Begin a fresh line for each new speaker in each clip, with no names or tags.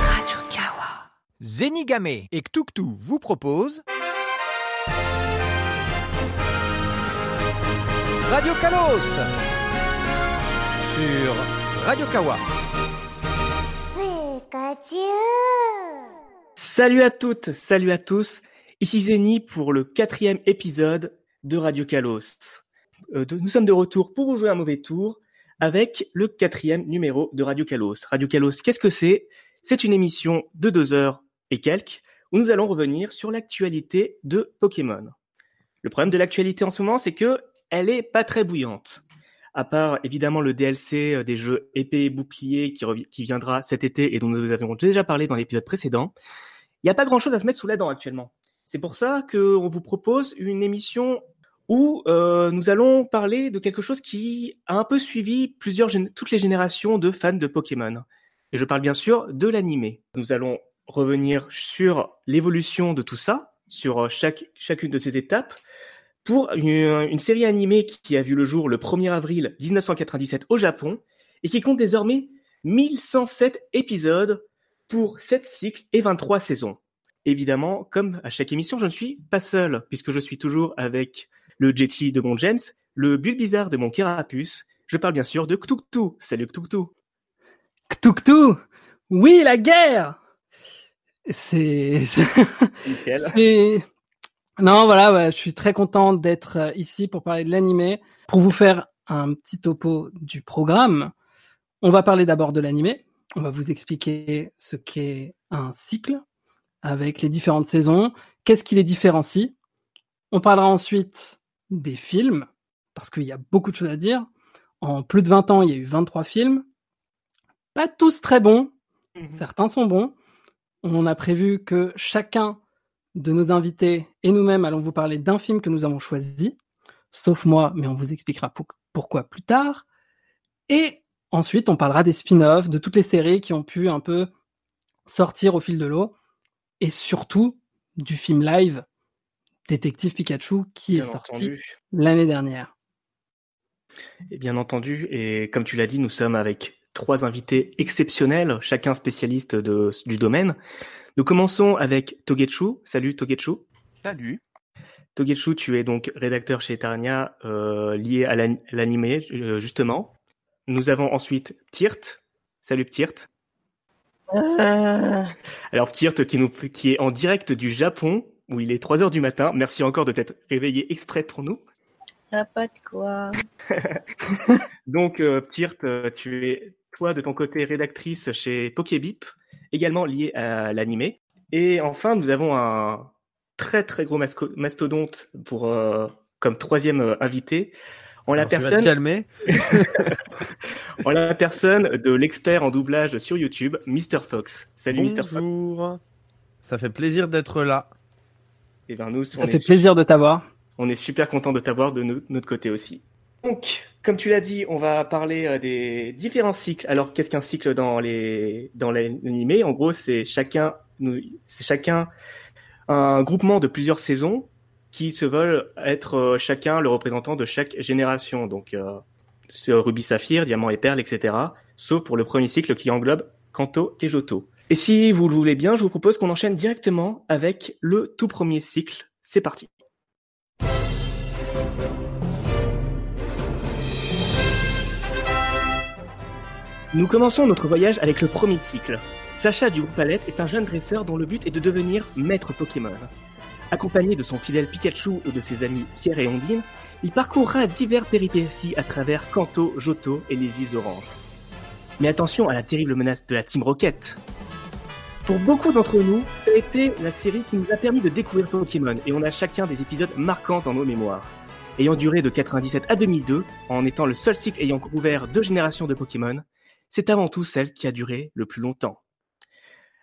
Radio Kawa. Zenigame et Ktuktu vous proposent Radio Kalos sur Radio Kawa.
Salut à toutes, salut à tous. Ici Zeni pour le quatrième épisode de Radio Kalos. Euh, nous sommes de retour pour vous jouer un mauvais tour avec le quatrième numéro de Radio Kalos. Radio Kalos, qu'est-ce que c'est? C'est une émission de deux heures et quelques où nous allons revenir sur l'actualité de Pokémon. Le problème de l'actualité en ce moment, c'est que elle est pas très bouillante. À part évidemment le DLC euh, des jeux épée et bouclier qui, qui viendra cet été et dont nous avions déjà parlé dans l'épisode précédent, il n'y a pas grand-chose à se mettre sous la dent actuellement. C'est pour ça qu'on vous propose une émission où euh, nous allons parler de quelque chose qui a un peu suivi plusieurs toutes les générations de fans de Pokémon. Et je parle bien sûr de l'animé. Nous allons revenir sur l'évolution de tout ça, sur euh, chaque, chacune de ces étapes, pour une, une série animée qui a vu le jour le 1er avril 1997 au Japon et qui compte désormais 1107 épisodes pour 7 cycles et 23 saisons. Évidemment, comme à chaque émission, je ne suis pas seul, puisque je suis toujours avec le Jetty de mon James, le Bulbizarre de mon Carapuce. Je parle bien sûr de Ktuktu. Salut Ktuktu.
Ktuktu Oui, la guerre C'est... Non, voilà, ouais, je suis très content d'être euh, ici pour parler de l'animé. Pour vous faire un petit topo du programme, on va parler d'abord de l'animé. On va vous expliquer ce qu'est un cycle avec les différentes saisons, qu'est-ce qui les différencie? On parlera ensuite des films, parce qu'il y a beaucoup de choses à dire. En plus de 20 ans, il y a eu 23 films. Pas tous très bons, certains sont bons. On a prévu que chacun de nos invités et nous-mêmes allons vous parler d'un film que nous avons choisi, sauf moi, mais on vous expliquera pour- pourquoi plus tard. Et ensuite, on parlera des spin-offs, de toutes les séries qui ont pu un peu sortir au fil de l'eau, et surtout du film live Détective Pikachu qui
Bien
est sorti l'année dernière.
Et bien entendu, et comme tu l'as dit, nous sommes avec trois invités exceptionnels, chacun spécialiste de, du domaine. Nous commençons avec Togetsu. Salut Togetsu.
Salut.
Togetsu, tu es donc rédacteur chez Eternia, euh, lié à l'an- l'animé, euh, justement. Nous avons ensuite Ptirt. Salut Ptirt. Alors Ptirt qui, nous, qui est en direct du Japon, où il est 3 heures du matin. Merci encore de t'être réveillé exprès pour nous.
Ah, pas de quoi.
Donc, euh, Ptirt, tu es, toi, de ton côté, rédactrice chez Pokébip, également liée à l'animé. Et enfin, nous avons un très très gros masco- mastodonte pour euh, comme troisième euh, invité, en la
Alors, tu vas te
personne,
calmer.
en la personne de l'expert en doublage sur YouTube, Mr Fox. Salut Mr Fox.
Bonjour. Ça fait plaisir d'être là.
Et ben nous,
Ça
on
fait
est
plaisir de t'avoir.
On est super content de t'avoir de no- notre côté aussi. Donc, comme tu l'as dit, on va parler euh, des différents cycles. Alors, qu'est-ce qu'un cycle dans les dans l'animé? En gros, c'est chacun c'est chacun un groupement de plusieurs saisons qui se veulent être euh, chacun le représentant de chaque génération. Donc, euh, c'est Ruby Saphir, Diamant et Perle, etc. Sauf pour le premier cycle qui englobe Kanto et Johto. Et si vous le voulez bien, je vous propose qu'on enchaîne directement avec le tout premier cycle. C'est parti. Nous commençons notre voyage avec le premier cycle. Sacha du groupe Palette est un jeune dresseur dont le but est de devenir maître Pokémon. Accompagné de son fidèle Pikachu et de ses amis Pierre et Ondine, il parcourra divers péripéties à travers Kanto, Johto et les îles Oranges. Mais attention à la terrible menace de la Team Rocket. Pour beaucoup d'entre nous, ça a été la série qui nous a permis de découvrir Pokémon et on a chacun des épisodes marquants dans nos mémoires. Ayant duré de 97 à 2002, en étant le seul cycle ayant couvert deux générations de Pokémon, c'est avant tout celle qui a duré le plus longtemps.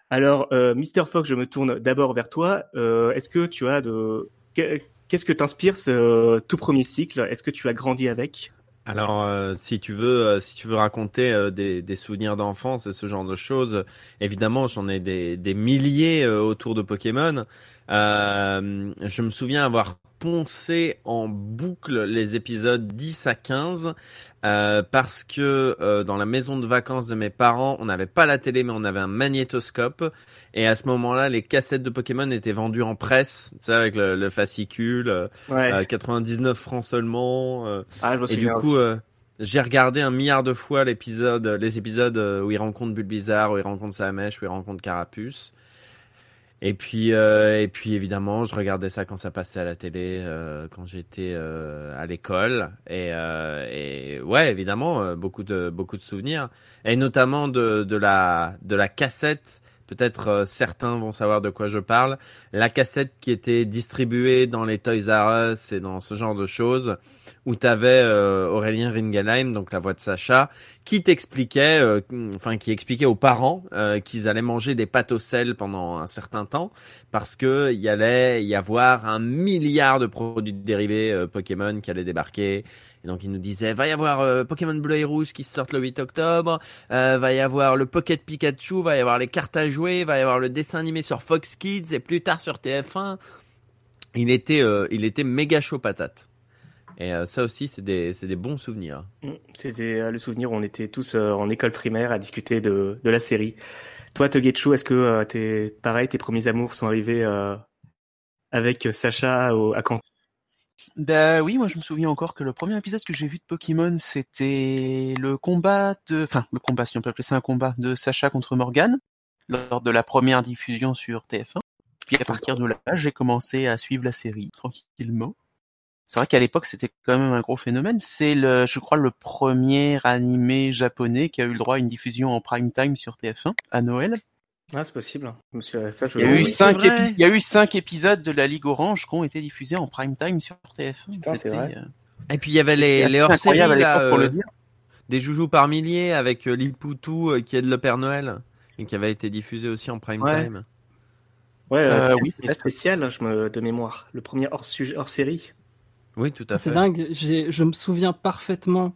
Alors, euh, Mr. Fox, je me tourne d'abord vers toi. Euh, Est-ce que tu as de... que- Qu'est-ce que t'inspire ce tout premier cycle? Est-ce que tu as grandi avec?
Alors, euh, si tu veux, euh, si tu veux raconter euh, des, des souvenirs d'enfance et ce genre de choses, évidemment, j'en ai des, des milliers euh, autour de Pokémon. Euh, je me souviens avoir poncé en boucle les épisodes 10 à 15 euh, parce que euh, dans la maison de vacances de mes parents, on n'avait pas la télé mais on avait un magnétoscope et à ce moment-là, les cassettes de Pokémon étaient vendues en presse, tu sais avec le, le fascicule, euh,
Ouais.
euh, 99 francs seulement. euh,
ah, je me
et du coup, euh, j'ai regardé un milliard de fois l'épisode, les épisodes où il rencontre Bulbizarre, où il rencontre Salamèche, où il rencontre Carapuce. Et puis, euh, et puis évidemment, je regardais ça quand ça passait à la télé, euh, quand j'étais euh, à l'école. Et, euh, et ouais, évidemment, euh, beaucoup de beaucoup de souvenirs, et notamment de de la de la cassette. Peut-être euh, certains vont savoir de quoi je parle. La cassette qui était distribuée dans les Toys R Us et dans ce genre de choses, où t'avais euh, Aurélien Ringelheim, donc la voix de Sacha, qui t'expliquait, euh, enfin qui expliquait aux parents euh, qu'ils allaient manger des pâtes au sel pendant un certain temps, parce que il allait y avoir un milliard de produits dérivés euh, Pokémon qui allaient débarquer. Donc il nous disait, va y avoir euh, Pokémon Bleu et Rouge qui sortent le 8 octobre, euh, va y avoir le Pocket Pikachu, va y avoir les cartes à jouer, va y avoir le dessin animé sur Fox Kids et plus tard sur TF1. Il était, euh, il était méga chaud patate. Et ça aussi, c'est des, des bons souvenirs.
Mm. C'était le souvenir où on était tous en école primaire à discuter de, de la série. Toi, Togetsu, est-ce que t'es pareil, tes premiers amours sont arrivés avec Sacha au, à Cancun
Bah oui, moi je me souviens encore que le premier épisode que j'ai vu de Pokémon, c'était le combat de, enfin le combat, si on peut appeler ça un combat, de Sacha contre Morgan lors de la première diffusion sur TF1. Puis à partir de là, j'ai commencé à suivre la série tranquillement. C'est vrai qu'à l'époque c'était quand même un gros phénomène. C'est le, je crois, le premier animé japonais qui a eu le droit à une diffusion en prime time sur TF1 à Noël.
Ah, c'est possible. Ça, je-
Il y a eu
c'est
cinq,
vrai.
épi- il y a eu cinq épisodes de la Ligue Orange qui ont été diffusés en prime time sur TF1.
Putain, c'est
C'était,
vrai.
euh,
Et puis il y avait les, hors-séries, euh,
le dire.
des joujoux par milliers avec euh, Lil Poutou euh, qui est de le Père Noël et qui avait été diffusé aussi en prime
Ouais.
time.
Ouais, euh,
Euh, oui, peut-être.
spécial, je me, de mémoire. Le premier hors, sujet, hors série.
Oui, tout à fait.
C'est dingue. Je me souviens parfaitement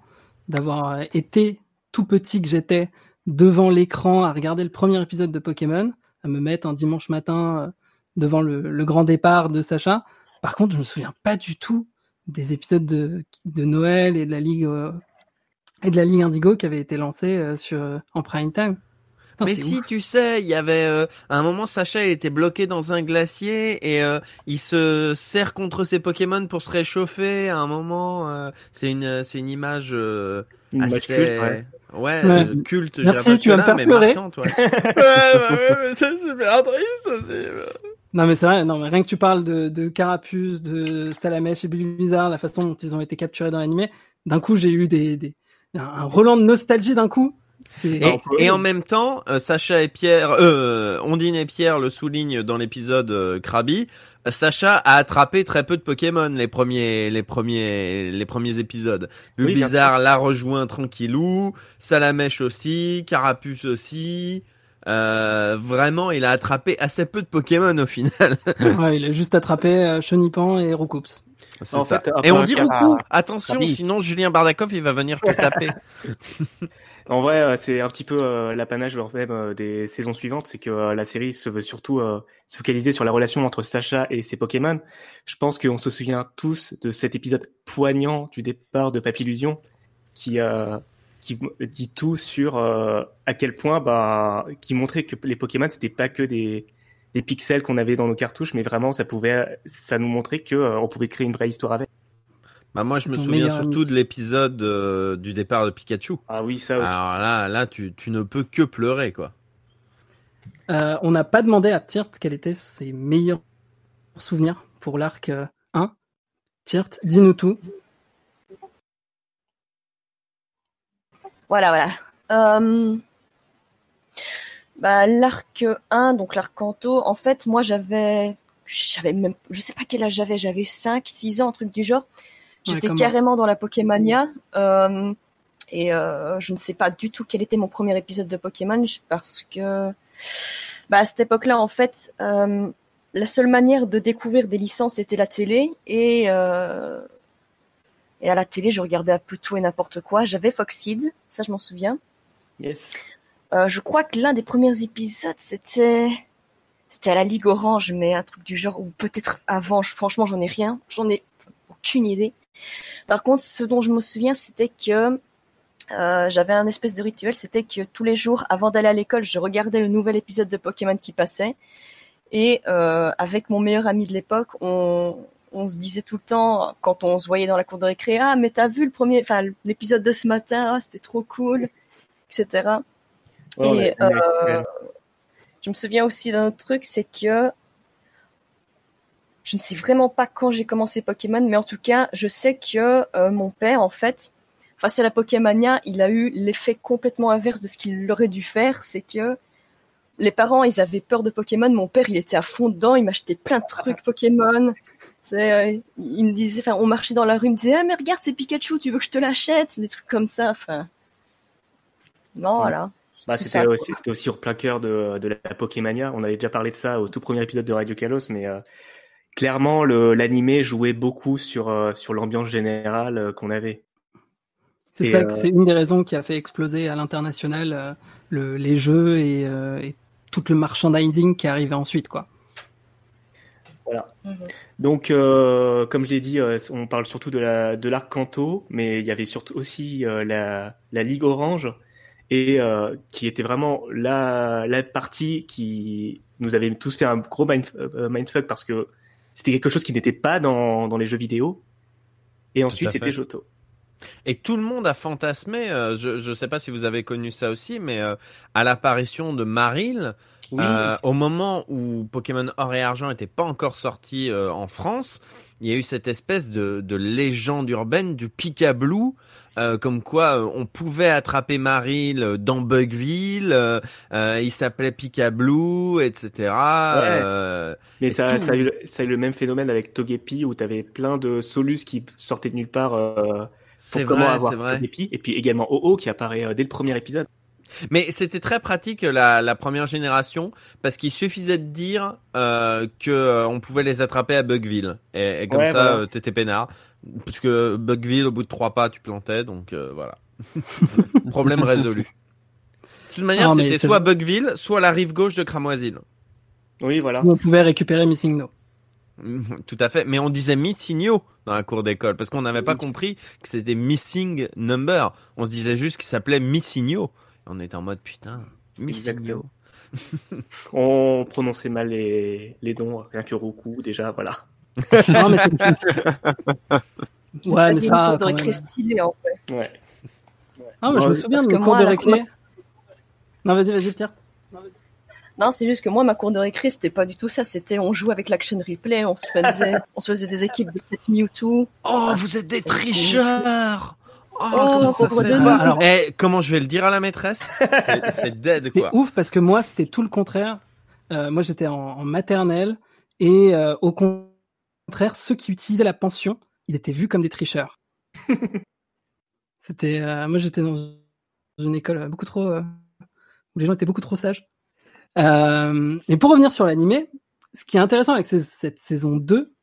d'avoir été tout petit que j'étais devant l'écran à regarder le premier épisode de Pokémon, à me mettre un dimanche matin euh, devant le, le grand départ de Sacha. Par contre, je me souviens pas du tout des épisodes de, de Noël et de la Ligue euh, et de la Ligue Indigo qui avaient été lancés euh, sur euh, en prime time. Putain,
Mais si,
ouf.
tu sais, il y avait euh, à un moment Sacha il était bloqué dans un glacier et euh, il se serre contre ses Pokémon pour se réchauffer. À un moment, euh, c'est une c'est une image euh,
Une
assez
ouais.
Ouais,
Ouais.
euh, culte.
Merci, tu vas me faire
mais
pleurer.
marquante, ouais. ouais, ouais, ouais, mais c'est super triste aussi.
Non mais c'est vrai, non mais rien que tu parles de, de Carapuce, de Salamèche et Bulbizarre, la façon dont ils ont été capturés dans l'animé, d'un coup j'ai eu des, des un, un relan de nostalgie d'un coup.
Et, et en même temps, euh, Sacha et Pierre, euh, Ondine et Pierre le soulignent dans l'épisode euh, Krabi. euh, Sacha a attrapé très peu de Pokémon les premiers, les premiers, les premiers épisodes.
Oui,
Bulbizarre l'a rejoint tranquillou, Salamèche aussi, Carapuce aussi. Euh, vraiment, il a attrapé assez peu de Pokémon au final.
ouais, il a juste attrapé Chenipan et Roucoups.
C'est
En
ça.
fait,
et on dit.
Car-
Attention, sinon Julien Bardakov il va venir te taper.
En vrai, euh, c'est un petit peu euh, l'apanage même euh, des saisons suivantes, c'est que euh, la série se veut surtout se focaliser sur la relation entre Sacha et ses Pokémon. Je pense qu'on se souvient tous de cet épisode poignant du départ de Papillusion qui qui dit tout sur à quel point bah qui montrait que les Pokémon c'était pas que des des pixels qu'on avait dans nos cartouches, mais vraiment ça pouvait ça nous montrait que euh, on pouvait créer une vraie histoire avec.
Bah moi je me souviens surtout
ami.
de l'épisode euh, du départ de Pikachu.
Ah oui, ça aussi.
Alors là, là, tu, tu ne peux que pleurer, quoi.
Euh, on n'a pas demandé à Tirt quels étaient ses meilleurs souvenirs pour l'arc euh, 1. Tirt, dis-nous tout.
Voilà, voilà. Bah, l'arc 1, donc l'arc Kanto, en fait, moi, j'avais, j'avais même, je sais pas quel âge j'avais, j'avais 5, 6 ans, un truc du genre. J'étais carrément dans la Pokémania. Euh, et euh, je ne sais pas du tout quel était mon premier épisode de Pokémon parce que bah, à cette époque-là, en fait, euh, la seule manière de découvrir des licences était la télé et euh, et à la télé, je regardais un peu tout et n'importe quoi. J'avais Foxseed, ça je m'en souviens.
Yes.
Euh, je crois que l'un des premiers épisodes, c'était c'était à la Ligue Orange, mais un truc du genre, ou peut-être avant, je- franchement, j'en ai rien, j'en ai aucune idée. Par contre, ce dont je me souviens, c'était que euh, j'avais un espèce de rituel, c'était que tous les jours, avant d'aller à l'école, je regardais le nouvel épisode de Pokémon qui passait, et euh, avec mon meilleur ami de l'époque, on, on se disait tout le temps, quand on se voyait dans la cour de récré, ah, mais t'as vu le premier, enfin, l'épisode de ce matin, ah, c'était trop cool, etc.
Ouais,
Et, euh, je me souviens aussi d'un autre truc, c'est que je ne sais vraiment pas quand j'ai commencé Pokémon, mais en tout cas, je sais que euh, mon père, en fait, face à la Pokémania, il a eu l'effet complètement inverse de ce qu'il aurait dû faire, c'est que les parents, ils avaient peur de Pokémon, mon père, il était à fond dedans, il m'achetait plein de trucs Pokémon. C'est, euh, il me disait, enfin, on marchait dans la rue, il me disait, ah, mais regarde, c'est Pikachu, tu veux que je te l'achète? Des trucs comme ça, enfin. Non, voilà.
Bah, c'était aussi, au plein cœur de, de la Pokémania. On avait déjà parlé de ça au tout premier épisode de Radio Kalos, mais euh, clairement, l'animé jouait beaucoup sur, euh, sur l'ambiance générale euh, qu'on avait.
C'est ça,
euh,
que c'est une des raisons qui a fait exploser à l'international euh, le, les jeux et, euh, et tout le merchandising qui est arrivé ensuite, quoi.
Mhm.
Donc, euh, comme je l'ai dit, euh, on parle surtout de la de l'arc Kanto, mais il y avait surtout aussi euh, la, la Ligue Orange et euh, qui était vraiment la la partie qui nous avait tous fait un gros mind, euh, mindfuck parce que c'était quelque chose qui n'était pas dans dans les jeux vidéo. Et ensuite, c'était Johto.
Et tout le monde a fantasmé, euh, je ne sais pas si vous avez connu ça aussi, mais euh, à l'apparition de Maril,
Oui,
euh, au moment où Pokémon Or et Argent n'était pas encore sorti euh, en France, il y a eu cette espèce de, de légende urbaine du Picablu, euh, comme quoi euh, on pouvait attraper Maril euh, dans Bugville, euh, euh, il s'appelait Picablu, etc. Euh,
mais
et
ça,
tout-
ça, a eu, le- ça a eu le même phénomène avec Togepi où tu avais plein de Solus qui sortaient de nulle part euh,
c'est vrai,
avoir
c'est vrai.
Togepi. Et puis également OO qui apparaît dès le premier épisode.
Mais c'était très pratique la, la première génération parce qu'il suffisait de dire euh, que euh, on pouvait les attraper à Bugville et, et comme
Ouais,
ça
voilà.
euh, t'étais peinard parce que Bugville au bout de trois pas tu plantais donc euh, voilà problème résolu. De toute manière c'était soit
vrai.
Bugville soit la rive gauche de Cramoisil.
Oui, voilà.
Où on pouvait récupérer Missing No.
Tout à fait, mais on disait Missigno dans la cour d'école parce qu'on n'avait pas compris que c'était Missing Number. On se disait juste qu'il s'appelait Missigno. On était en mode putain, Missigno.
On prononçait mal les, les noms, rien que Roku, déjà, voilà.
Non, mais c'est- ouais, mais ça.
une cour de
quand
récré
même.
stylée, en fait.
Ouais.
Ah, moi, je me
Ouais,
souviens de
que
mon cours
moi,
de récré. Non, vas-y, vas-y, Pierre.
Non, c'est juste que moi, ma cour de récré, c'était pas du tout ça. C'était, on jouait avec l'action replay, on se faisait, on se faisait des équipes de 7 Mewtwo.
Oh, vous êtes des tricheurs Oh,
Oh,
ça pas
Alors-
Eh, comment je vais le dire à la maîtresse? C'est dead quoi.
ouf parce que moi, c'était tout le contraire. Euh, moi, j'étais en, en maternelle et euh, au con- contraire, ceux qui utilisaient la pension, ils étaient vus comme des tricheurs. c'était, euh, moi, j'étais dans une école beaucoup trop euh, où les gens étaient beaucoup trop sages. Euh, et pour revenir sur l'animé, ce qui est intéressant avec ce- cette saison 2,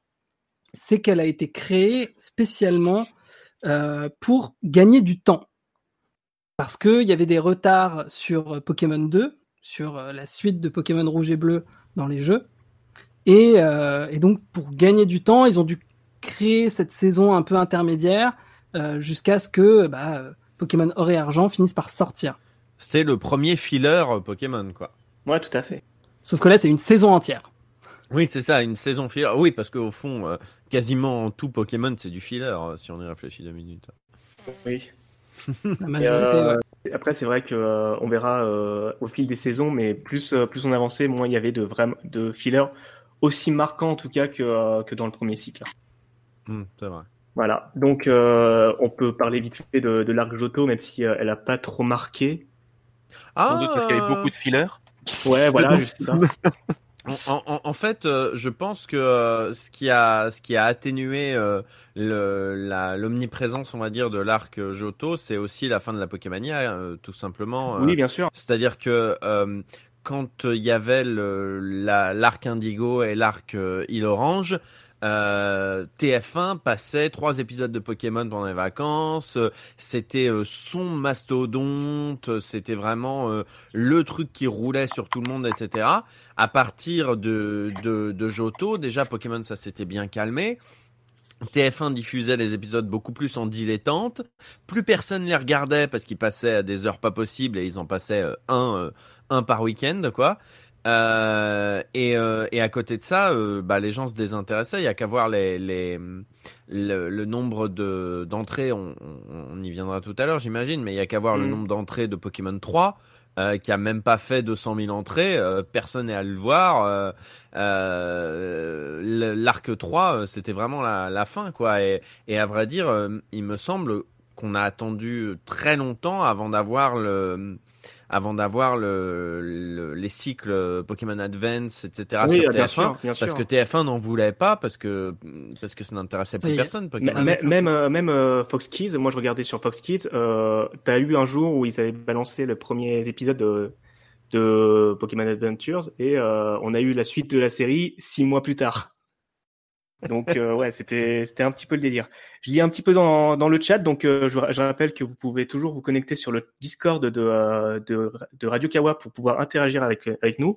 c'est qu'elle a été créée spécialement euh, pour gagner du temps. Parce qu'il y avait des retards sur euh, Pokémon 2, sur euh, la suite de Pokémon Rouge et Bleu dans les jeux. Et, euh, et donc, pour gagner du temps, ils ont dû créer cette saison un peu intermédiaire euh, jusqu'à ce que bah, Pokémon Or et Argent finissent par sortir.
C'était le premier filler Pokémon quoi.
Ouais, tout à fait.
Sauf que là, c'est une saison entière.
Oui, c'est ça, une saison filler. Oui, parce qu'au fond, euh, quasiment tout Pokémon c'est du filler euh, si on y réfléchit deux minutes.
Oui.
La
Et,
majorité,
euh,
ouais.
Après, c'est vrai que euh, on verra euh, au fil des saisons, mais plus euh, plus on avançait, moins il y avait de vraiment de fillers aussi marquants en tout cas que euh, que dans le premier cycle.
Hmm, c'est vrai.
Voilà. Donc euh, on peut parler vite fait de, de l'arc Johto, même si euh, elle a pas trop marqué.
Sans doute parce qu'il y avait
Ah,
beaucoup de fillers.
Ouais, voilà, juste ça.
En, en- en fait, euh, je pense que euh, ce qui a ce qui a atténué euh, l'omniprésence, on va dire, de l'arc euh, Johto, c'est aussi la fin de la Pokémania, euh, tout simplement. euh,
Oui, bien sûr.
C'est-à-dire que euh, quand il y avait le- la- l'arc Indigo et l'arc euh, Île Orange, euh, TF1 passait trois épisodes de Pokémon pendant les vacances. C'était euh, son mastodonte. C'était vraiment euh, le truc qui roulait sur tout le monde, etc. À partir de, de, déjà Pokémon, ça s'était bien calmé. TF1 diffusait les épisodes beaucoup plus en dilettante. Plus personne les regardait parce qu'ils passaient à des heures pas possibles et ils en passaient un, un par week-end, quoi. Euh, et, euh, et à côté de ça, euh, bah, les gens se désintéressaient. Il y a qu'à voir les, les, le, le nombre de d'entrées. On, y viendra tout à l'heure, j'imagine, mais il y a qu'à voir le
Mm.
nombre d'entrées de Pokémon 3. Euh, qui a même pas fait 200 000 entrées, personne n'est allé le voir. L'arc 3, euh, c'était vraiment la, la fin, quoi. Et, et à vrai dire, il me semble qu'on a attendu très longtemps avant d'avoir le, avant d'avoir le, le- les cycles Pokémon Advance, etc.
Oui,
sur
bien
TF1,
sûr, bien
parce
sûr.
que TF1 n'en voulait pas, parce que parce que ça n'intéressait plus personne. Pokémon.
m- Même, euh, même euh, Fox Kids, moi je regardais sur Fox Kids, euh, t'as eu un jour où ils avaient balancé le premier épisode de, de Pokémon Adventures et euh, on a eu la suite de la série six mois plus tard. Donc euh, ouais, c'était c'était un petit peu le délire. Je lis un petit peu dans, dans le chat, donc euh, je, je rappelle que vous pouvez toujours vous connecter sur le Discord de, euh, de, de Radio Kawa pour pouvoir interagir avec, avec nous.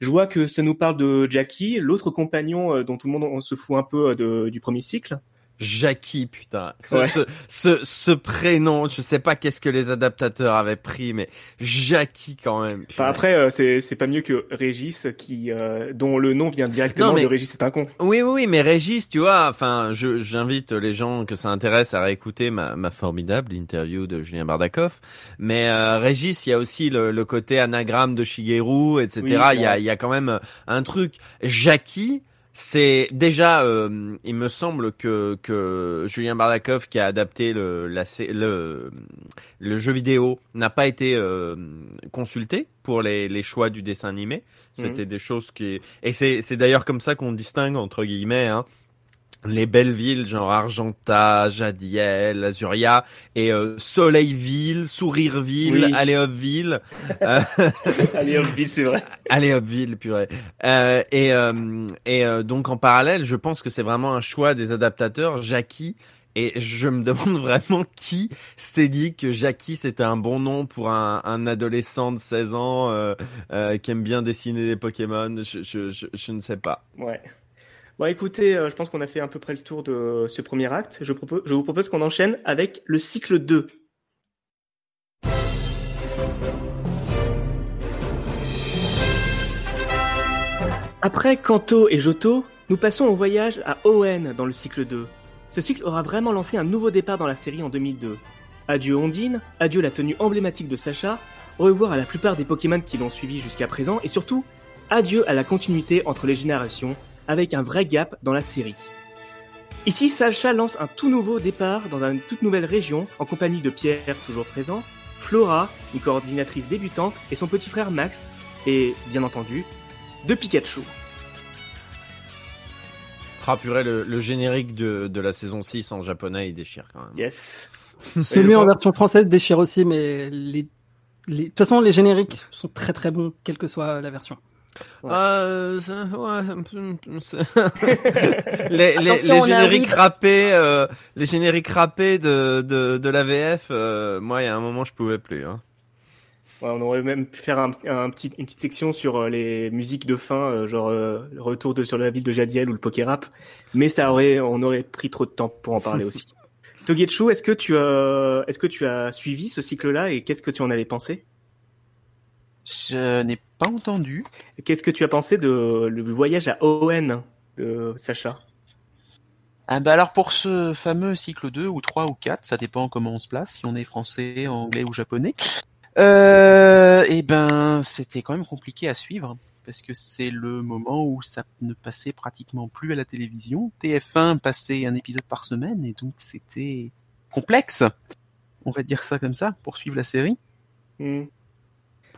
Je vois que ça nous parle de Jackie, l'autre compagnon euh, dont tout le monde on se fout un peu du premier cycle.
Jackie, putain. Ce,
Ouais.
ce, ce, ce prénom, je sais pas qu'est-ce que les adaptateurs avaient pris, mais Jackie quand même.
Enfin, après, euh, c'est c'est pas mieux que Régis, qui euh, dont le nom vient directement
Non, mais-
de Régis c'est un con.
Oui, oui, oui, mais Régis, tu vois, enfin, je, j'invite les gens que ça intéresse à réécouter ma, ma formidable interview de Julien Bardakov. Mais euh, Régis, il y a aussi le, le côté anagramme de Shigeru, etc.
Oui,
il y a, y a quand même un truc. Jackie, c'est déjà, euh, il me semble que que Julien Bardakov qui a adapté le la le le jeu vidéo n'a pas été euh, consulté pour les les choix du dessin animé. C'était des choses qui et c'est c'est d'ailleurs comme ça qu'on distingue entre guillemets hein, les belles villes genre Argenta, Jadiel, Azuria et euh, Soleilville, Sourireville,
Oui.
Aléopville. Euh,
vite, c'est vrai.
Allez hop ville purée. Euh, et euh, et euh, donc en parallèle, je pense que c'est vraiment un choix des adaptateurs. Jackie et je me demande vraiment qui s'est dit que Jackie c'était un bon nom pour un, un adolescent de 16 ans euh, euh, qui aime bien dessiner des Pokémon. Je, je, je, je ne sais pas.
Ouais. Bon, écoutez, euh, je pense qu'on a fait à peu près le tour de ce premier acte. Je, vous propose qu'on enchaîne avec le cycle 2. Après Kanto et Johto, nous passons au voyage à Owen dans le cycle 2. Ce cycle aura vraiment lancé un nouveau départ dans la série en 2002. Adieu Ondine, adieu la tenue emblématique de Sacha, au revoir à la plupart des Pokémon qui l'ont suivi jusqu'à présent, et surtout, adieu à la continuité entre les générations, avec un vrai gap dans la série. Ici, Sacha lance un tout nouveau départ dans une toute nouvelle région, en compagnie de Pierre, toujours présent, Flora, une coordinatrice débutante, et son petit frère Max, et, bien entendu, de Pikachu.
Ah purée, le, le générique de, de la saison 6 en japonais il déchire quand même.
Yes.
Celui en version française déchire aussi, mais les, les... de toute façon, les génériques sont très très bons, quelle que soit la version.
Ouais.
Euh, ça- ouais, les, génériques rappés, euh, les génériques rappés de de, de la VF, euh, moi il y a un moment je pouvais plus. Hein.
Ouais, on aurait même pu faire un, un petit, une petite section sur euh, les musiques de fin, euh, genre euh, le retour de, sur la ville de Jadiel ou le Pokérap, mais ça aurait, on aurait pris trop de temps pour en parler aussi. Togetsu, est-ce que tu as, est-ce que tu as suivi ce cycle-là et qu'est-ce que tu en avais pensé?
Je n'ai pas entendu.
Qu'est-ce que tu as pensé de le voyage à Owen de Sacha?
Ah bah alors pour ce fameux cycle 2 ou 3 ou 4, ça dépend comment on se place, si on est français, anglais ou japonais. Euh, et ben c'était quand même compliqué à suivre parce que c'est le moment où ça ne passait pratiquement plus à la télévision. TF1 passait un épisode par semaine et donc c'était complexe. On va dire ça comme ça pour suivre la série.
Hmm.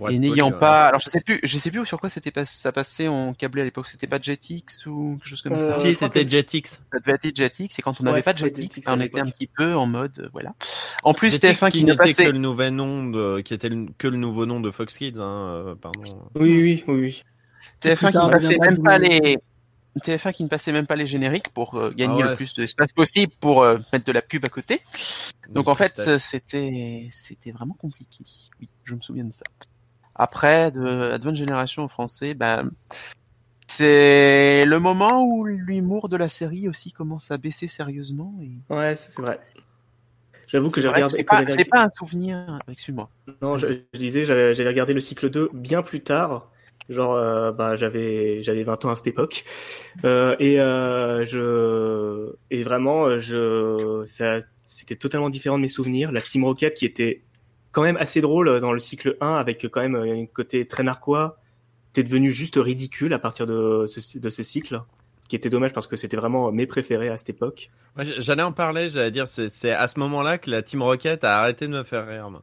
Pour
Et n'ayant
poli,
pas, alors je sais plus, je sais plus sur quoi c'était pas, ça passait en câblé à l'époque. C'était pas Jetix ou quelque chose comme
Euh,
ça?
Si c'était
que-
Jetix.
Ça devait être Jetix, et quand on
Ouais,
n'avait pas Jetix, on était un petit peu en mode, euh, voilà. En plus,
Jetix
TF1
qui n'était que le nouveau nom de, qui était que le nouveau nom de Fox Kids, hein, euh, pardon.
Oui, oui, oui, oui.
TF1 qui ne passait même pas les, TF1 qui ne passait même pas les génériques pour euh, gagner
Ah ouais,
le plus d'espace possible pour euh, mettre de la pub à côté. Donc en fait, euh, c'était c'était vraiment compliqué. Oui, je me souviens de ça. Après, de Generation en français, bah, c'est le moment où l'humour de la série aussi commence à baisser sérieusement. Et...
Ouais, c'est vrai. J'avoue que j'ai regardé.
j'ai pas, un souvenir. Excuse-moi.
Non, je, je disais, j'avais regardé le cycle 2 bien plus tard. Genre, euh, bah, j'avais j'avais 20 ans à cette époque. Euh, et euh, je et vraiment, euh, je ça c'était totalement différent de mes souvenirs. La Team Rocket qui était quand même assez drôle dans le cycle 1 avec quand même un côté très narquois, était devenu juste ridicule à partir de ce, de ce cycle. Ce qui était dommage parce que c'était vraiment mes préférés à cette époque.
J'allais en parler, j'allais dire, c'est c'est à ce moment-là que la Team Rocket a arrêté de me faire rire. moi.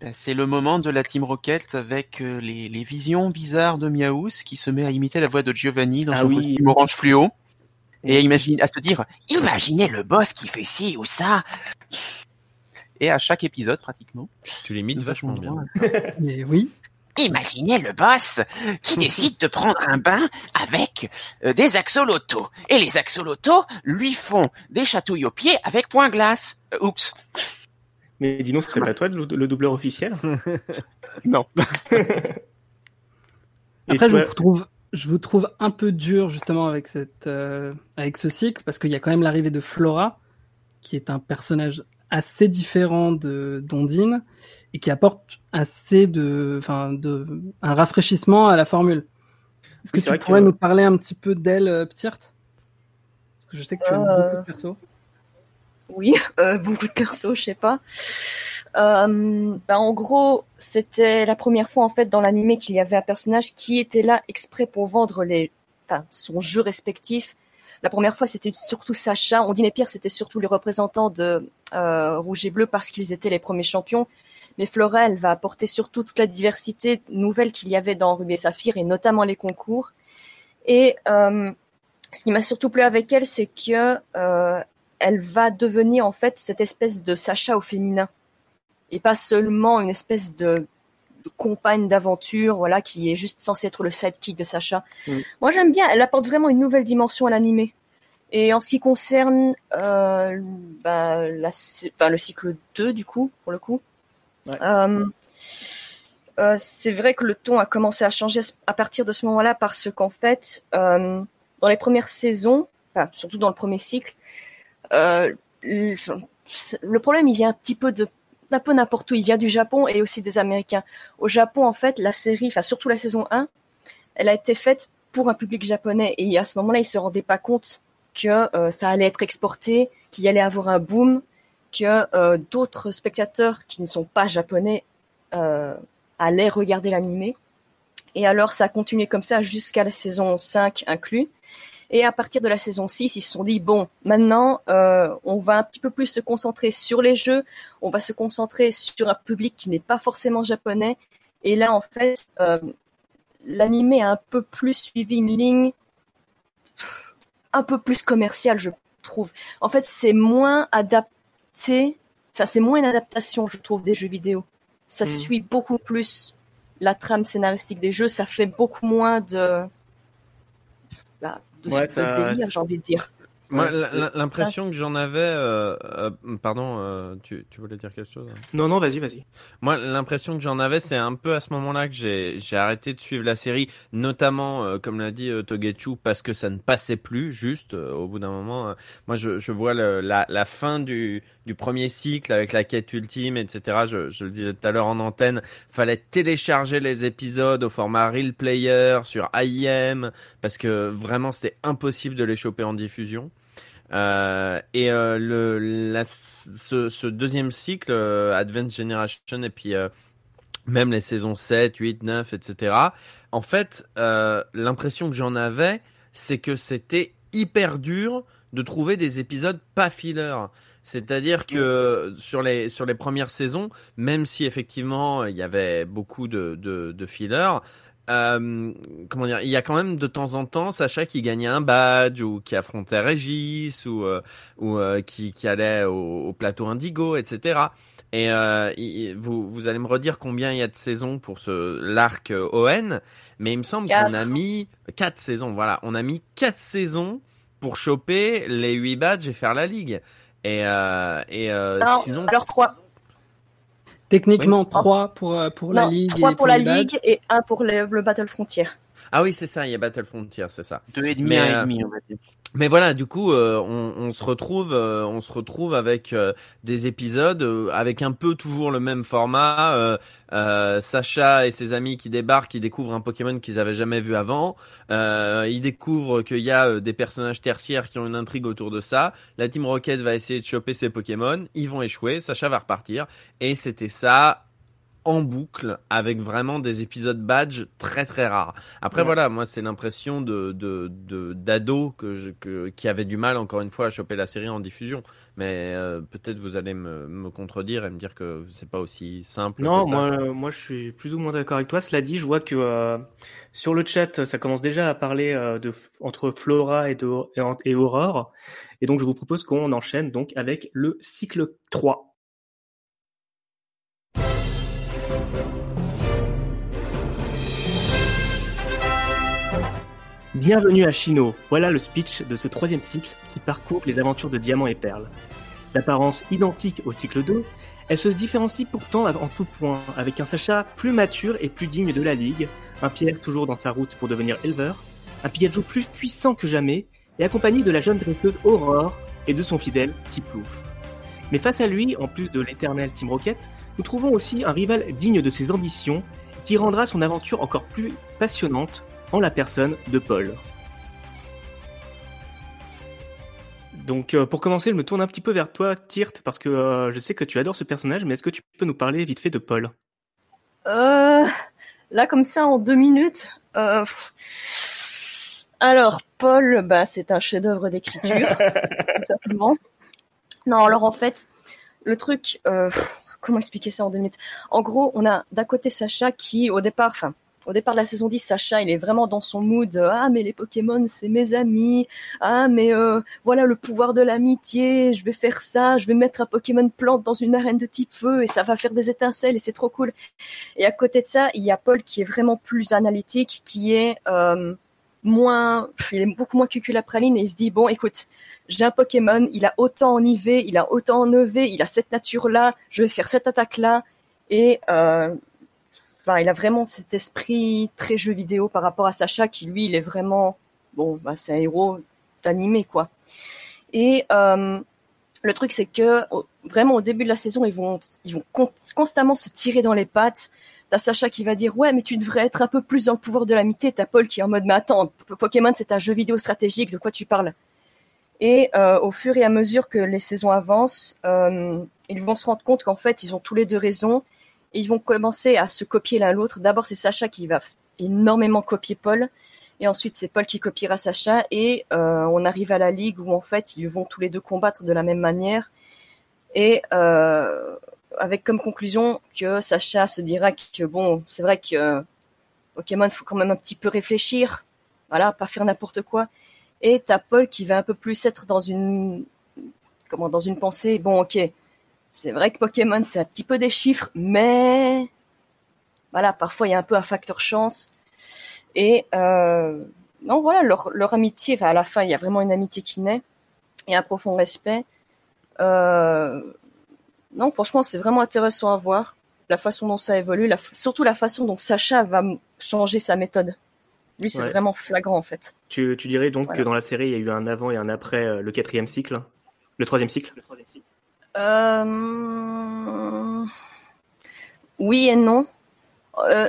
Bah, c'est le moment de la Team Rocket avec euh, les, les visions bizarres de Miaous qui se met à imiter la voix de Giovanni dans
Ah
son
oui.
costume orange fluo. Et à, imagine, à se dire, imaginez le boss qui fait ci ou ça. Et à chaque épisode, pratiquement.
Tu l'imites vachement bien.
Mais oui.
Imaginez le boss qui décide de prendre un bain avec euh, des axolotos. Et les axolotos lui font des chatouilles aux pieds avec point glace. Euh, oups.
Mais dis donc, ce serait pas toi le, le doubleur officiel?
Non.
Après, je
toi-
vous trouve, je vous trouve un peu dur justement avec cette, euh, avec ce cycle parce qu'il y a quand même l'arrivée de Flora, qui est un personnage assez différent de d'Ondine et qui apporte assez de, enfin, de, un rafraîchissement à la formule. Est-ce que
Oui,
tu
que-
pourrais nous parler un petit peu d'elle, euh, Ptirt Parce que je sais que tu as
Euh,
beaucoup de persos.
Oui, euh, beaucoup de persos, je sais pas. Euh, bah, en gros, c'était la première fois en fait dans l'animé qu'il y avait un personnage qui était là exprès pour vendre les, enfin, son jeu respectif. La première fois, c'était surtout Sacha. On dit mais pire, c'était surtout les représentants de euh, Rouge et Bleu parce qu'ils étaient les premiers champions. Mais Flora, elle va apporter surtout toute la diversité nouvelle qu'il y avait dans Ruby et Saphir et notamment les concours. Et euh, ce qui m'a surtout plu avec elle, c'est que euh, va devenir en fait cette espèce de Sacha au féminin et pas seulement une espèce de compagne d'aventure, voilà, qui est juste censée être le sidekick de Sacha.
Oui.
Moi, j'aime bien. Elle apporte vraiment une nouvelle dimension à l'animé. Et en ce qui concerne euh, bah, la, enfin, le cycle 2, du coup, pour le coup,
Ouais.
euh, euh, c'est vrai que le ton a commencé à changer à partir de ce moment-là parce qu'en fait, dans les premières saisons, enfin, surtout dans le premier cycle, le, le problème, il vient un petit peu de d'un peu n'importe où. Il vient du Japon et aussi des Américains. Au Japon, en fait, la série, enfin surtout la saison 1, elle a été faite pour un public japonais et à ce moment-là, ils se rendaient pas compte que euh, ça allait être exporté, qu'il y allait avoir un boom, que euh, d'autres spectateurs qui ne sont pas japonais euh, allaient regarder l'animé. Et alors, ça a continué comme ça jusqu'à la saison 5 inclus. Et à partir de la saison 6, ils se sont dit, bon, maintenant, euh, on va un petit peu plus se concentrer sur les jeux, on va se concentrer sur un public qui n'est pas forcément japonais. Et là, en fait, euh, l'animé a un peu plus suivi une ligne un peu plus commerciale, je trouve. En fait, c'est moins adapté, enfin, c'est moins une adaptation, je trouve, des jeux vidéo. Ça
Mhm.
suit beaucoup plus la trame scénaristique des jeux, ça fait beaucoup moins de, bah, de
Ouais,
ce
ça-
délire, j'ai envie de dire.
Moi, l- l'impression que j'en avais, euh, euh, pardon, euh, tu, tu voulais dire quelque chose hein?
Non, non, vas-y, vas-y.
Moi, l'impression que j'en avais, c'est un peu à ce moment-là que j'ai j'ai arrêté de suivre la série, notamment, euh, comme l'a dit euh, Togetsu, parce que ça ne passait plus. Juste, euh, au bout d'un moment, euh, moi, je, je vois le, la, la fin du, du premier cycle avec la quête ultime, etc. Je, je le disais tout à l'heure en antenne, fallait télécharger les épisodes au format Real Player sur IM, parce que vraiment, c'était impossible de les choper en diffusion. Euh, et euh, le, la, ce, ce deuxième cycle, euh, Advanced Generation, et puis euh, même les saisons 7, 8, 9, etc. En fait, euh, l'impression que j'en avais, c'est que c'était hyper dur de trouver des épisodes pas filler. C'est-à-dire que sur les sur les premières saisons, même si effectivement il y avait beaucoup de de, de fillers, euh, comment dire, il y a quand même de temps en temps Sacha qui gagnait un badge ou qui affrontait Régis ou euh, ou euh, qui, qui allait au, au plateau Indigo, etc. Et euh, il- vous vous allez me redire combien il y a de saisons pour ce l'arc euh, ON, mais il me semble qu'on a
Quatre.
mis quatre saisons. Voilà, on a mis quatre saisons pour choper les huit badges et faire la ligue. Et euh, et euh,
Non,
sinon
alors trois.
Techniquement, trois pour, euh, pour la
Non,
Ligue.
trois
et
pour la. Ligue et un pour le, le Battle Frontier.
ah oui c'est ça, il y a Battle Frontier, c'est ça.
Deux et demi,
Mais,
un et demi, on va dire.
Mais voilà, du coup, euh, on, on se retrouve, euh, on se retrouve avec euh, des épisodes euh, avec un peu toujours le même format. euh, euh, Sacha et ses amis qui débarquent, qui découvrent un Pokémon qu'ils avaient jamais vu avant. Ils découvrent qu'il y a des personnages tertiaires qui ont une intrigue autour de ça. La Team Rocket va essayer de choper ses Pokémon. Ils vont échouer. Sacha va repartir. Et c'était ça en boucle avec vraiment des épisodes badge très très rares. Après
Ouais.
voilà, moi c'est l'impression de de de d'ados que je que qui avaient du mal encore une fois à choper la série en diffusion. Mais euh, peut-être vous allez me, me contredire et me dire que c'est pas aussi simple.
Non,
que ça.
moi, euh, moi, je suis plus ou moins d'accord avec toi. Cela dit, je vois que euh, sur le chat, ça commence déjà à parler euh, de entre Flora et, de, et, et Aurore, et donc je vous propose qu'on enchaîne donc avec le cycle 3. Bienvenue à Chino. Voilà le speech de ce troisième cycle qui parcourt les aventures de Diamant et Perle. D'apparence identique au cycle 2, elle se différencie pourtant en tout point, avec un Sacha plus mature et plus digne de la Ligue, un Pierre toujours dans sa route pour devenir éleveur, un Pikachu plus puissant que jamais, et accompagné de la jeune dresseuse Aurore et de son fidèle Tiplouf. Mais face à lui, en plus de l'éternel Team Rocket, nous trouvons aussi un rival digne de ses ambitions, qui rendra son aventure encore plus passionnante en la personne de Paul. Donc euh, pour commencer, je me tourne un petit peu vers toi, Tirt, parce que euh, je sais que tu adores ce personnage, mais est-ce que tu peux nous parler vite fait de Paul?
Euh, là, comme ça, en deux minutes. euh, alors, Paul, bah, c'est un chef-d'œuvre d'écriture, tout simplement. Non, alors en fait, le truc, euh, comment expliquer ça en deux minutes? En gros, on a d'un côté Sacha qui, au départ, enfin, au départ de la saison 10, Sacha, il est vraiment dans son mood. euh, Ah, mais les Pokémon, c'est mes amis. Ah, mais euh, voilà le pouvoir de l'amitié. Je vais faire ça. Je vais mettre un Pokémon plante dans une arène de type feu et ça va faire des étincelles et c'est trop cool. Et à côté de ça, il y a Paul qui est vraiment plus analytique, qui est euh, moins, il est beaucoup moins cuculapraline et il se dit bon, écoute, j'ai un Pokémon, il a autant en IV, il a autant en EV, il a cette nature-là, je vais faire cette attaque-là et euh, il a vraiment cet esprit très jeu vidéo par rapport à Sacha qui lui, il est vraiment bon, bah, c'est un héros d'animé quoi. Et euh, le truc c'est que vraiment au début de la saison, ils vont ils vont con- constamment se tirer dans les pattes. T'as Sacha qui va dire ouais mais tu devrais être un peu plus dans le pouvoir de l'amitié. T'as Paul qui est en mode mais attends Pokémon c'est un jeu vidéo stratégique de quoi tu parles? Et euh, au fur et à mesure que les saisons avancent, euh, ils vont se rendre compte qu'en fait ils ont tous les deux raison ils vont commencer à se copier l'un l'autre. D'abord c'est Sacha qui va énormément copier Paul et ensuite c'est Paul qui copiera Sacha et euh, on arrive à la ligue où en fait ils vont tous les deux combattre de la même manière et euh, avec comme conclusion que Sacha se dira que bon, c'est vrai que euh, Pokémon, faut quand même un petit peu réfléchir, voilà, pas faire n'importe quoi. Et t'as Paul qui va un peu plus être dans une, comment, dans une pensée. Bon, ok, c'est vrai que Pokémon c'est un petit peu des chiffres, mais voilà, parfois il y a un peu un facteur chance. Et euh, non, voilà, leur, leur amitié, enfin, à la fin, il y a vraiment une amitié qui naît et un profond respect. Euh, non, franchement, c'est vraiment intéressant à voir la façon dont ça évolue, la, surtout la façon dont Sacha va changer sa méthode. Lui, c'est
Ouais.
vraiment flagrant en fait.
tu, tu dirais donc
Voilà.
que dans la série, il y a eu un avant et un après euh, le quatrième cycle? Le troisième cycle
Euh... Oui et non. Euh,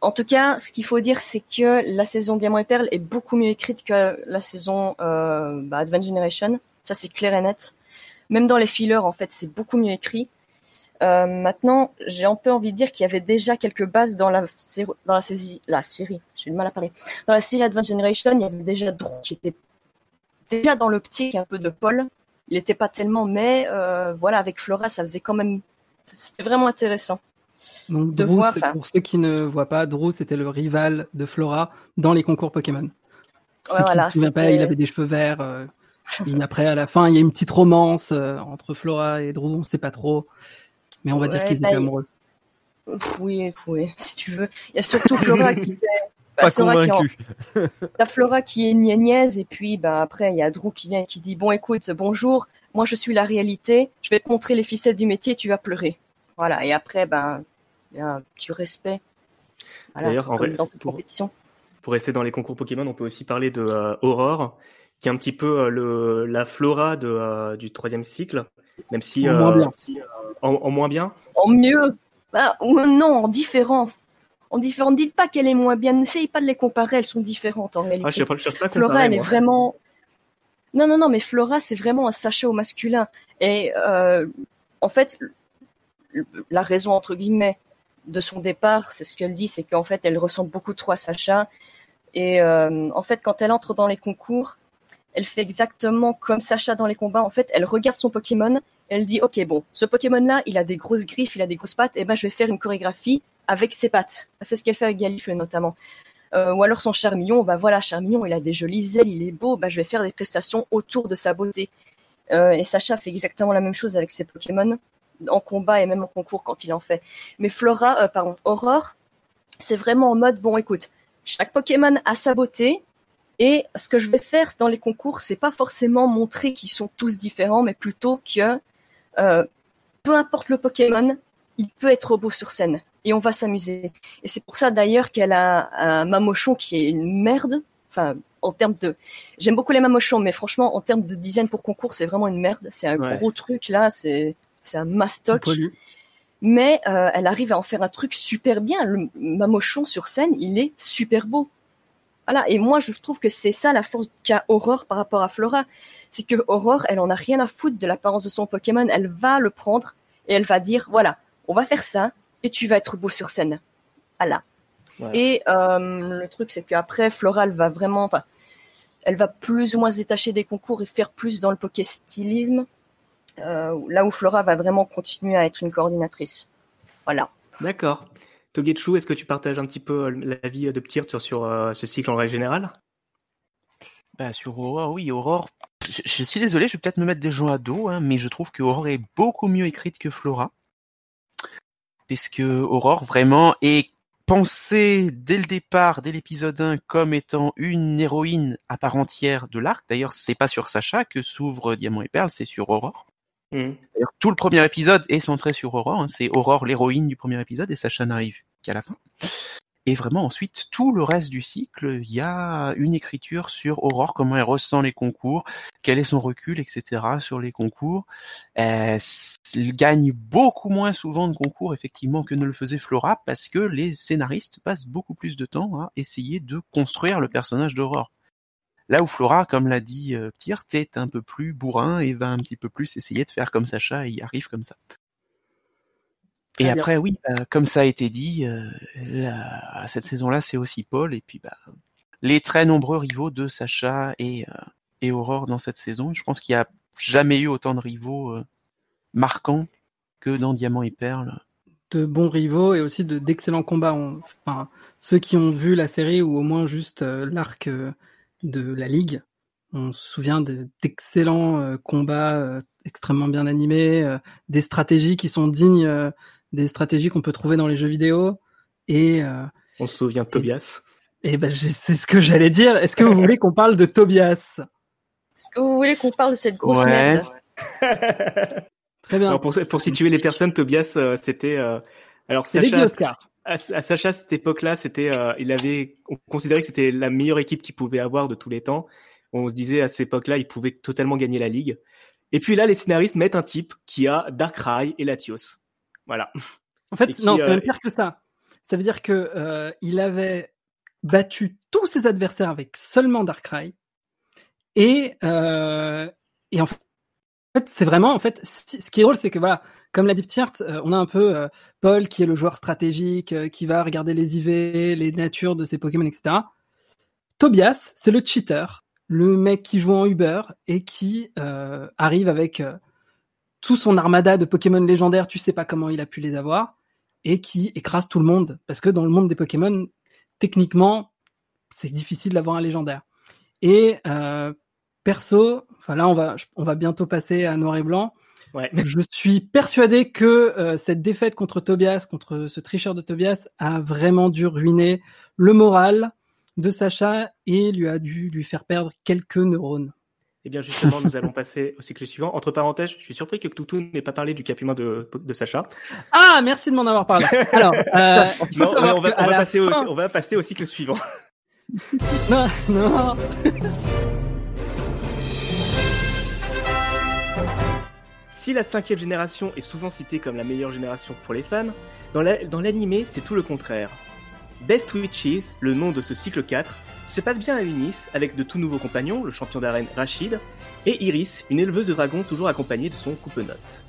En tout cas, ce qu'il faut dire, c'est que la saison Diamant et Perle est beaucoup mieux écrite que la saison euh, bah, Advent Generation. Ça, c'est clair et net. Même dans les fillers, en fait, c'est beaucoup mieux écrit. Maintenant, j'ai un peu envie de dire qu'il y avait déjà quelques bases dans la série. J'ai du mal à parler. Dans la série Advent Generation, il y avait déjà Drew qui était déjà dans l'optique un peu de Paul. Il n'était pas tellement, mais euh, voilà, avec Flora, ça faisait quand même, c'était vraiment intéressant.
Donc
de
Drew,
voir,
pour ceux qui ne voient pas, Drew c'était le rival de Flora dans les concours Pokémon.
Ouais, voilà,
ne pas, il avait des cheveux verts. euh, et après, à la fin, il y a une petite romance euh, entre Flora et Drew, on sait pas trop. Mais on va dire qu'ils
bah,
étaient amoureux.
Oui, oui, si tu veux. Il y a surtout Flora qui fait. Bah,
Pas
Flora qui est en-
convaincu.
T'as Flora qui est niaise et puis bah après il y a Drew qui vient et qui dit bon écoute bonjour moi je suis la réalité je vais te montrer les ficelles du métier et tu vas pleurer voilà et après ben il y a un petit respect voilà,
D'ailleurs, en
comme
vrai,
dans toute
pour-
compétition
Pour rester dans les concours Pokémon, on peut aussi parler de euh, Aurore, qui est un petit peu euh, le, la Flora de, euh, du troisième cycle, même si
En moins bien.
si, euh, en, en moins bien.
en mieux bah, ou non en différent en différent dites pas qu'elle est moins bien n'essayez pas de les comparer elles sont différentes en réalité
Ah, je sais pas, je cherche pas à
Flora, elle est vraiment. Non, non, non, mais Flora, c'est vraiment un Sacha au masculin. Et euh, en fait, la raison entre guillemets de son départ, c'est ce qu'elle dit, c'est qu'en fait, elle ressemble beaucoup trop à Sacha. Et euh, en fait, quand elle entre dans les concours, elle fait exactement comme Sacha dans les combats. En fait, elle regarde son Pokémon, elle dit, ok, bon, ce Pokémon-là, il a des grosses griffes, il a des grosses pattes, et ben, je vais faire une chorégraphie avec ses pattes. C'est ce qu'elle fait avec Galifle notamment. Euh, ou alors son Charmillon, bah voilà, Charmillon, il a des jolies ailes, il est beau, bah je vais faire des prestations autour de sa beauté. Euh, et Sacha fait exactement la même chose avec ses Pokémon, en combat et même en concours quand il en fait. Mais Flora, euh, pardon, Aurore, c'est vraiment en mode, bon écoute, chaque Pokémon a sa beauté, et ce que je vais faire dans les concours, c'est pas forcément montrer qu'ils sont tous différents, mais plutôt que peu importe le Pokémon, il peut être beau sur scène et on va s'amuser. Et c'est pour ça d'ailleurs qu'elle a un Mamochon qui est une merde. Enfin, en termes de, j'aime beaucoup les Mamochons, mais franchement, en termes de design pour concours, c'est vraiment une merde. C'est un
Ouais.
gros truc là, c'est c'est un mastoc. Mais euh, elle arrive à en faire un truc super bien. Le Mamochon sur scène, il est super beau. Voilà. Et moi, je trouve que c'est ça la force qu'a Aurore par rapport à Flora. C'est que Aurore, elle en a rien à foutre de l'apparence de son Pokémon. Elle va le prendre et elle va dire, voilà, on va faire ça et tu vas être beau sur scène. Voilà. Et euh, le truc, c'est qu'après, Flora, elle va vraiment, enfin, elle va plus ou moins se détacher des concours et faire plus dans le poké stylisme. Euh, là où Flora va vraiment continuer à être une coordinatrice. Voilà.
D'accord. Togetsu, est-ce que tu partages un petit peu euh, l'avis de Ptirt sur, sur euh, ce cycle en règle générale?
Bah, sur Aurore, oui, Aurore. Je, je suis désolé, je vais peut-être me mettre des gens à dos, hein, mais je trouve que Aurore est beaucoup mieux écrite que Flora. Parce que Aurore, vraiment, est pensée dès le départ, dès l'épisode 1, comme étant une héroïne à part entière de l'arc. D'ailleurs, c'est pas sur Sacha que s'ouvre Diamant et Perle, c'est sur Aurore. D'ailleurs, tout le premier épisode est centré sur Aurore. hein. C'est Aurore l'héroïne du premier épisode et Sacha n'arrive qu'à la fin. Et vraiment ensuite, tout le reste du cycle, il y a une écriture sur Aurore, comment elle ressent les concours, quel est son recul, etc. sur les concours. Elle gagne beaucoup moins souvent de concours effectivement que ne le faisait Flora parce que les scénaristes passent beaucoup plus de temps à essayer de construire le personnage d'Aurore. Là où Flora, comme l'a dit euh, Ptirt, est un peu plus bourrin et va un petit peu plus essayer de faire comme Sacha et y arrive comme ça. Et
bien.
après, oui, euh, comme ça a été dit, euh, la- cette saison-là, c'est aussi Paul et puis bah, les très nombreux rivaux de Sacha et, euh, et Aurore dans cette saison. Je pense qu'il n'y a jamais eu autant de rivaux euh, marquants que dans Diamant et Perle.
de bons rivaux et aussi de d'excellents combats. On- enfin, ceux qui ont vu la série ou au moins juste euh, l'arc euh, de la ligue, on se souvient de- d'excellents euh, combats euh, extrêmement bien animés, euh, des stratégies qui sont dignes euh, des stratégies qu'on peut trouver dans les jeux vidéo. Et, euh,
On se souvient de Tobias.
et ben, je- c'est ce que j'allais dire. Est-ce que vous voulez qu'on parle de Tobias?
Est-ce que vous voulez qu'on parle de cette grosse
Ouais.
merde?
Très bien.
Alors pour, pour situer les personnes, Tobias, euh, c'était euh, alors Sacha,
Oscar.
à, à Sacha à cette époque-là, c'était, euh, il avait, on considérait que c'était la meilleure équipe qu'il pouvait avoir de tous les temps. On se disait à cette époque-là, il pouvait totalement gagner la ligue. Et puis là, les scénaristes mettent un type qui a Darkrai et Latios. Voilà.
En fait,
qui,
non, c'est
euh,
même pire que ça. Ça veut dire que euh, il avait battu tous ses adversaires avec seulement Darkrai. Et, euh, et en fait, c'est vraiment, en fait, ce qui est drôle, c'est que voilà, comme l'a dit Ptiert, euh, on a un peu euh, Paul qui est le joueur stratégique, qui va regarder les IV, les natures de ses Pokémon, etc. Tobias, c'est le cheater, le mec qui joue en Uber et qui arrive avec tout son armada de Pokémon légendaires, tu sais pas comment il a pu les avoir, et qui écrase tout le monde parce que dans le monde des Pokémon, techniquement, c'est difficile d'avoir un légendaire. Et euh, perso, enfin là on va on va bientôt passer à noir et blanc.
Ouais.
Je suis persuadé que euh, cette défaite contre Tobias, contre ce tricheur de Tobias, a vraiment dû ruiner le moral de Sacha et lui a dû lui faire perdre quelques neurones.
Eh bien, justement, nous allons passer au cycle suivant. Entre parenthèses, je suis surpris que Toutou n'ait pas parlé du cap humain de, de Sacha.
Ah, merci de m'en avoir parlé. Alors, euh,
on, va, on passer au,
fin-
on va passer au cycle suivant.
Non, non.
Si la cinquième génération est souvent citée comme la meilleure génération pour les fans, dans la- dans l'animé, c'est tout le contraire. Best Witches, le nom de ce cycle 4, se passe bien à Unis avec de tout nouveaux compagnons, le champion d'arène Rachid, et Iris, une éleveuse de dragons toujours accompagnée de son coupe-note.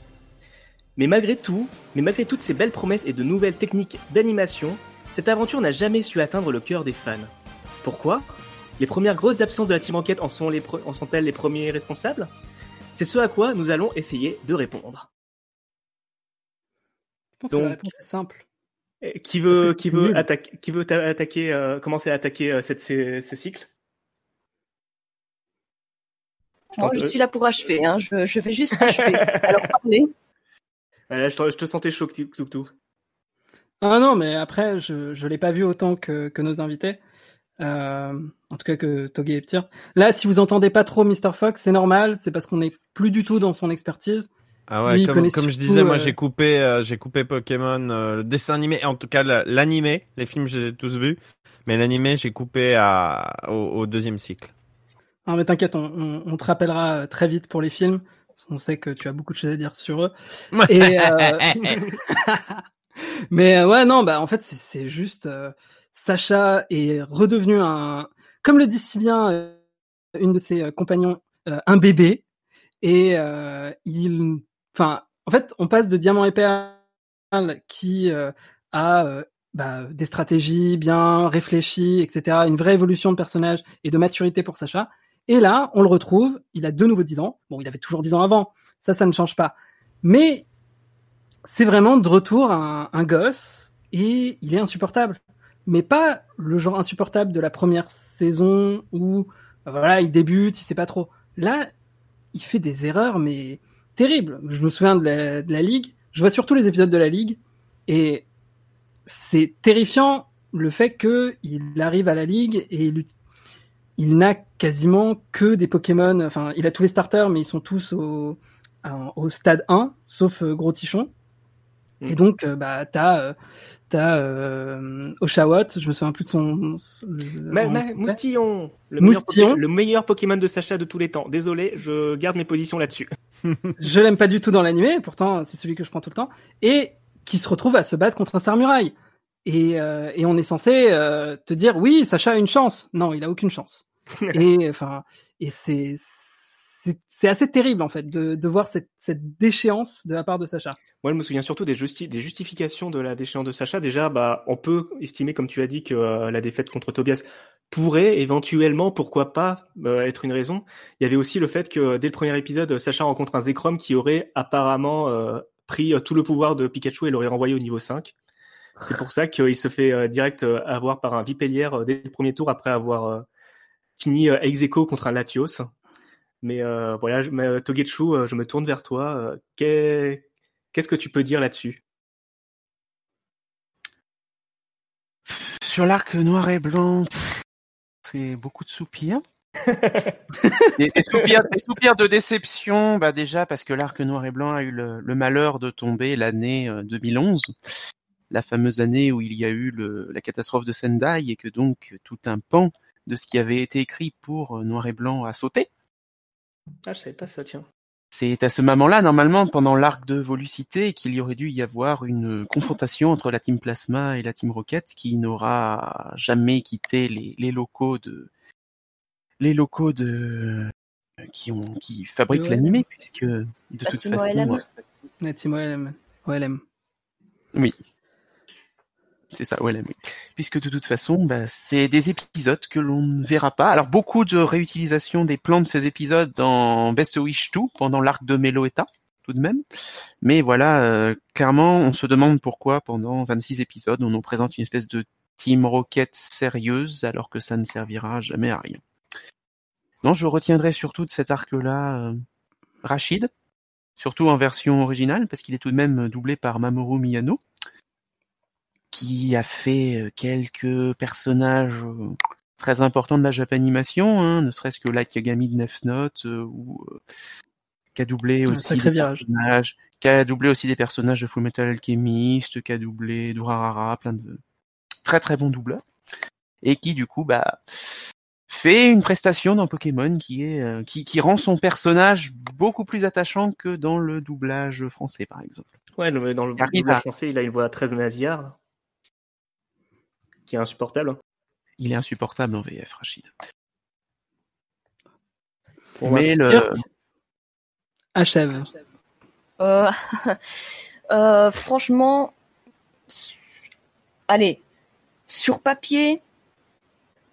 Mais malgré tout, mais malgré toutes ces belles promesses et de nouvelles techniques d'animation, cette aventure n'a jamais su atteindre le cœur des fans. Pourquoi? Les premières grosses absences de la team enquête en sont les pre- en sont-elles les premiers responsables? C'est ce à quoi nous allons essayer de répondre.
Je pense que
Donc-
la réponse est simple.
Qui veut, qui veut attaquer, qui veut ta- attaquer, euh, commencer à attaquer euh, cette, ce, ce cycle? Je
je suis là pour achever. Hein. Je, je vais juste achever. Alors, parlez.
Voilà, je, te, je te sentais chaud, Toutou.
Ah non, mais après, je je l'ai pas vu autant que, que nos invités. Euh, en tout cas que Togi et Ptir. Là, si vous entendez pas trop Mr. Fox, c'est normal, c'est parce qu'on est plus du tout dans son expertise.
Ah ouais,
Lui,
comme, je disais, moi
euh,
j'ai coupé, euh, j'ai coupé Pokémon, euh, le dessin animé, en tout cas la- l'animé, les films je les ai tous vus, mais l'animé j'ai coupé à, au, au deuxième cycle.
Non, mais t'inquiète, on, on, on te rappellera très vite pour les films. parce qu'on sait que tu as beaucoup de choses à dire sur eux. Et, mais ouais, non, bah en fait c'est- juste Sacha est redevenu un, comme le dit si bien une de ses compagnons, un bébé. Et euh, il, enfin, en fait, on passe de Diamant et qui euh, a euh, bah, des stratégies bien réfléchies, etc., une vraie évolution de personnage et de maturité pour Sacha. Et là, on le retrouve, il a de nouveau 10 ans. Bon, il avait toujours 10 ans avant, ça, ça ne change pas. Mais c'est vraiment de retour un, un gosse et il est insupportable. Mais pas le genre insupportable de la première saison où bah voilà, il débute, il sait pas trop. Là, il fait des erreurs mais terribles. Je me souviens de la, de la ligue, je vois surtout les épisodes de la ligue et c'est terrifiant le fait que il arrive à la ligue et il, n'a quasiment que des Pokémon, enfin, il a tous les starters mais ils sont tous au stade 1 sauf euh, Gros Tichon.
Mm.
Et donc, euh, bah, t'as, euh, t'as euh, Oshawott, je me souviens plus de son. le-
Ma-
en
ma-
français.
Moustillon, le
Moustillon.
Meilleur, le meilleur Pokémon de Sacha de tous les temps. Désolé, je garde mes positions là-dessus.
Je l'aime pas du tout dans l'animé, pourtant c'est celui que je prends tout le temps, et qui se retrouve à se battre contre un Sarmurail. Et, euh, et on est censé euh, te dire oui, Sacha a une chance. Non, il a aucune chance. et enfin, et c'est c'est c'est assez terrible en fait de, de voir cette, cette déchéance de la part de Sacha.
Moi, je me souviens surtout des, justi- des justifications de la déchéance de Sacha. Déjà, bah, on peut estimer, comme tu as dit, que euh, la défaite contre Tobias pourrait éventuellement, pourquoi pas, euh, être une raison. Il y avait aussi le fait que dès le premier épisode, Sacha rencontre un Zekrom qui aurait apparemment euh, pris euh, tout le pouvoir de Pikachu et l'aurait renvoyé au niveau 5. C'est pour ça qu'il se fait euh, direct euh, avoir par un Vipellière euh, dès le premier tour après avoir euh, fini euh, ex aequo contre un Latios. Mais euh, voilà, je, euh, Togetsu, euh, je me tourne vers toi. Euh, Qu'est-ce que tu peux dire là-dessus?
Sur l'arc noir et blanc, c'est beaucoup de soupirs. des, des soupirs, des soupirs de déception, bah déjà parce que l'arc noir et blanc a eu le, le malheur de tomber l'année euh, 2011, la fameuse année où il y a eu le, la catastrophe de Sendai et que donc tout un pan de ce qui avait été écrit pour euh, noir et blanc a sauté.
Ah, je savais pas ça, tiens.
C'est à ce moment-là, normalement, pendant l'arc de Volucité, qu'il y aurait dû y avoir une confrontation entre la Team Plasma et la Team Rocket qui n'aura jamais quitté les, les locaux de les locaux de qui ont qui fabriquent l'animé puisque de
La
toute
Team
façon
OLM.
euh,
La team OLM. OLM.
C'est ça oui. puisque de toute façon bah, c'est des épisodes que l'on ne verra pas alors beaucoup de réutilisation des plans de ces épisodes dans Best Wish 2 pendant l'arc de Meloetta tout de même. Mais voilà, euh, clairement, on se demande pourquoi pendant 26 épisodes, on nous présente une espèce de Team Rocket sérieuse alors que ça ne servira jamais à rien. Non, je retiendrai surtout de cet arc-là euh, Rachid, surtout en version originale, parce qu'il est tout de même doublé par Mamoru Miyano, qui a fait euh, quelques personnages euh, très importants de la Japanimation, hein, ne serait-ce que Light Yagami de Nef Note, euh, ou euh, qui a doublé aussi des
virage.
personnages, qui a doublé aussi des personnages de Fullmetal Alchemist, qui a doublé Durarara, plein de très très bons doubleurs, et qui du coup bah fait une prestation dans Pokémon qui est euh, qui, qui rend son personnage beaucoup plus attachant que dans le doublage français par exemple.
Ouais, le- dans le doublage
à-
français, il a une voix très nasillarde, qui est insupportable. hein.
Il est insupportable en VF, Rachid.
Pour moi.
Mais le
Kurt achève.
Euh, euh, franchement, allez, sur papier,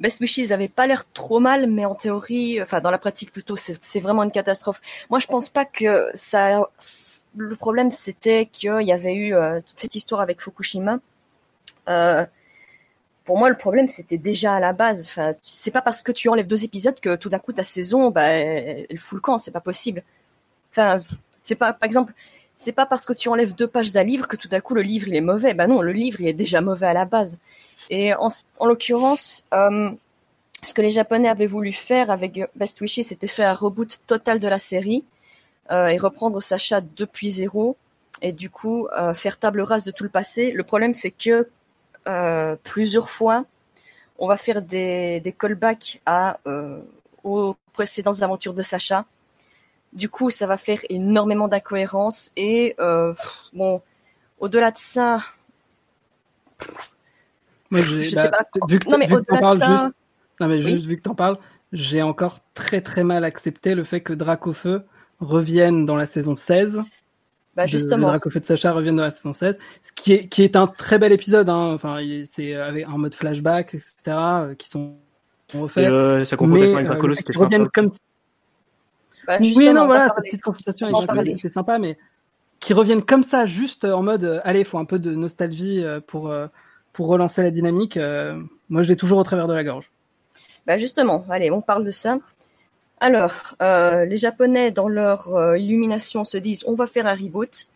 Best Wishes avait pas l'air trop mal, mais en théorie, enfin dans la pratique plutôt, c'est c'est vraiment une catastrophe. Moi, je pense pas que ça. Le problème, c'était qu'il y avait eu euh, toute cette histoire avec Fukushima. Euh, pour moi, le problème, c'était déjà à la base. Enfin, c'est pas parce que tu enlèves deux épisodes que tout d'un coup ta saison, bah, elle fout le camp. C'est pas possible. Enfin, c'est pas, par exemple, c'est pas parce que tu enlèves deux pages d'un livre que tout d'un coup le livre il est mauvais. Ben non, le livre il est déjà mauvais à la base. Et en, en l'occurrence, euh, ce que les Japonais avaient voulu faire avec Best Wishes, c'était faire un reboot total de la série euh, et reprendre Sacha depuis zéro et du coup euh, faire table rase de tout le passé. Le problème c'est que plusieurs fois, on va faire des, des callbacks à euh, aux précédentes aventures de Sacha. Du coup, ça va faire énormément d'incohérences et euh, bon, au-delà de ça,
Moi,
je
bah,
sais pas.
Vu que,
Non, mais
vu que parles
ça-
juste, non mais
Oui.
juste vu que t'en parles, j'ai encore très très mal accepté le fait que Dracofeu revienne dans la saison 16.
Bah
de- le
justement,
Dracofeu de Sacha revienne dans la saison 16, ce qui est qui est un très bel épisode. Hein. Enfin, il- c'est avec un mode flashback, etc. euh, qui sont refaits.
euh, ça
mais
avec
euh, le fait
c'était sympa.
comme
bah,
oui,
justement,
non, voilà, cette petite confrontation
On
avec
parler.
c'était sympa, mais qui reviennent comme ça, juste en mode, euh, allez, faut un peu de nostalgie euh, pour euh, pour relancer la dynamique. euh, moi, je l'ai toujours au travers de la gorge.
Bah justement, allez, on parle de ça. Alors, euh, les Japonais, dans leur euh, illumination, se disent on va faire un reboot.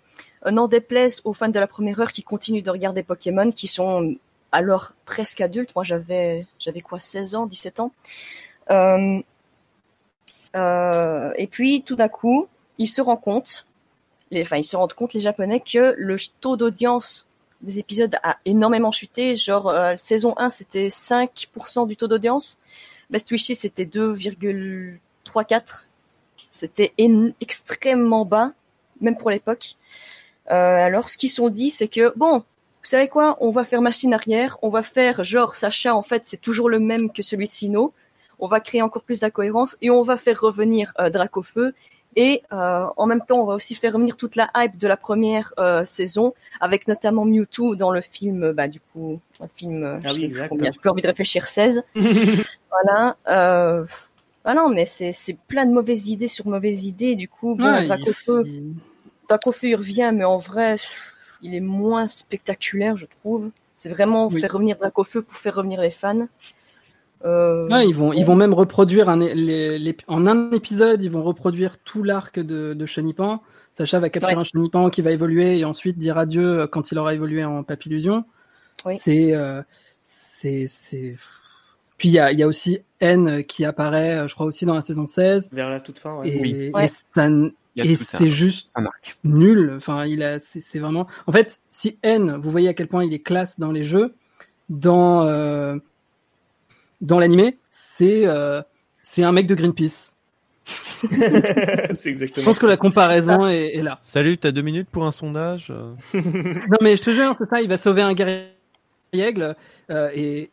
Euh, N'en déplaise aux fans de la première heure qui continuent de regarder Pokémon, qui sont alors presque adultes. Moi, j'avais, quoi, 16 ans, 17 ans. Et puis, tout d'un coup, ils se rendent compte, les, enfin, ils se rendent compte, les Japonais, que le taux d'audience des épisodes a énormément chuté. Genre, saison 1, c'était 5% du taux d'audience. Best Wishes, c'était 2,34. C'était en- extrêmement bas, même pour l'époque. Euh, alors, ce qu'ils sont dit, c'est que, bon, vous savez quoi, on va faire machine arrière, on va faire genre Sacha, en fait, c'est toujours le même que celui de Sino. On va créer encore plus d'incohérence et on va faire revenir euh, Dracofeu. Et euh, en même temps, on va aussi faire revenir toute la hype de la première euh, saison, avec notamment Mewtwo dans le film, bah du coup, un film,
Ah
je
oui,
sais
exact.
combien, j'ai plus envie de réfléchir, 16. voilà. Ah non, mais c'est plein de mauvaises idées sur mauvaises idées. Du coup, bon,
Ouais, il-
revient, mais en vrai, il est moins spectaculaire, je trouve. C'est vraiment
Oui.
faire revenir Dracofeu pour faire revenir les fans. Euh,
Ouais, ils vont, ils vont même reproduire un, é- les, les- en un épisode, ils vont reproduire tout l'arc de, de Chenipan. Sacha va capturer
Ouais.
un Chenipan qui va évoluer et ensuite dire adieu euh, quand il aura évolué en Papillusion.
Oui.
C'est, euh, c'est, c'est. Puis il y a, il y a aussi N qui apparaît, euh, je crois aussi dans la saison 16.
Vers la toute fin, ouais.
Et,
Oui.
et
Ouais.
ça, et c'est juste nul. Enfin, il a, c'est vraiment. En fait, si N, vous voyez à quel point il est classe dans les jeux, dans euh, dans l'animé, c'est euh, c'est un mec de Greenpeace.
c'est
Je
exactement.
pense que la comparaison est, est là.
Salut, t'as deux minutes pour un sondage euh
Non, mais je te jure, c'est ça. Il va sauver un guerrier aigle euh, et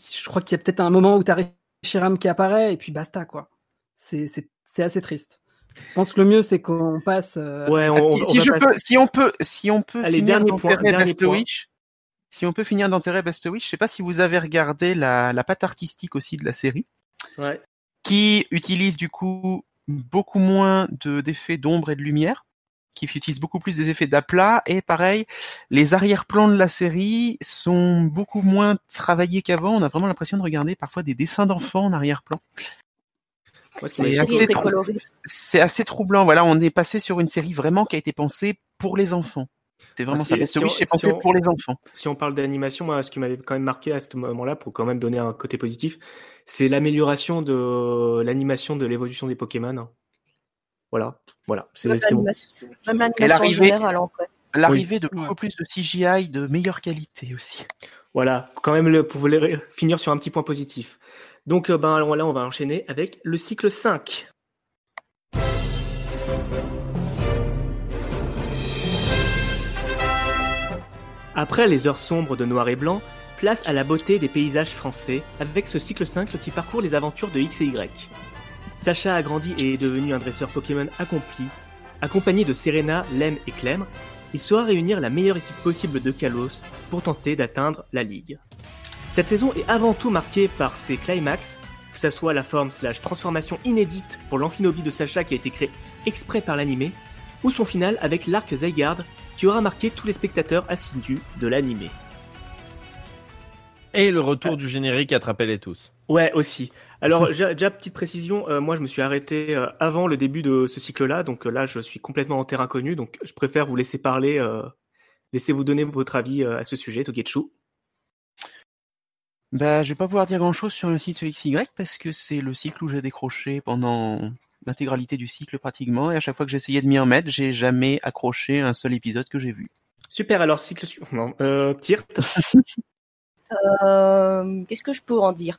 je crois qu'il y a peut-être un moment où t'as Shiram qui apparaît et puis basta quoi. C'est c'est c'est assez triste. Je pense que le mieux c'est qu'on passe. euh,
Ouais, on,
Ah,
on-
si,
on
je peux, si on peut, si on peut
Allez,
finir d'enterrer. Witch, si on peut finir d'enterrer Best Witch, je sais pas si vous avez regardé la, la patte artistique aussi de la série,
Ouais.
qui utilise du coup beaucoup moins de d'effets d'ombre et de lumière. Qui utilise beaucoup plus des effets d'aplat et pareil, les arrière-plans de la série sont beaucoup moins travaillés qu'avant. On a vraiment l'impression de regarder parfois des dessins d'enfants en arrière-plan. C'est assez, trou- troublant. Voilà, on est passé sur une série vraiment qui a été pensée pour les enfants. C'est vraiment
Ah,
ça.
si- si
oui, c'est pensé
si on-
pour les enfants.
si on parle d'animation, moi, ce qui m'avait quand même marqué à ce moment-là, pour quand même donner un côté positif, c'est l'amélioration de l'animation de l'évolution des Pokémon. Voilà, voilà. C'est bon.
Et l'arrivée- de beaucoup plus de CGI de meilleure qualité aussi.
Voilà, quand même le, pour les- finir sur un petit point positif. Donc, euh, ben, alors là, on va enchaîner avec le cycle 5. Après les heures sombres de noir et blanc, place à la beauté des paysages français avec ce cycle 5 qui parcourt les aventures de X et Y. Sacha a grandi et est devenu un dresseur Pokémon accompli. Accompagné de Serena, Lem et Clem, il saura réunir la meilleure équipe possible de Kalos pour tenter d'atteindre la Ligue. Cette saison est avant tout marquée par ses climax, que ce soit la forme slash transformation inédite pour l'amphinobi de Sacha qui a été créé exprès par l'animé, ou son final avec l'arc Zygarde qui aura marqué tous les spectateurs assidus de l'animé.
Et le retour du générique attrapait les tous.
Ouais, aussi. Alors, déjà, petite précision, euh, moi je me suis arrêté euh, avant le début de ce cycle-là, donc euh, là je suis complètement en terrain connu, donc je préfère vous laisser parler, euh, laisser vous donner votre avis euh, à ce sujet, Togetsu.
Bah, je vais pas pouvoir dire grand chose sur le site XY parce que c'est le cycle où j'ai décroché pendant l'intégralité du cycle pratiquement et à chaque fois que j'essayais de m'y remettre, j'ai jamais accroché un seul épisode que j'ai vu.
Super, alors cycle suivant. Non, euh, Tirt.
Euh, Qu'est-ce que je peux en dire?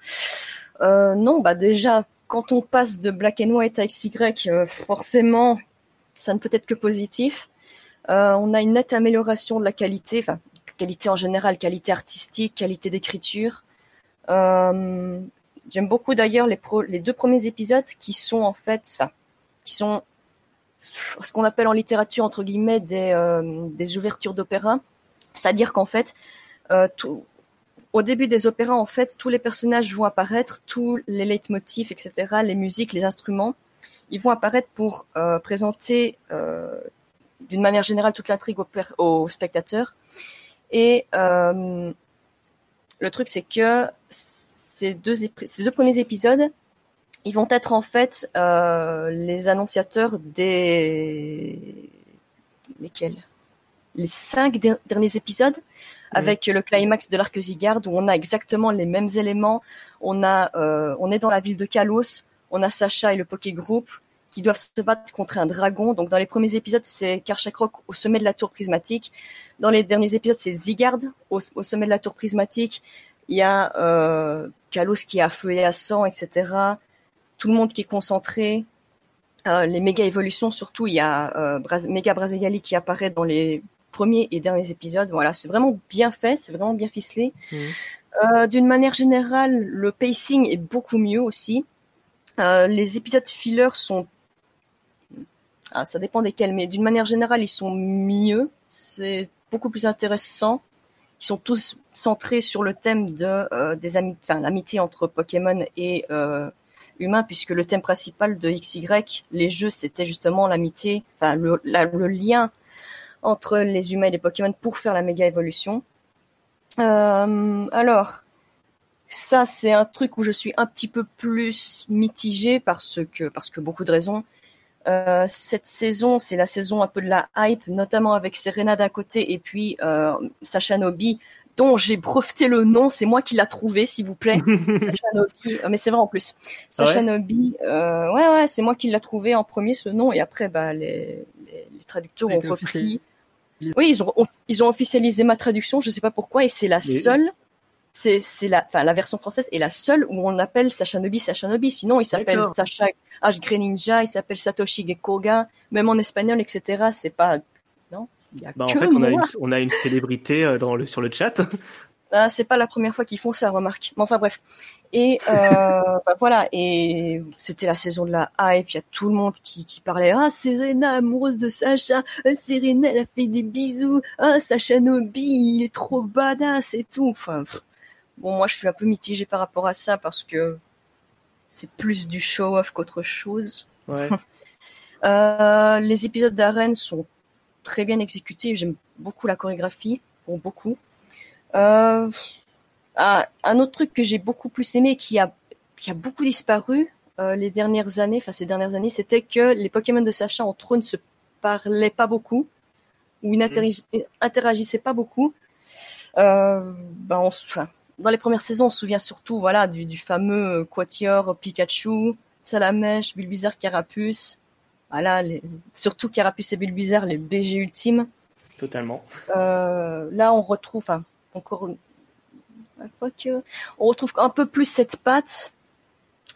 Euh, Non, bah déjà, quand on passe de Black and White à XY, euh, forcément, ça ne peut être que positif. On a une nette amélioration de la qualité, enfin qualité en général, qualité artistique, qualité d'écriture. J'aime beaucoup d'ailleurs les, deux premiers épisodes qui sont en fait, enfin, qui sont ce qu'on appelle en littérature entre guillemets des, ouvertures d'opéra, c'est-à-dire qu'en fait, tout, au début des opéras, en fait, tous les personnages vont apparaître, tous les leitmotifs, etc., les musiques, les instruments, ils vont apparaître pour euh, présenter euh, d'une manière générale toute l'intrigue au, aux spectateurs. Et euh, le truc, c'est que ces deux, ces deux premiers épisodes, ils vont être en fait euh, les annonciateurs des lesquels? Les cinq der- derniers épisodes avec le climax de l'arc Zygarde où on a exactement les mêmes éléments. On a, euh, on est dans la ville de Kalos, on a Sacha et le Poké Group qui doivent se battre contre un dragon. Donc dans les premiers épisodes, c'est Karchakrok au sommet de la tour prismatique. Dans les derniers épisodes, c'est Zygarde au, sommet de la tour prismatique. Il y a euh, Kalos qui est à feu et à sang, etc. Tout le monde qui est concentré. Euh, les méga évolutions, surtout, il y a euh, Braz Méga qui apparaît dans les premiers et derniers épisodes. Voilà, c'est vraiment bien fait, c'est vraiment bien ficelé.
Mhm.
Euh, D'une manière générale, le pacing est beaucoup mieux aussi. Euh, les épisodes fillers sont, ah, ça dépend desquels, mais d'une manière générale, ils sont mieux. C'est beaucoup plus intéressant. Ils sont tous centrés sur le thème de euh, des ami- enfin l'amitié entre Pokémon et euh, humains, puisque le thème principal de XY, les jeux, c'était justement l'amitié, enfin le, la- le lien entre les humains et les Pokémon pour faire la méga évolution. Euh, alors, ça c'est un truc où je suis un petit peu plus mitigée parce que parce que beaucoup de raisons. Euh, cette saison, c'est la saison un peu de la hype, notamment avec Serena d'un côté et puis euh, Sacha Nobi, dont j'ai breveté le nom, c'est moi qui l'a trouvé, s'il vous plaît. Sacha Nobi, euh, mais c'est vrai en plus. Sacha
ouais
Nobi, euh, ouais ouais, c'est moi qui l'a trouvé en premier ce nom et après bah les, les, les traducteurs ont repris. Oui, ils ont ils ont officialisé ma traduction, je sais pas pourquoi et c'est la
Mais-
seule. C'est c'est la enfin la version française est la seule où on appelle Sacha Nobi Sacha Nobi. Sinon, il s'appelle. Sacha H Greninja, il s'appelle Satoshi Gekoga, même en espagnol, etc. C'est pas non, il y a
Bah, en fait, on a, une, on a une célébrité euh, dans le, sur le chat.
Ah, c'est pas la première fois qu'ils font ça, remarque. Mais enfin bref. Et euh, bah, voilà. Et c'était la saison de la hype. Il y a tout le monde qui, qui parlait. Ah, Serena amoureuse de Sacha. Ah, Serena, elle a fait des bisous. Ah, Sacha Nobi, il est trop badass et tout. Enfin, pff. bon, moi, je suis un peu mitigée par rapport à ça parce que c'est plus du show-off qu'autre chose.
Ouais.
Euh, les épisodes d'arène sont très bien exécutés. J'aime beaucoup la chorégraphie, pour beaucoup. Euh, un, un autre truc que j'ai beaucoup plus aimé, qui a, qui a beaucoup disparu euh, les dernières années, enfin ces dernières années, c'était que les Pokémon de Sacha entre eux ne se parlaient pas beaucoup ou ils n'interagissaient pas beaucoup. Euh, ben on, dans les premières saisons, on se souvient surtout voilà du, du fameux Quatior, Pikachu, Salamèche, Bulbizarre, Carapuce. Voilà, les, surtout Carapuce et Bulbizarre, les BG ultimes.
Totalement.
Euh, là, on retrouve, encore, quoique, on retrouve un peu plus cette patte,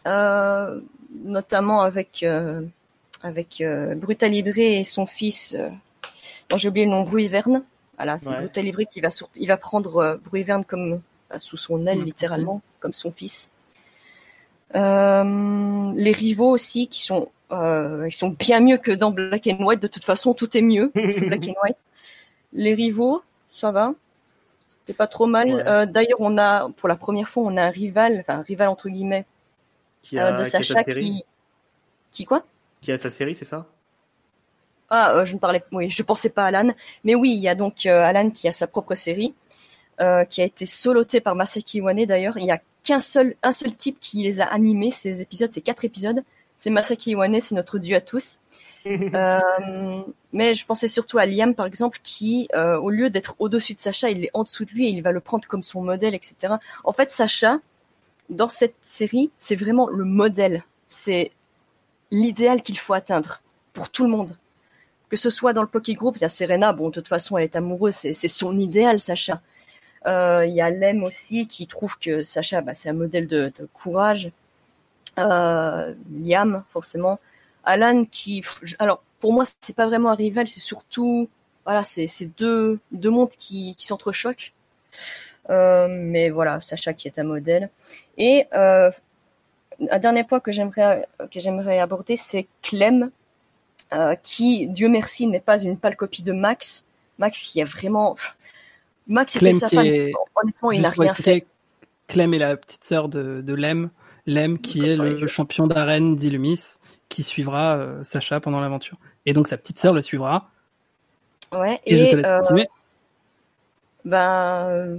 euh, notamment avec euh, avec euh, Brutalibré et son fils, euh, dont j'ai oublié le nom, Bruiverne. Voilà, c'est
Ouais.
Brutalibré qui va sur- il va prendre Bruiverne comme bah, sous son aile
Mhm.
littéralement, comme son fils. Les rivaux aussi qui sont ils sont bien mieux que dans Black and White. De toute façon, tout est mieux que Black and White. Les rivaux, ça va. C'est pas trop mal.
Ouais.
Euh, D'ailleurs, on a, pour la première fois, on a un rival, enfin un rival entre guillemets,
qui
euh,
a,
de
qui a sa
Sacha qui, qui quoi?
Qui a sa série, c'est ça?
Ah, euh, je ne parlais, oui, je pensais pas à Alan, mais oui, il y a donc euh, Alan qui a sa propre série, euh, qui a été solotée par Masaki Iwane d'ailleurs. Il y a qu'un seul, un seul type qui les a animés. Ces épisodes, c'est quatre épisodes. C'est Masaki Iwane, c'est notre dieu à tous. Euh, mais je pensais surtout à Liam, par exemple, qui, euh, au lieu d'être au-dessus de Sacha, il est en dessous de lui et il va le prendre comme son modèle, etc. En fait, Sacha, dans cette série, c'est vraiment le modèle. C'est l'idéal qu'il faut atteindre pour tout le monde. Que ce soit dans le Poké Group, il y a Serena, bon, de toute façon, elle est amoureuse, c'est son idéal, Sacha. Euh, Il y a Lem aussi, qui trouve que Sacha, bah, c'est un modèle de, de courage. Euh, Liam, forcément. Alan, qui, alors, pour moi, c'est pas vraiment un rival, c'est surtout, voilà, c'est deux, deux mondes qui, qui s'entrechoquent. Euh, mais voilà, Sacha qui est un modèle. Et euh, un dernier point que j'aimerais que j'aimerais aborder, c'est Clem, euh, qui, Dieu merci, n'est pas une pâle copie de Max. Max qui a vraiment, Max était sa fan.
est-
Honnêtement, il n'a rien fait.
Clem est la petite sœur de, de Lem. Lem qui est le champion d'arène d'Illumis qui suivra euh, Sacha pendant l'aventure. Et donc sa petite sœur le suivra.
Ouais.
Et, je te laisse
euh, ben, euh,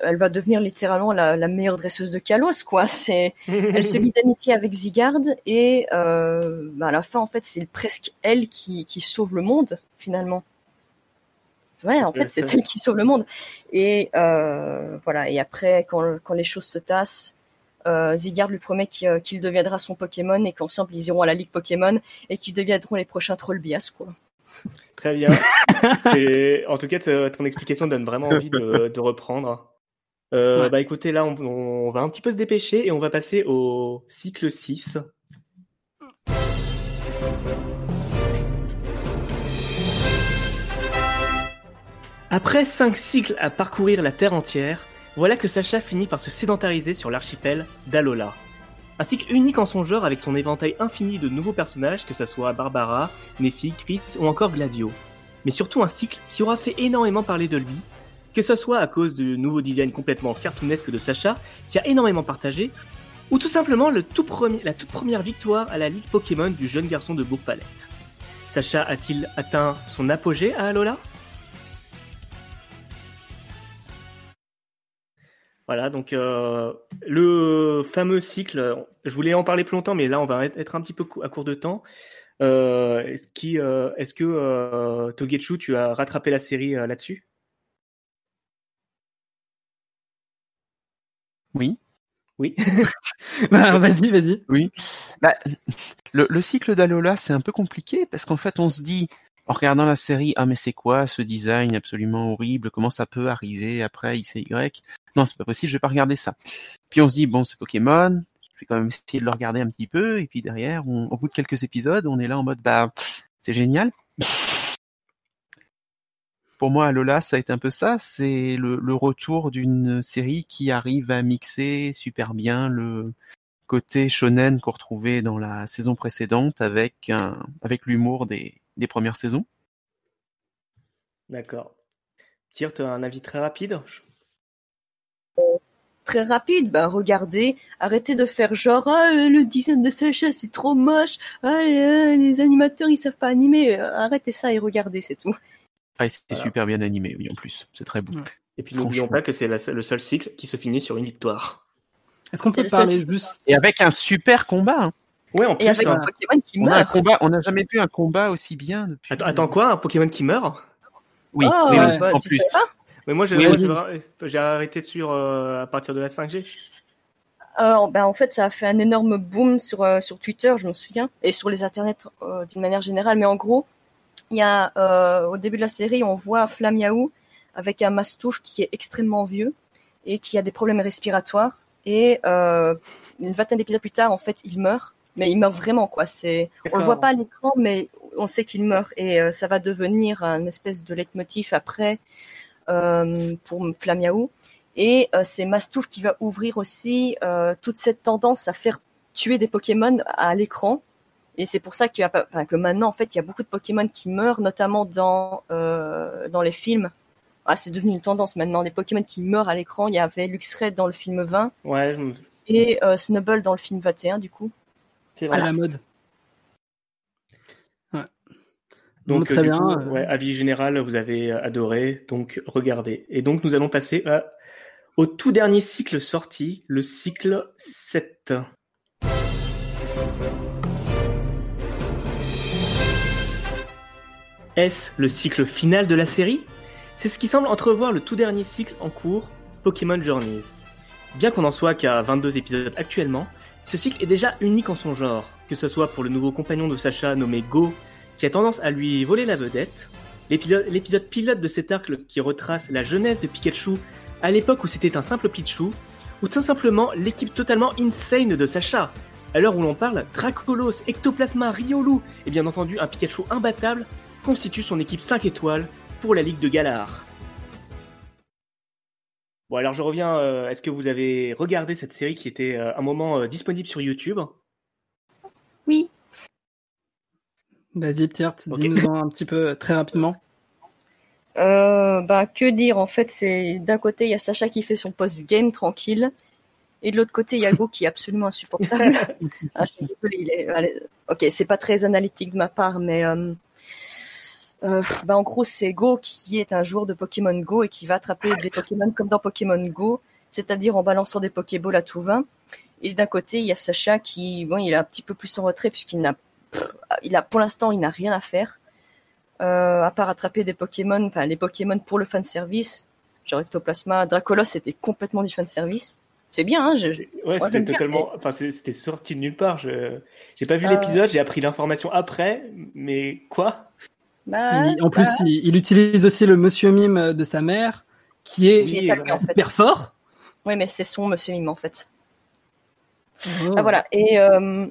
elle va devenir littéralement la, la meilleure dresseuse de Kalos, quoi. C'est, elle se lie d'amitié avec Zigard et euh, ben, à la fin, en fait, c'est presque elle qui, qui sauve le monde finalement. Ouais, en fait, c'est elle qui sauve le monde. Et euh, voilà. Et après, quand, quand les choses se tassent, euh, Zigard lui promet qu'il euh, qu'il deviendra son Pokémon et qu'ensemble ils iront à la Ligue Pokémon et qu'ils deviendront les prochains Trollbias, quoi.
Très bien. Et, en tout cas, te- ton explication donne vraiment envie de, de reprendre. Euh,
Ouais.
Bah écoutez, là, on, on va un petit peu se dépêcher et on va passer au cycle 6. Après cinq cycles à parcourir la Terre entière, voilà que Sacha finit par se sédentariser sur l'archipel d'Alola. Un cycle unique en son genre avec son éventail infini de nouveaux personnages, que ce soit Barbara, Nephi, Crit ou encore Gladio. Mais surtout un cycle qui aura fait énormément parler de lui, que ce soit à cause du nouveau design complètement cartoonesque de Sacha, qui a énormément partagé, ou tout simplement la toute première victoire à la Ligue Pokémon du jeune garçon de Bourg-Palette. Sacha a-t-il atteint son apogée à Alola? Voilà, donc euh, le fameux cycle, je voulais en parler plus longtemps, mais là on va être un petit peu à court de temps. Euh, est-ce, qui, euh, est-ce que Togetsu, tu as rattrapé la série là-dessus?
Oui.
Oui.
Bah, vas-y, vas-y.
Oui. Bah, le, le cycle d'Alola, c'est un peu compliqué parce qu'en fait, on se dit, en regardant la série, ah mais c'est quoi ce design absolument horrible? Comment ça peut arriver après X et Y? Non, c'est pas possible, je vais pas regarder ça. Puis on se dit, bon, c'est Pokémon, je vais quand même essayer de le regarder un petit peu. Et puis derrière, au bout de quelques épisodes, on est là en mode, bah, c'est génial. Pour moi, Alola, ça a été un peu ça. C'est le, retour d'une série qui arrive à mixer super bien le côté shonen qu'on retrouvait dans la saison précédente avec avec l'humour des, des premières saisons.
D'accord. Tire, tu as un avis très rapide?
Très rapide. Bah, regardez, arrêtez de faire genre, ah, euh, le design de Sacha, c'est trop moche. Ah, euh, les animateurs, ils savent pas animer. Euh, Arrêtez ça et regardez, c'est tout.
Ah, c'est
Voilà.
super bien animé, oui, en plus. C'est très beau.
Ouais.
Et puis n'oublions pas que c'est le seul cycle qui se finit sur une victoire.
Est-ce qu'on peut parler juste
Et avec un super combat. hein.
Ouais, en
Et
plus.
avec
hein.
un Pokémon qui
On a un
meurt.
combat, on n'a jamais vu un combat aussi bien depuis.
Attends, attends, quoi? Un Pokémon qui meurt?
Oui,
Oh,
oui, oui,
ouais.
bah,
en
tu
plus.
pas?
Mais moi, j'ai
Oui,
arrêté sur euh, à partir de la 5G.
Euh, ben, en fait, ça a fait un énorme boom sur, euh, sur Twitter, je me souviens, et sur les internets euh, d'une manière générale. Mais en gros, il y a euh, au début de la série, on voit Flamiaou avec un mastouf qui est extrêmement vieux et qui a des problèmes respiratoires. Et euh, une vingtaine d'épisodes plus tard, en fait, il meurt. Mais il meurt vraiment, quoi. C'est, on le voit pas à l'écran, mais on sait qu'il meurt. Et euh, ça va devenir un espèce de leitmotiv après euh, pour Flamiaou. Et euh, c'est Mastouf qui va ouvrir aussi toute cette tendance à faire tuer des Pokémon à l'écran. Et c'est pour ça qu'il y a pas- enfin, que maintenant, en fait, il y a beaucoup de Pokémon qui meurent, notamment dans, dans les films. Ah, c'est devenu une tendance maintenant, les Pokémon qui meurent à l'écran. Il y avait Luxray dans le film 20
Ouais, je-
et Snubble dans le film 21, du coup.
C'est
la mode. Ouais.
Donc,
Donc, très
euh,
bien.
coup,
euh,
ouais, avis général, vous avez adoré, donc regardez. Et donc, nous allons passer à- au tout dernier cycle sorti, le cycle 7. Est-ce le cycle final de la série? C'est ce qui semble entrevoir le tout dernier cycle en cours, Pokémon Journeys. Bien qu'on en soit qu'à 22 épisodes actuellement, ce cycle est déjà unique en son genre, que ce soit pour le nouveau compagnon de Sacha nommé Go, qui a tendance à lui voler la vedette, l'épisode pilote de cet arc qui retrace la jeunesse de Pikachu à l'époque où c'était un simple Pichu, ou tout simplement l'équipe totalement insane de Sacha. À l'heure où l'on parle, Dracolos, Ectoplasma, Riolu et bien entendu un Pikachu imbattable constituent son équipe 5 étoiles pour la Ligue de Galar. Bon alors je reviens, euh, est-ce que vous avez regardé cette série qui était euh, un moment euh, disponible sur YouTube?
Oui.
Vas-y, Ptirt,
Ok.
dis-nous un petit peu euh, très rapidement.
Euh, bah, que dire? En fait, c'est d'un côté il y a Sacha qui fait son post-game tranquille, et de l'autre côté il y a Go qui est absolument insupportable. ah, je suis désolée, il est... allez, ok, c'est pas très analytique de ma part, mais euh, bah, en gros c'est Go qui est un joueur de Pokémon Go et qui va attraper des Pokémon comme dans Pokémon Go, c'est-à-dire en balançant des Pokéballs à tout va. Et d'un côté il y a Sacha qui, bon, il est un petit peu plus en retrait puisqu'il n'a, il a pour l'instant il n'a rien à faire euh, à part attraper des Pokémon, enfin les Pokémon pour le fanservice, genre Ectoplasma, Dracolos, c'était complètement du fanservice. C'est bien, hein, je, je-
Ouais, c'était totalement. Enfin, c'était sorti de nulle part. Je j'ai pas vu
Euh.
l'épisode, j'ai appris l'information après, mais quoi?
Bah,
Il- en plus,
bah,
il, il utilise aussi le monsieur mime de sa mère, qui est
qui est
Oui,
à lui, en fait.
hyper fort.
Ouais, mais c'est son Monsieur Mime en fait.
Oh.
Ah, voilà. Et, euh,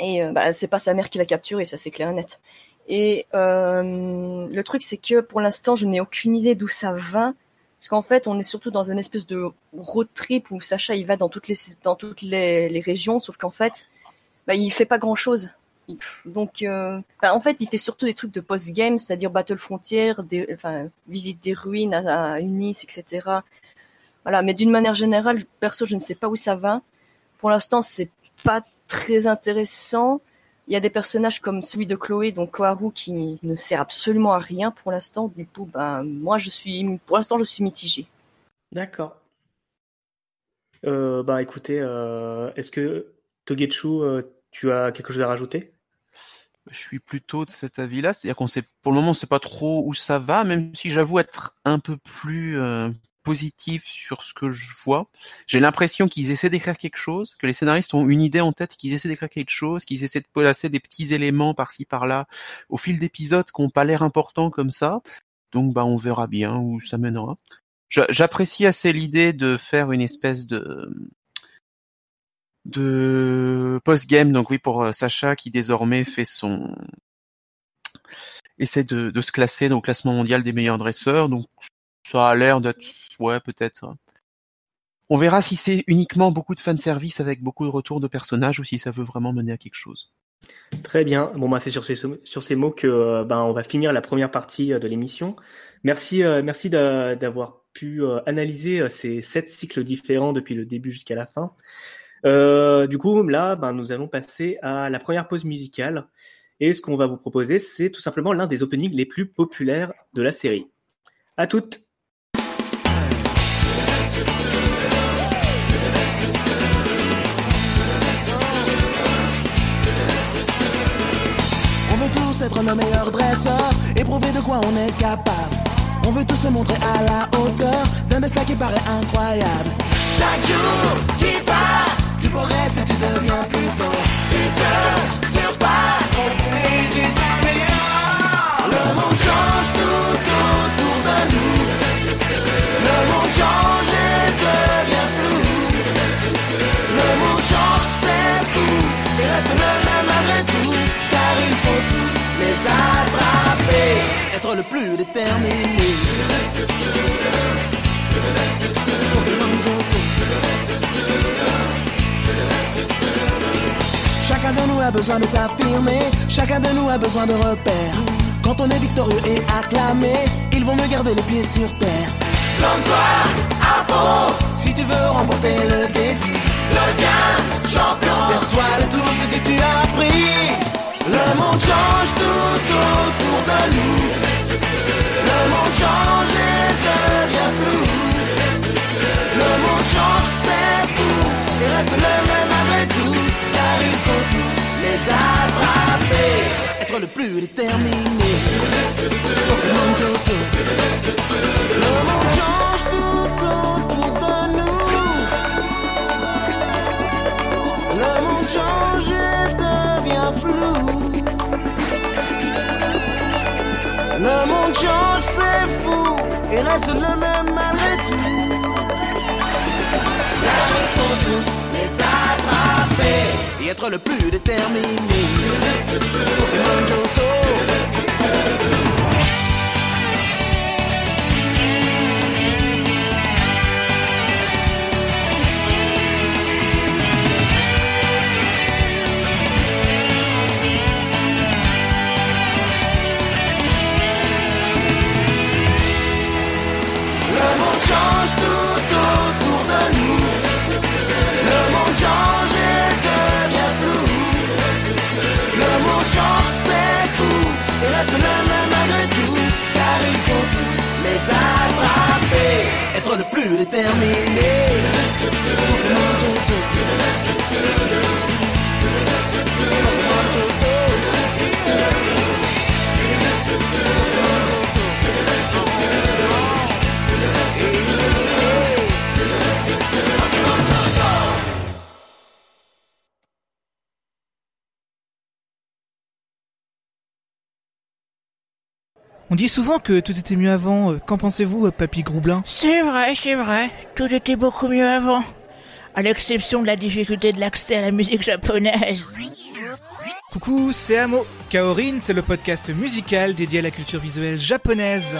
et euh, bah, c'est pas sa mère qui l'a capturé, ça c'est clair et net. Et euh, le truc, c'est que pour l'instant, je n'ai aucune idée d'où ça va. Parce qu'en fait, on est surtout dans une espèce de road trip où Sacha il va dans toutes les dans toutes les, les régions, sauf qu'en fait, bah, il fait pas grand chose. Donc, euh, bah, en fait, il fait surtout des trucs de post-game, c'est-à-dire Battle Frontier, visite des ruines à, à Unis, etc. Voilà, mais d'une manière générale, perso, je ne sais pas où ça va. Pour l'instant, c'est pas très intéressant. Il y a des personnages comme celui de Chloé, donc Koharu, qui ne sert absolument à rien pour l'instant. Du coup, ben, moi, je suis, pour l'instant, je suis mitigée.
D'accord. Euh, bah écoutez, euh, est-ce que Togetsu, tu as quelque chose à rajouter?
Je suis plutôt de cet avis-là, c'est-à-dire qu'on sait, pour le moment, on sait pas trop où ça va, même si j'avoue être un peu plus euh, positif sur ce que je vois. J'ai l'impression qu'ils essaient d'écrire quelque chose, que les scénaristes ont une idée en tête, qu'ils essaient d'écrire quelque chose, qu'ils essaient de placer des petits éléments par-ci par-là au fil d'épisodes qui n'ont pas l'air importants comme ça. Donc, bah, on verra bien où ça mènera. J'a- J'apprécie assez l'idée de faire une espèce de de post-game, donc oui pour euh, Sacha qui désormais fait son essaie de, se classer dans le classement mondial des meilleurs dresseurs, donc ça a l'air d'être ouais peut-être. On verra si c'est uniquement beaucoup de fanservice avec beaucoup de retours de personnages ou si ça veut vraiment mener à quelque chose.
Très bien. Bon, bah, c'est sur ces, sur ces mots que euh, ben, on va finir la première partie euh, de l'émission. Merci, merci d'a- d'avoir pu analyser ces sept cycles différents depuis le début jusqu'à la fin. Euh, du coup, là, ben, nous allons passer à la première pause musicale. Et ce qu'on va vous proposer, c'est tout simplement l'un des openings les plus populaires de la série. À toutes
On veut tous être nos meilleurs dresseurs et prouver de quoi on est capable. On veut tous se montrer à la hauteur d'un destin qui paraît incroyable. Chaque jour qui passe, tu progresses et tu deviens plus fort. Tu te surpasses, et tu t'améliores. Le monde change tout autour de nous. Le monde change et devient flou. Le monde change, c'est fou. Et reste le même malgré tout. Car il faut tous les attraper. Être le plus déterminé. Chacun de nous a besoin de s'affirmer, chacun de nous a besoin de repères. Quand on est victorieux et acclamé, ils vont me garder les pieds sur terre. Plante-toi à fond si tu veux remporter le défi. Deviens champion, serre-toi de tout ce que tu as appris. Le monde change tout autour de nous. Le monde change et devient flou. Le monde change, c'est reste le même malgré tout. Car il faut tous les attraper. Être le plus déterminé. Pokémon Johto. Le monde change tout autour de nous. Le monde change et devient flou. Le monde change, c'est fou. Et reste le même malgré tout. Et être le plus déterminé. Être le plus
On dit souvent que tout était mieux avant. Euh, Qu'en pensez-vous, euh, Papy Groublin?
C'est vrai, c'est vrai. Tout était beaucoup mieux avant. À l'exception de la difficulté de l'accès à la musique japonaise.
Coucou, c'est Amo. Kaorin, c'est le podcast musical dédié à la culture visuelle japonaise.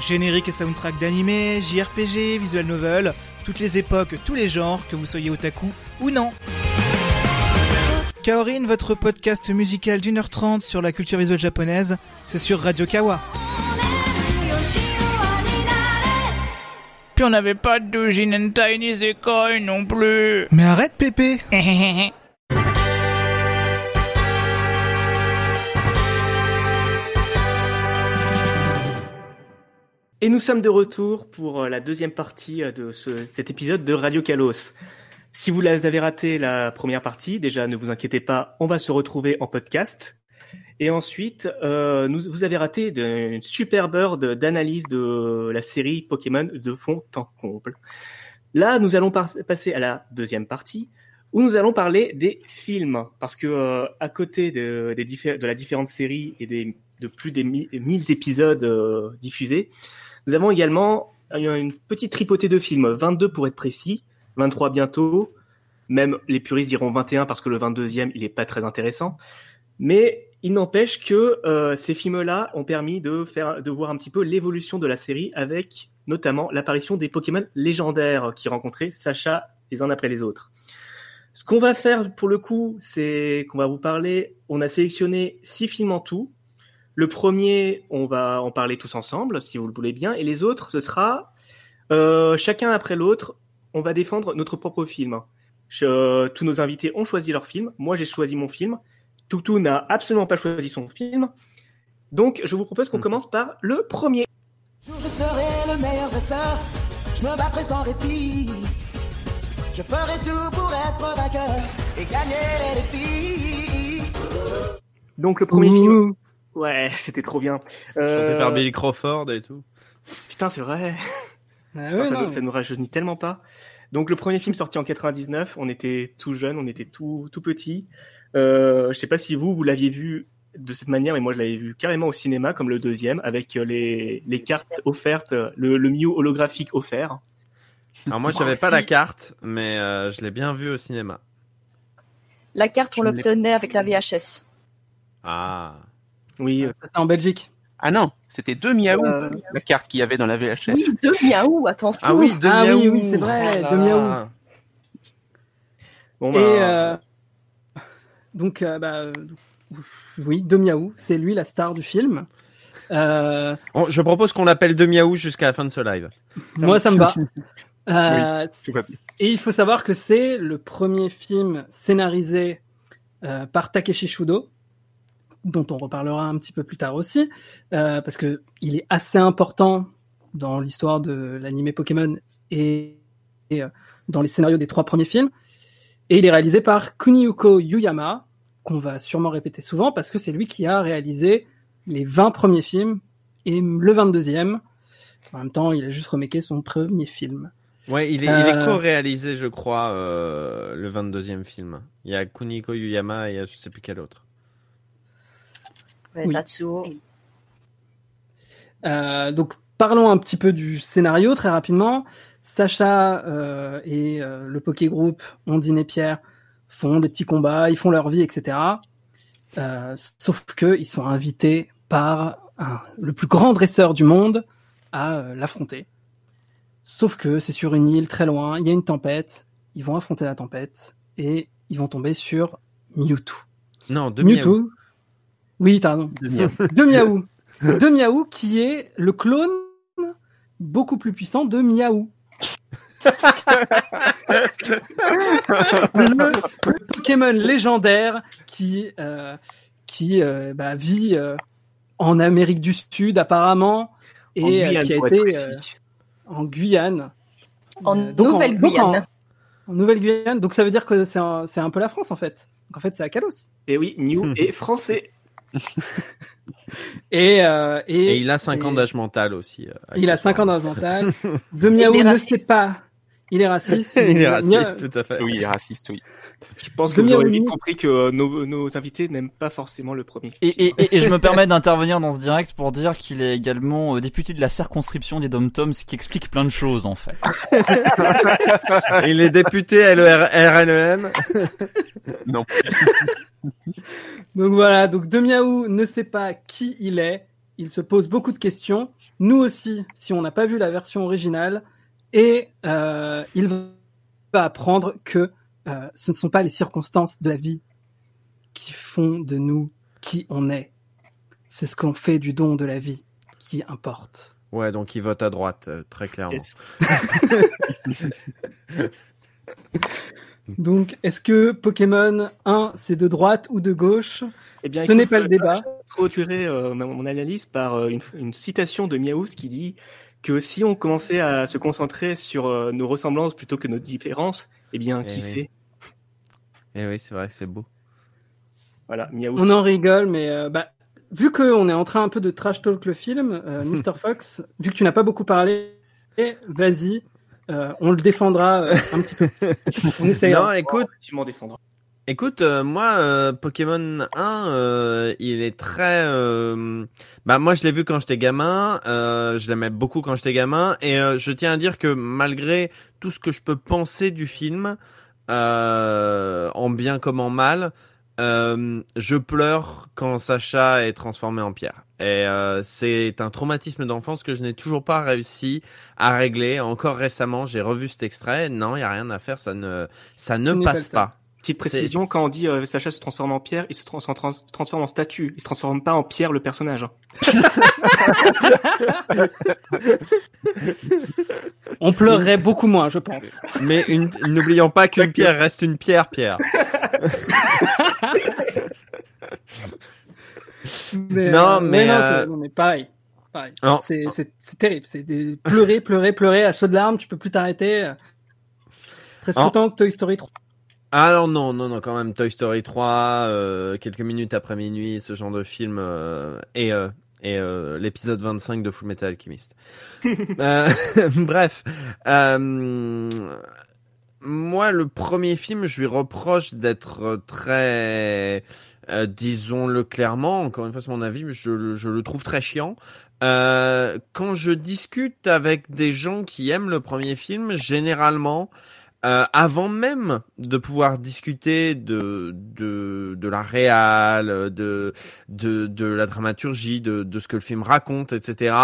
Générique et soundtrack d'animé, JRPG, visual novel, toutes les époques, tous les genres, que vous soyez otaku ou non. Kaorin, votre podcast musical d'une heure trente sur la culture visuelle japonaise, c'est sur Radio Kawa.
Puis on n'avait pas de doujin hentai ni zekoi non plus.
Mais arrête, Pépé
Et nous sommes de retour pour euh, la deuxième partie euh, de ce- cet épisode de Radio Kalos. Si vous avez raté la première partie, déjà ne vous inquiétez pas, on va se retrouver en podcast. Et ensuite, euh, vous avez raté une superbe heure d'analyse de la série Pokémon de fond en comble. Là, nous allons passer à la deuxième partie où nous allons parler des films. Parce que euh, à côté de, la différente série et des, de plus des mi- 1000 épisodes euh, diffusés, nous avons également une petite tripotée de films, 22 pour être précis, 23 bientôt, même les puristes diront 21 parce que le 22e, il est pas très intéressant. Mais il n'empêche que euh, ces films-là ont permis de, faire, de voir un petit peu l'évolution de la série avec notamment l'apparition des Pokémon légendaires qui rencontraient Sacha les uns après les autres. Ce qu'on va faire pour le coup, c'est qu'on va vous parler, on a sélectionné six films en tout, le premier, on va en parler tous ensemble, si vous le voulez bien, et les autres, ce sera euh, chacun après l'autre, on va défendre notre propre film. Je- tous nos invités ont choisi leur film. Moi, j'ai choisi mon film. Toutou n'a absolument pas choisi son film. Donc, je vous propose qu'on commence par le premier.
Je serai le meilleur dresseur, je me battrai sans répit. Je ferai tout pour être vainqueur et gagner les défis.
Donc, le premier
Ouh.
film. Ouais, c'était trop bien. Euh,
Chanté par Billy Crawford et tout.
Putain, c'est vrai.
Ah
ça,
non.
nous, ça nous rajeunit tellement pas. Donc, le premier film sorti en 99, on était tout jeunes, on était tout, tout petits. Euh, je sais pas si vous, vous l'aviez vu de cette manière, mais moi, je l'avais vu carrément au cinéma, comme le deuxième, avec euh, les, les cartes offertes, euh, le, le Mew holographique offert.
Alors moi,
Moi
j'avais pas la carte, mais euh, je l'ai bien vu au cinéma.
La carte, on
Je
l'obtenait avec la VHS.
Ah.
Oui, euh,
Ça, c'est en Belgique.
Ah non, c'était deux miaou,
Euh,
la carte qu'il y avait dans la VHS.
Oui, deux miaou, attention.
Ah oui, de
Ah oui,
miaou.
oui, c'est vrai,
Oh
de
là
miaou.
bon,
Et
bah,
euh, donc, euh, bah, oui, de Miaou, c'est lui la star du film. Euh,
Bon, je propose qu'on l'appelle de miaou jusqu'à la fin de ce live.
moi, ça me va. Euh,
tout
et il faut savoir que c'est le premier film scénarisé euh, par Takeshi Shudo, dont on reparlera un petit peu plus tard aussi, euh, parce que il est assez important dans l'histoire de l'anime Pokémon et, et, euh, dans les scénarios des trois premiers films. Et il est réalisé par Kuniyuko Yuyama, qu'on va sûrement répéter souvent, parce que c'est lui qui a réalisé les 20 premiers films et le 22e. En même temps, il a juste remaké son premier film.
Ouais, il est, il
Euh.
est co-réalisé, je crois, euh, le 22e film. Il y a Kuniko Yuyama et il y a je sais plus quel autre.
Oui.
Tatsuo.
Euh, donc parlons un petit peu du scénario très rapidement. Sacha euh, et euh, le Poké Group, Ondine et Pierre, font des petits combats, ils font leur vie, etc. Euh, sauf que ils sont invités par un- le plus grand dresseur du monde à euh, l'affronter. Sauf que c'est sur une île très loin, il y a une tempête, ils vont affronter la tempête et ils vont tomber sur Mewtwo.
Non, de miaou.
Oui, t'as raison.
De miaou.
De Miaou. De Miaou qui est le clone beaucoup plus puissant de Miaou. le, le Pokémon légendaire qui euh, qui euh, bah, vit euh, en Amérique du Sud apparemment et
en Guyane,
qui a été euh, en Guyane.
En
Euh, donc
Nouvelle-Guyane.
En, en Nouvelle-Guyane. Donc ça veut dire que c'est un, c'est un peu la France en fait. Donc en fait c'est à Kalos.
Et oui, Mew est français.
Et, euh, et,
Et il a 5 ans
et-
d'âge mental aussi. euh,
Il a 5 ans d'âge mental. De
est
ne sait pas. Il est raciste.
il est raciste, tout à fait.
Oui, il est raciste, oui.
Je pense que vous aurez vite compris que euh, nos, nos invités n'aiment pas forcément le premier.
Et, et, et, et je me permets d'intervenir dans ce direct pour dire qu'il est également euh, député de la circonscription des Dom-Toms, ce qui explique plein de choses en fait.
il est député LERNEM.
Non.
Donc voilà, donc De Miaou ne sait pas qui il est. Il se pose beaucoup de questions. Nous aussi, si on n'a pas vu la version originale. Et euh, il va apprendre que euh, ce ne sont pas les circonstances de la vie qui font de nous qui on est. C'est ce qu'on fait du don de la vie qui importe.
Ouais, donc il vote à droite, euh, très clairement.
Yes.
Donc, est-ce que Pokémon 1, c'est de droite ou de gauche?
Eh bien,
Ce n'est pas le débat.
Je vais clôturer euh, mon analyse par euh, une, une citation de Miaous qui dit que si on commençait à se concentrer sur euh, nos ressemblances plutôt que nos différences, eh bien,
Eh
qui
oui.
sait?
Et oui, c'est vrai c'est beau.
Voilà, Miaous.
On en rigole, mais euh, bah, vu qu'on est en train un peu de trash talk le film, euh, Mr. Fox, vu que tu n'as pas beaucoup parlé, vas-y, euh, on le défendra euh, un petit peu. On essayera.
Non, écoute,
Tu m'en défendras.
Écoute, euh, moi, euh, Pokémon 1, euh, il est très... euh, Bah moi, je l'ai vu quand j'étais gamin, euh, je l'aimais beaucoup quand j'étais gamin, et euh, je tiens à dire que malgré tout ce que je peux penser du film, euh, en bien comme en mal, euh, je pleure quand Sacha est transformé en pierre. Et euh, c'est un traumatisme d'enfance que je n'ai toujours pas réussi à régler. Encore récemment, j'ai revu cet extrait. Non, il y a rien à faire, ça ne, ça ne passe pas.
Petite précision, quand on dit euh, Sacha se transforme en pierre, il se, trans- se trans- se transforme en statue. Il se transforme pas en pierre le personnage.
On pleurerait beaucoup moins, je pense.
Mais n'oublions pas qu'une pierre reste une pierre, Pierre.
Mais,
Non,
euh,
mais, euh,
non, mais pareil. C'est, terrible. C'est des... pleurer, pleurer, pleurer à chaudes larmes. Tu peux plus t'arrêter. Presque autant que Toy Story 3.
Alors non, non, non, quand même Toy Story 3, euh, quelques minutes après minuit, ce genre de film, euh, et, euh, et euh, l'épisode 25 de Full Metal Alchemist. Euh, bref, euh, moi le premier film, je lui reproche d'être très, euh, disons-le clairement, encore une fois c'est mon avis, mais je, le- je le trouve très chiant. Euh, quand je discute avec des gens qui aiment le premier film, généralement, euh, avant même de pouvoir discuter de de, de la réal, de, de de la dramaturgie, de de ce que le film raconte, etc.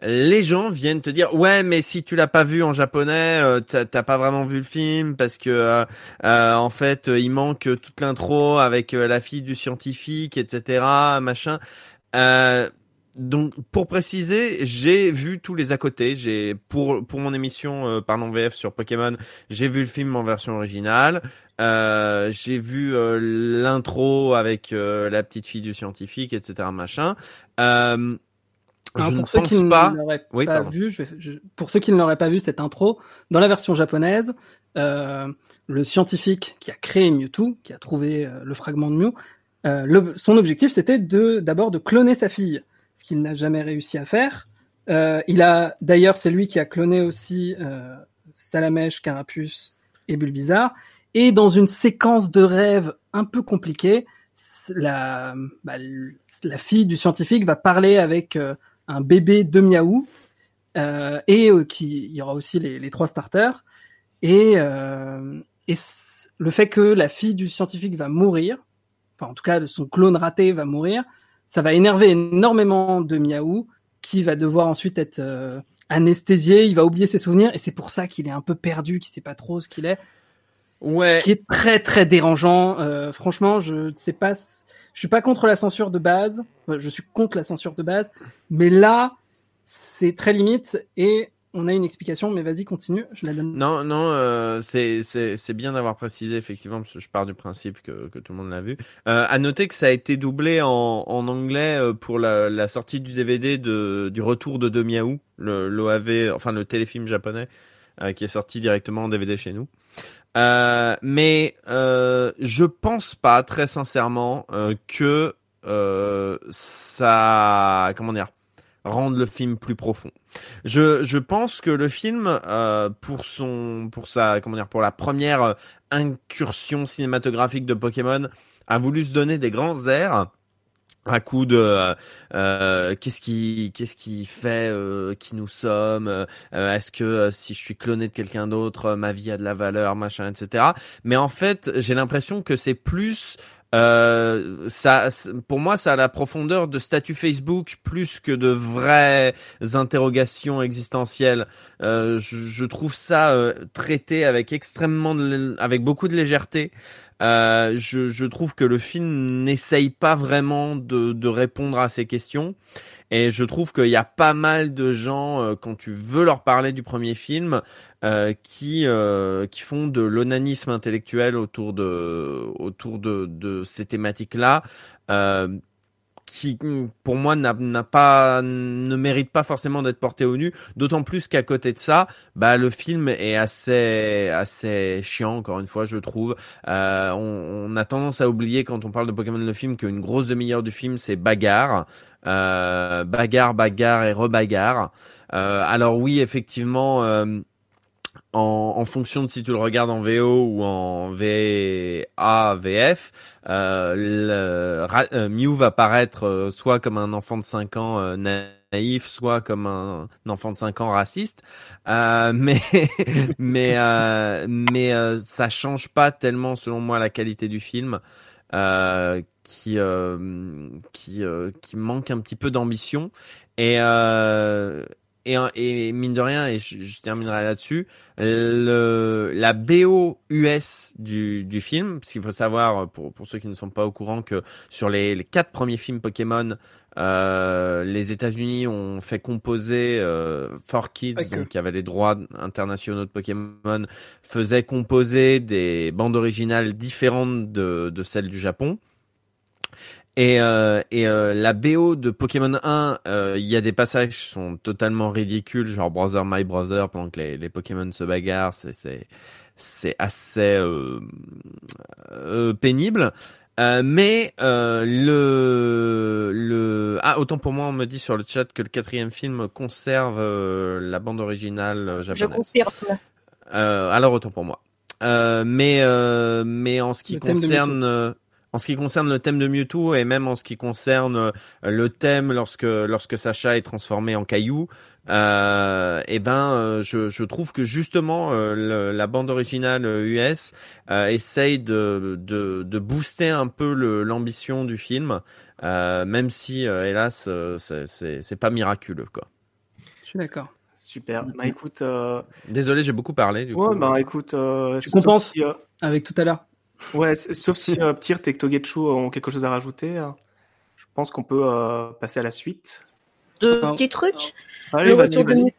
Les gens viennent te dire ouais mais si tu l'as pas vu en japonais euh, t'as pas vraiment vu le film parce que euh, euh, en fait euh, il manque toute l'intro avec euh, la fille du scientifique etc machin euh, donc pour préciser, j'ai vu tous les à côté. J'ai pour pour mon émission euh, Parlons VF sur Pokémon, j'ai vu le film en version originale. Euh, j'ai vu euh, l'intro avec euh, la petite fille du scientifique, etc. Machin. Euh,
Alors,
je ne
pour ceux
pense
qui
pas.
ne l'auraient
Oui,
pas vu, je vais- je- pour ceux qui ne l'auraient pas vu cette intro, dans la version japonaise, euh, le scientifique qui a créé Mewtwo, qui a trouvé le fragment de Mew, euh, le- son objectif c'était de d'abord de cloner sa fille, ce qu'il n'a jamais réussi à faire. Euh, il a d'ailleurs c'est lui qui a cloné aussi euh, Salamèche, Carapuce et Bulbizarre. Et dans une séquence de rêve un peu compliquée, bah, la fille du scientifique va parler avec euh, un bébé de Miaou et qui il y aura aussi les, trois starters et le fait que la fille du scientifique va mourir enfin en tout cas son clone raté va mourir ça va énerver énormément de Miaou qui va devoir ensuite être euh, anesthésié il va oublier ses souvenirs et c'est pour ça qu'il est un peu perdu qu'il sait pas trop ce qu'il est
Ouais.
ce qui est très très dérangeant. Euh, franchement, je ne sais pas, je suis pas contre la censure de base. Je suis contre la censure de base, mais là, c'est très limite et on a une explication. Mais vas-y, continue. Je la donne.
Non, non, euh, c'est bien d'avoir précisé effectivement parce que je pars du principe que que tout le monde l'a vu. Euh, à noter que ça a été doublé en en anglais euh, pour la sortie du DVD de du retour de Demiaou, l'OAV, enfin le téléfilm japonais euh, qui est sorti directement en DVD chez nous. Mais je pense pas très sincèrement que ça comment dire rendre le film plus profond. Je, je pense que le film, euh, pour son, pour sa, comment dire, pour la première euh, incursion cinématographique de Pokémon, a voulu se donner des grands airs à coup de euh, euh, qu'est-ce qui qu'est-ce qui fait euh, qui nous sommes euh, est-ce que euh, si je suis cloné de quelqu'un d'autre ma vie a de la valeur machin etc mais en fait j'ai l'impression que c'est plus euh, ça, pour moi, ça a la profondeur de statut Facebook plus que de vraies interrogations existentielles. Euh, je, je trouve ça euh, traité avec extrêmement, de avec beaucoup de légèreté. Euh, je, je trouve que le film n'essaye pas vraiment de, de répondre à ces questions. Et je trouve qu'il y a pas mal de gens, euh, quand tu veux leur parler du premier film, euh, qui euh, qui font de l'onanisme intellectuel autour de autour de, de ces thématiques-là, euh, qui pour moi n'a pas ne mérite pas forcément d'être porté au nu. D'autant plus qu'à côté de ça, bah le film est assez assez chiant encore une fois, je trouve. Euh, on, on a tendance à oublier quand on parle de Pokémon le film qu'une grosse demi-heure du film c'est bagarre, euh, bagarre, bagarre et rebagarre. Euh, alors oui, effectivement. En, en fonction de si tu le regardes en VO ou en VA, VF, euh, le, euh, Mew va paraître euh, soit comme un enfant de 5 ans euh, naïf, soit comme un, enfant de 5 ans raciste. Euh, mais mais euh, mais ça change pas tellement selon moi la qualité du film. Qui qui qui manque un petit peu d'ambition et et, et mine de rien, et je, je terminerai là-dessus, le, la BO US du, du film, parce qu'il faut savoir, pour, pour ceux qui ne sont pas au courant, que sur les, les quatre premiers films Pokémon, euh, les États-Unis ont fait composer euh, 4Kids, donc qui avait les droits internationaux de Pokémon, faisait composer des bandes originales différentes de, de celles du Japon. Et, euh, et euh, la BO de Pokémon 1, euh, il y a des passages qui sont totalement ridicules, genre Brother My Brother, pendant que les, les Pokémon se bagarrent, c'est c'est c'est assez euh, euh, pénible. Euh, mais euh, le le ah autant pour moi on me dit sur le chat que le quatrième film conserve euh, la bande originale euh,
Je
japonaise.
confirme.
Euh, alors autant pour moi. Euh, mais euh, mais en ce qui
Le
concerne euh, en ce qui concerne le thème de Mewtwo et même en ce qui concerne euh, le thème lorsque lorsque Sacha est transformé en caillou, euh, eh ben euh, je, je trouve que justement euh, le- la bande originale US euh, essaye de, de de booster un peu l'ambition du film, euh, même si euh, hélas c'est c'est pas miraculeux quoi.
Je suis d'accord.
Super. Bah écoute, euh...
Désolé, j'ai beaucoup parlé du
ouais,
coup.
bah écoute, euh,
Tu compenses
euh,
avec tout à l'heure.
Ouais, sauf si euh, Ptirt et Togetsu ont quelque chose à rajouter. euh, Je pense qu'on peut euh, passer à la suite.
Deux
Non.
petits trucs.
Allez,
Le
vas-y,
retour de
vas-y.
Mew-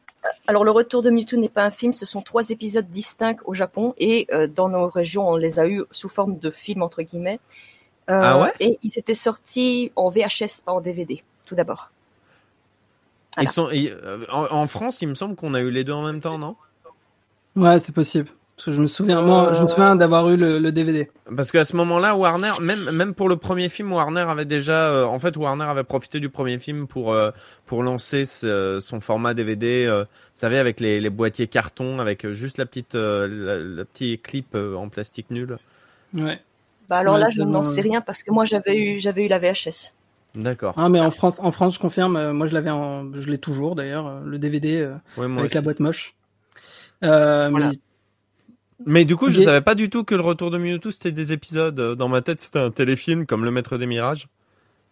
Alors le retour de Mewtwo n'est pas un film, ce sont trois épisodes distincts au Japon et euh, dans nos régions on les a eus sous forme de films entre guillemets. Euh,
Ah ouais?
Et ils étaient sortis en VHS pas en DVD tout d'abord.
Ils sont en France, il me semble qu'on a eu les deux en même temps, non?
Ouais, c'est possible. Parce que je me souviens, moi, je me souviens d'avoir eu le, le DVD.
Parce qu'à ce moment-là, Warner, même même pour le premier film, Warner avait déjà, euh, en fait, Warner avait profité du premier film pour euh, pour lancer ce- son format DVD. euh, vous savez, avec les, les boîtiers carton, avec euh, juste la petite euh, la, la petit clip euh, en plastique nul.
Ouais.
Bah alors
Ouais,
là je n'en sais
euh,
rien parce que moi j'avais eu j'avais eu la VHS.
D'accord.
Ah, mais en France, en France, je confirme. euh, moi, je l'avais je l'ai toujours d'ailleurs, euh, le DVD euh,
Ouais,
avec la boîte moche. Euh,
Voilà.
mais
Mais du coup, je
Des-
savais pas du tout que le retour de Mewtwo c'était des épisodes. Dans ma tête, c'était un téléfilm comme Le Maître des Mirages.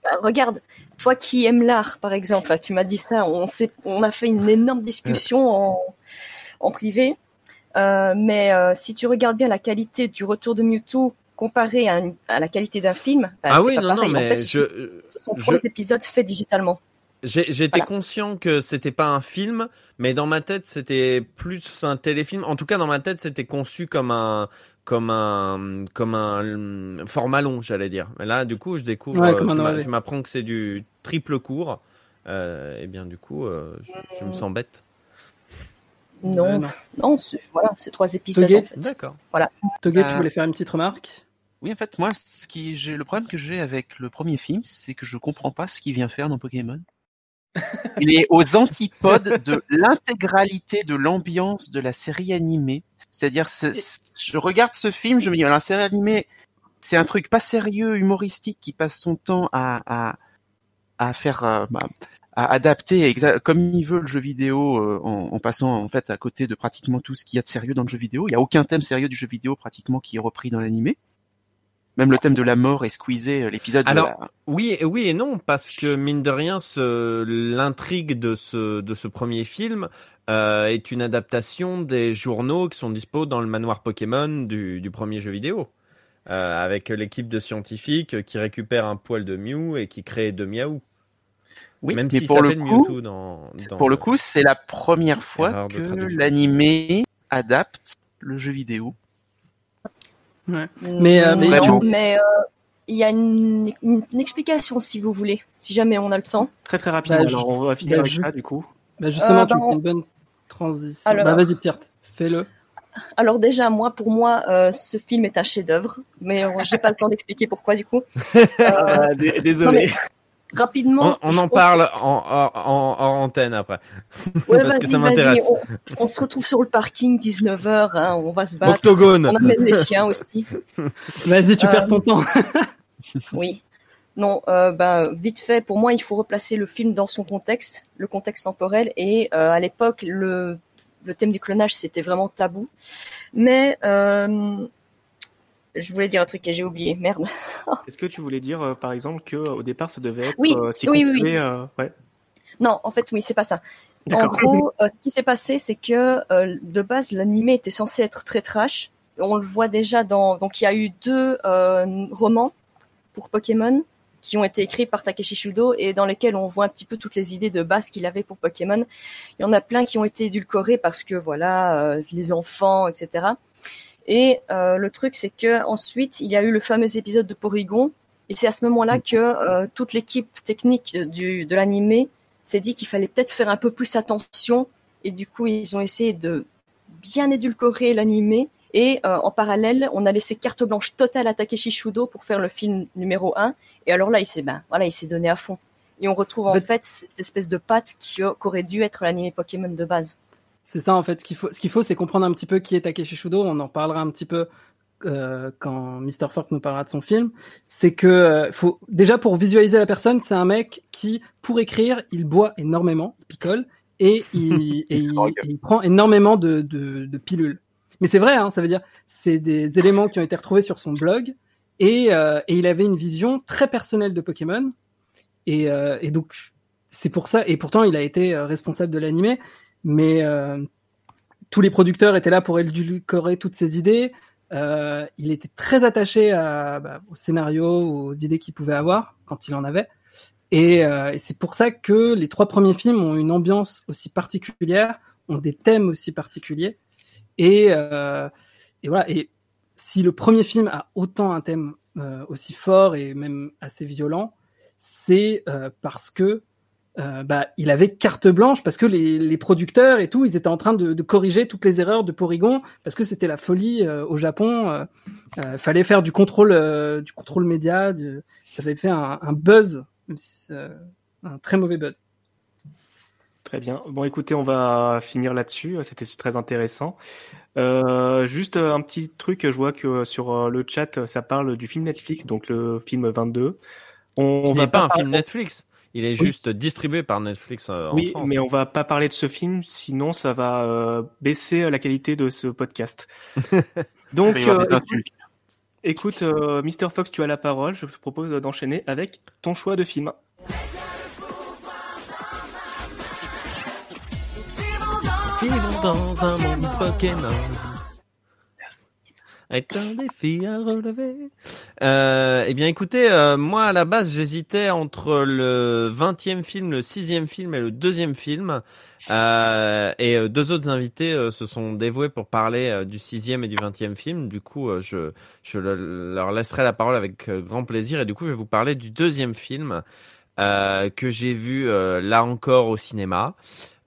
Bah, regarde, toi qui aimes l'art par exemple, tu m'as dit ça, on s'est on a fait une énorme discussion en en privé. Euh, mais euh, si tu regardes bien la qualité du retour de Mewtwo comparée à, une- à la qualité d'un film, bah,
ah oui,
pas
non, mais
en fait, ce
je
sont- ce sont
je-
trois épisodes faits digitalement.
J'étais
Voilà.
conscient que c'était pas un film, mais dans ma tête c'était plus un téléfilm. En tout cas, dans ma tête, c'était conçu comme un comme un comme un hum, format long, j'allais dire. Mais là, du coup, je découvre.
Ouais,
euh, tu m'apprends que c'est du triple court. Euh, et bien, du coup, euh, je, je me sens bête.
Non,
Ouais,
non, voilà, c'est trois épisodes en fait.
D'accord.
Euh,
tu voulais faire une petite remarque?
Oui, en fait, moi, ce qui, j'ai, le problème que j'ai avec le premier film, c'est que je comprends pas ce qu'il vient faire dans Pokémon. Il est aux antipodes de l'intégralité de l'ambiance de la série animée. C'est-à-dire, c'est- c'est- je regarde ce film, je me dis, la série animée, c'est un truc pas sérieux, humoristique, qui passe son temps à, à, à faire, euh, bah, à adapter comme il veut le jeu vidéo euh, en, en passant en fait à côté de pratiquement tout ce qu'il y a de sérieux dans le jeu vidéo. Il y a aucun thème sérieux du jeu vidéo pratiquement qui est repris dans l'animé. Même le thème de la mort est squeezé, euh, l'épisode de
Alors,
la-
oui, oui et non, parce que mine de rien, ce, l'intrigue de ce, de ce premier film euh, est une adaptation des journaux qui sont dispo dans le manoir Pokémon du, du premier jeu vidéo. Euh, avec l'équipe de scientifiques qui récupère un poil de Mew et qui crée deux Miaou.
Oui,
Même
mais pour le coup,
Mewtwo dans, dans
pour le coup, c'est la première fois
de
que l'animé adapte le jeu vidéo.
Ouais. Mais, euh, mais
Non,
tu-
mais, euh, il y a une, une- une explication si vous voulez, si jamais on a le temps.
Très très rapidement.
Bah,
Alors, on va finir
bah,
avec
je-
ça du coup.
Bah justement,
Euh,
tu
bah,
me fais
on-
une bonne transition.
Alors-
Bah vas-y, Ptirt, fais-le.
Alors déjà, moi, pour moi, euh, ce film est un chef-d'œuvre, mais euh, j'ai pas le temps d'expliquer pourquoi du coup.
D- désolé.
non, mais rapidement.
On, en
pense-
parle en, en, en, en antenne après.
Ouais,
Parce que ça m'intéresse.
On, on se retrouve sur le parking 19h, hein, on va se battre.
Octogone.
On amène les chiens aussi.
Vas-y, tu
Euh,
perds ton temps.
Oui. Non, euh, ben, vite fait, pour moi, il faut replacer le film dans son contexte, le contexte temporel. Et euh, à l'époque, le, le thème du clonage, c'était vraiment tabou. Mais euh, je voulais dire un truc et j'ai oublié. Merde.
Est-ce que tu voulais dire, euh, par exemple, que euh, au départ, ça devait être
Oui,
euh, qui
oui, oui,
euh, ouais.
Non, en fait, oui, c'est pas ça. En gros, euh, ce qui s'est passé, c'est que de base, l'animé était censé être très trash. On le voit déjà dans. Donc, il y a eu deux romans pour Pokémon qui ont été écrits par Takeshi Shudo et dans lesquels on voit un petit peu toutes les idées de base qu'il avait pour Pokémon. Il y en a plein qui ont été édulcorés parce que voilà, les enfants, etc. Et le truc, c'est que ensuite, il y a eu le fameux épisode de Porygon. Et c'est à ce moment-là que toute l'équipe technique du, de l'animé s'est dit qu'il fallait peut-être faire un peu plus attention. Et du coup ils ont essayé de bien édulcorer l'animé. Et euh, en parallèle on a laissé carte blanche totale à Takeshi Shudo pour faire le film numéro 1 et alors là il s'est ben voilà il s'est donné à fond. Et on retrouve en, fait, cette espèce de patte qui, aurait dû être l'animé Pokémon de base.
C'est ça en fait ce qu'il faut ce qu'il faut c'est comprendre un petit peu qui est Takeshi Shudo on en parlera un petit peu euh, quand Mr. Fork nous parlera de son film, c'est que euh, faut déjà pour visualiser la personne, c'est un mec qui, pour écrire, il boit énormément, il picole et il, et il, prend énormément de, de, de pilules. Mais c'est vrai, hein, ça veut dire c'est des éléments qui ont été retrouvés sur son blog et, euh, et il avait une vision très personnelle de Pokémon et, euh, et donc c'est pour ça et pourtant il a été responsable de l'animé, mais tous les producteurs étaient là pour édulcorer toutes ses idées. Euh, il était très attaché bah, au scénario, aux idées qu'il pouvait avoir quand il en avait. Et, euh, et c'est pour ça que les trois premiers films ont une ambiance aussi particulière, ont des thèmes aussi particuliers. Et, euh, voilà. Et si le premier film a autant un thème euh, aussi fort et même assez violent, c'est euh, parce que euh, bah, il avait carte blanche parce que les, les, producteurs et tout, ils étaient en train de, de, corriger toutes les erreurs de Porygon parce que c'était la folie euh, au Japon. Euh, euh, fallait faire du contrôle, du contrôle média. Du... Ça avait fait un, un buzz, même si un très mauvais buzz.
Très bien. Bon, écoutez, on va finir là-dessus. C'était très intéressant. Euh, juste un petit truc, je vois que sur le chat, ça parle du film Netflix, donc le film 22.
On Qui n'est pas, un film Netflix. Il est juste distribué par Netflix euh, en
oui,
France.
mais on va pas parler de ce film, sinon ça va euh, baisser la qualité de ce podcast. Donc, euh, écoute, euh, Mr. Fox, tu as la parole. Je te propose d'enchaîner avec ton choix de film.
Vivons dans un monde Pokémon est un défi à relever. Euh, eh bien, écoutez, euh, moi à la base, j'hésitais entre le 20e film, le 6e film et le deuxième film. Euh, et euh, deux autres invités euh, se sont dévoués pour parler du sixième et du 20e film. Du coup, je, je leur laisserai la parole avec grand plaisir. Et du coup, je vais vous parler du deuxième film que j'ai vu là encore au cinéma.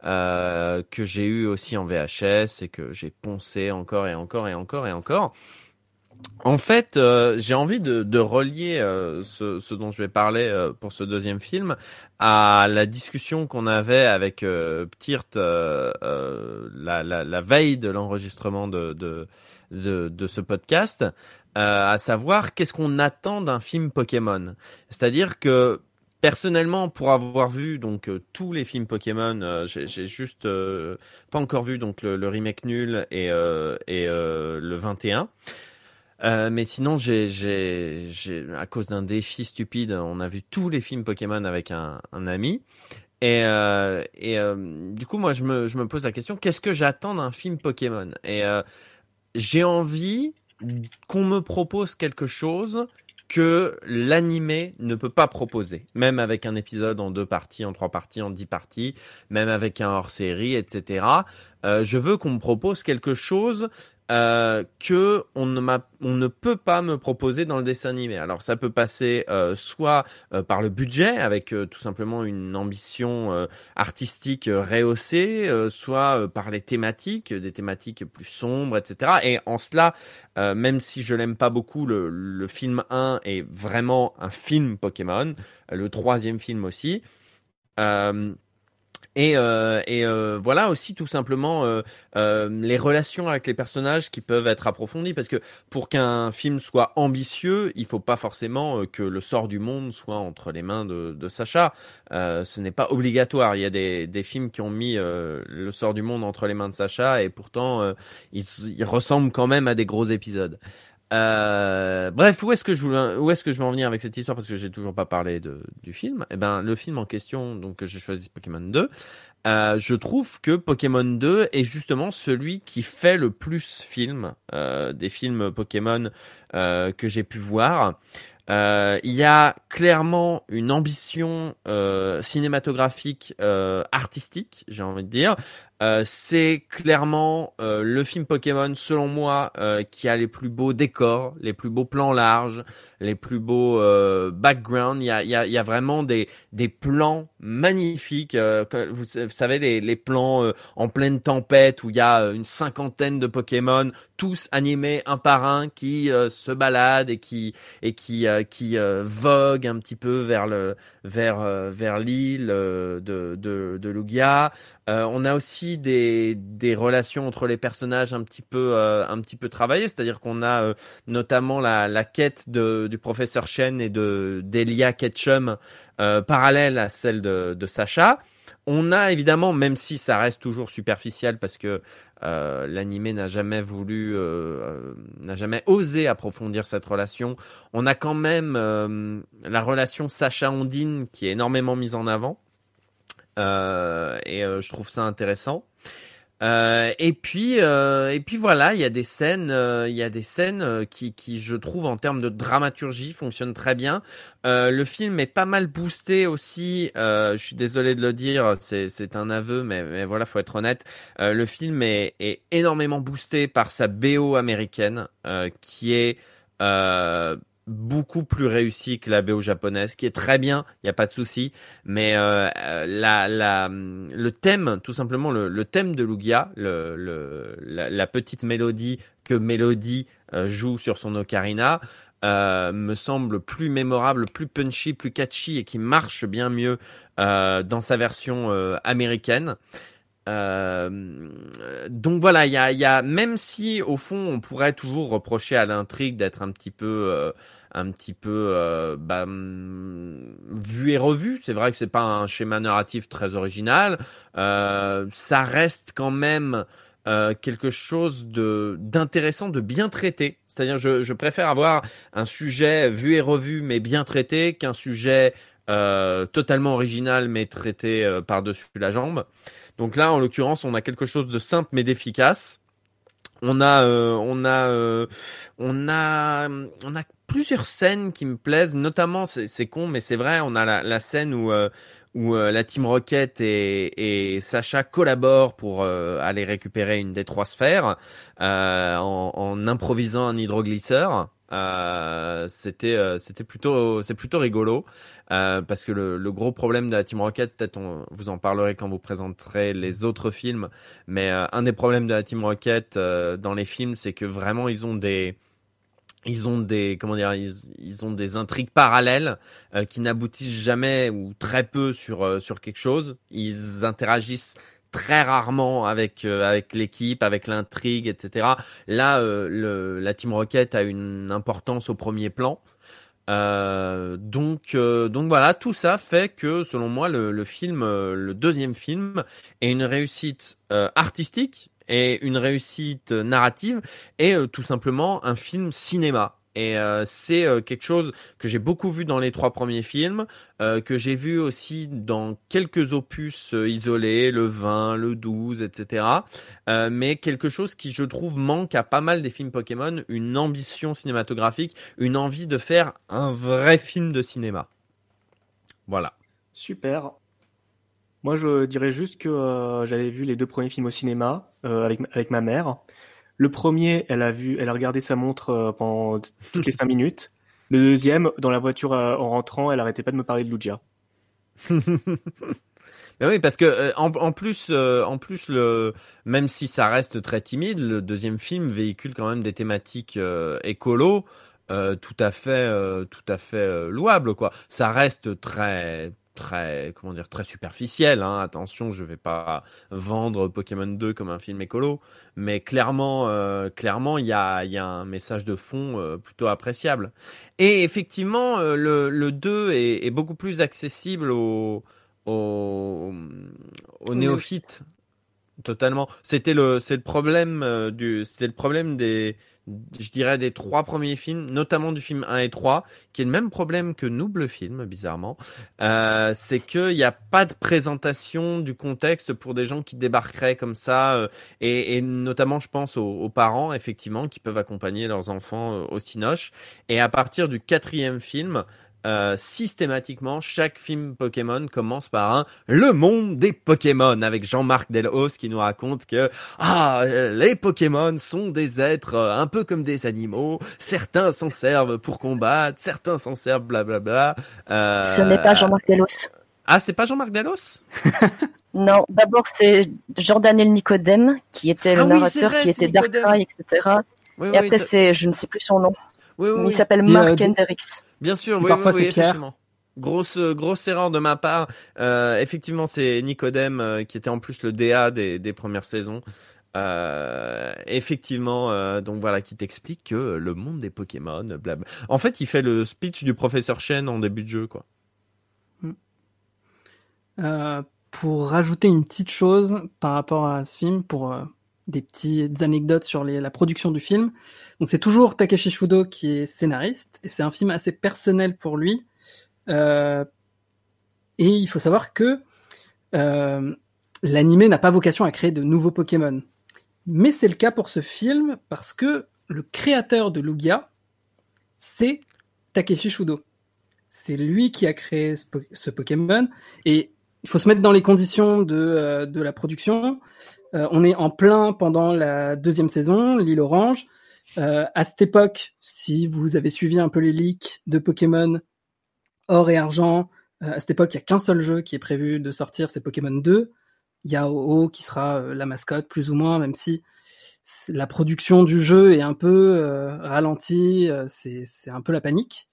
Euh, que j'ai eu aussi en VHS et que j'ai poncé encore et encore et encore et encore. En fait, euh, j'ai envie de, de relier euh, ce, ce, dont je vais parler euh, pour ce deuxième film à la discussion qu'on avait avec euh, Ptirt la, la, la, veille de l'enregistrement de, de, de, ce podcast, à savoir qu'est-ce qu'on attend d'un film Pokémon. C'est-à-dire que Personnellement, pour avoir vu donc euh, tous les films Pokémon, euh, j'ai juste euh, pas encore vu donc le, remake nul et et le 21. mais sinon, j'ai à cause d'un défi stupide, on a vu tous les films Pokémon avec un, un ami. Et, et du coup, moi, je me, je me pose la question, qu'est-ce que j'attends d'un film Pokémon? Et j'ai envie qu'on me propose quelque chose que l'animé ne peut pas proposer, même avec un épisode en deux parties, en trois parties, en dix parties, même avec un hors-série, etc. Euh, je veux qu'on me propose quelque chose euh, que on ne, peut pas me proposer dans le dessin animé. Alors ça peut passer euh, soit euh, par le budget avec euh, tout simplement une ambition artistique rehaussée, soit par les thématiques, des thématiques plus sombres, etc. Et en cela, même si je l'aime pas beaucoup, le, film 1 est vraiment un film Pokémon, le troisième film aussi. Et, euh, et euh, voilà aussi tout simplement euh, euh, les relations avec les personnages qui peuvent être approfondies parce que pour qu'un film soit ambitieux, il faut pas forcément euh, que le sort du monde soit entre les mains de, de Sacha. Euh, ce n'est pas obligatoire. Il y a des, des films qui ont mis le sort du monde entre les mains de Sacha et pourtant ils, ils ressemblent quand même à des gros épisodes. Euh, bref, où est-ce que je voulais, où est-ce que je veux en venir avec cette histoire parce que j'ai toujours pas parlé de, du film? Eh ben, le film en question, donc j'ai choisi Pokémon 2. Euh, je trouve que Pokémon 2 est justement celui qui fait le plus film euh, des films Pokémon euh, que j'ai pu voir. Euh, il y a clairement une ambition cinématographique, artistique, j'ai envie de dire. Euh, c'est clairement euh, le film Pokémon, selon moi, euh, qui a les plus beaux décors, les plus beaux plans larges, les plus beaux euh, backgrounds. Il y a, y, a, y a vraiment des, des plans magnifiques. euh, vous, vous savez, les, les plans en pleine tempête où il y a une cinquantaine de Pokémon, tous animés un par un, qui se baladent et qui et qui qui voguent un petit peu vers le vers vers l'île de de, de Lugia. On a aussi des, relations entre les personnages un petit peu euh, travaillées, c'est-à-dire qu'on a euh, notamment la, quête du professeur Chen et de d'Elia Ketchum euh, parallèle à celle de, Sacha. On a évidemment, même si ça reste toujours superficiel parce que l'animé n'a jamais voulu, n'a jamais osé approfondir cette relation, on a quand même la relation Sacha-Ondine qui est énormément mise en avant. Euh, et euh, je trouve ça intéressant. Euh, et puis et puis voilà, il y a des scènes, il y a des scènes qui qui je trouve en termes de dramaturgie fonctionnent très bien. Le film est pas mal boosté aussi. Je suis désolé de le dire, c'est un aveu, mais mais voilà, faut être honnête. Le film est énormément boosté par sa BO américaine, qui est beaucoup plus réussi que la BO japonaise, qui est très bien, il n'y a pas de souci, mais euh, euh, la, la, le thème, tout simplement le, thème de Lugia, le, le, la, petite mélodie que Mélodie euh, joue sur son ocarina, euh, me semble plus mémorable, plus punchy, plus catchy et qui marche bien mieux euh, dans sa version américaine. Euh, donc voilà, il y a, y a, même si au fond on pourrait toujours reprocher à l'intrigue d'être un petit peu, euh, un petit peu euh, bah, hum, vu et revu. C'est vrai que c'est pas un schéma narratif très original. Euh, ça reste quand même euh, quelque chose de d'intéressant, de bien traité. C'est-à-dire, je, je préfère avoir un sujet vu et revu mais bien traité qu'un sujet euh, totalement original mais traité euh, par-dessus la jambe. Donc là, en l'occurrence, on a quelque chose de simple mais d'efficace. On a, euh, on a, euh, on a, on a plusieurs scènes qui me plaisent. Notamment, c'est con, mais c'est vrai, on a la, scène où euh, où la Team Rocket et, Sacha collaborent pour aller récupérer une des trois sphères en improvisant un hydroglisseur. Euh, c'était euh, c'était plutôt c'est plutôt rigolo euh, parce que le, le gros problème de la Team Rocket peut-être on vous en parlerez quand vous présenterez les autres films mais euh, un des problèmes de la Team Rocket euh, dans les films c'est que vraiment ils ont des ils ont des comment dire ils, ils ont des intrigues parallèles qui n'aboutissent jamais ou très peu sur sur quelque chose. Ils interagissent très rarement avec euh, avec l'équipe avec l'intrigue etc là euh, le, la Team Rocket a une importance au premier plan. Euh, donc euh, donc voilà tout ça fait que selon moi le, le film euh, le deuxième film est une réussite euh, artistique et une réussite narrative et tout simplement un film cinéma et euh, c'est euh, quelque chose que j'ai beaucoup vu dans les trois premiers films, euh, que j'ai vu aussi dans quelques opus euh, isolés, le 20, le 12, etc. Euh, mais quelque chose qui, je trouve, manque à pas mal des films Pokémon, une ambition cinématographique, une envie de faire un vrai film de cinéma. Voilà.
Super. Moi, je dirais juste que euh, j'avais vu les deux premiers films au cinéma avec, avec ma mère. Le premier, elle a vu, elle a regardé sa montre euh, pendant toutes les cinq minutes. Le deuxième, dans la voiture euh, en rentrant, elle arrêtait pas de me parler de Lugia.
Mais oui, parce que euh, en, plus, en plus, le même si ça reste très timide, le deuxième film véhicule quand même des thématiques écolo, tout à fait, tout à fait euh, louable quoi. Ça reste très très comment dire très superficiel hein. attention je vais pas vendre Pokémon 2 comme un film écolo mais clairement euh, clairement il y a y a un message de fond euh, plutôt appréciable. Et effectivement euh, le le 2 est, est beaucoup plus accessible aux aux, aux néophytes totalement. C'était le c'est le problème du c'était le problème des je dirais, des trois premiers films, notamment du film 1 et 3, qui est le même problème que Noob le film, bizarrement. Euh, c'est qu'il n'y a pas de présentation du contexte pour des gens qui débarqueraient comme ça, euh, et, et, notamment, je pense aux, aux, parents, effectivement, qui peuvent accompagner leurs enfants euh, au Cinoche. Et à partir du quatrième film, euh, systématiquement, chaque film Pokémon commence par un Le monde des Pokémon avec Jean-Marc Delhos qui nous raconte que ah les Pokémon sont des êtres euh, un peu comme des animaux. Certains s'en servent pour combattre, certains s'en servent blablabla.
Euh... Ce n'est pas Jean-Marc Delhos.
Ah, c'est pas Jean-Marc Delhos
Non, d'abord c'est Jordanel Nicodème qui était le ah narrateur, qui était Darkrai, etc. Oui, et après c'est, je ne sais plus son nom.
Oui, oui,
il s'appelle Mark Hendricks.
Bien sûr, oui, oui, oui, effectivement. Grosse grosse erreur de ma part. Euh, effectivement, c'est Nicodème euh, qui était en plus le DA des, des premières saisons. Euh, effectivement, euh, donc voilà, qui t'explique que le monde des Pokémon, blabla. En fait, il fait le speech du professeur Chen en début de jeu, quoi.
Hmm. Euh, pour rajouter une petite chose par rapport à ce film, pour des petites anecdotes sur la production du film. Donc c'est toujours Takeshi Shudo qui est scénariste et c'est un film assez personnel pour lui. Euh, et il faut savoir que euh, l'animé n'a pas vocation à créer de nouveaux Pokémon. Mais c'est le cas pour ce film parce que le créateur de Lugia, c'est Takeshi Shudo. C'est lui qui a créé ce, Pokémon et il faut se mettre dans les conditions de, euh, de la production. Euh, on est en plein pendant la deuxième saison, l'île Orange. Euh, à cette époque, si vous avez suivi un peu les leaks de Pokémon Or et Argent, euh, à cette époque, il n'y a qu'un seul jeu qui est prévu de sortir, c'est Pokémon 2. Il y qui sera la mascotte, plus ou moins, même si la production du jeu est un peu ralentie, c'est un peu la panique.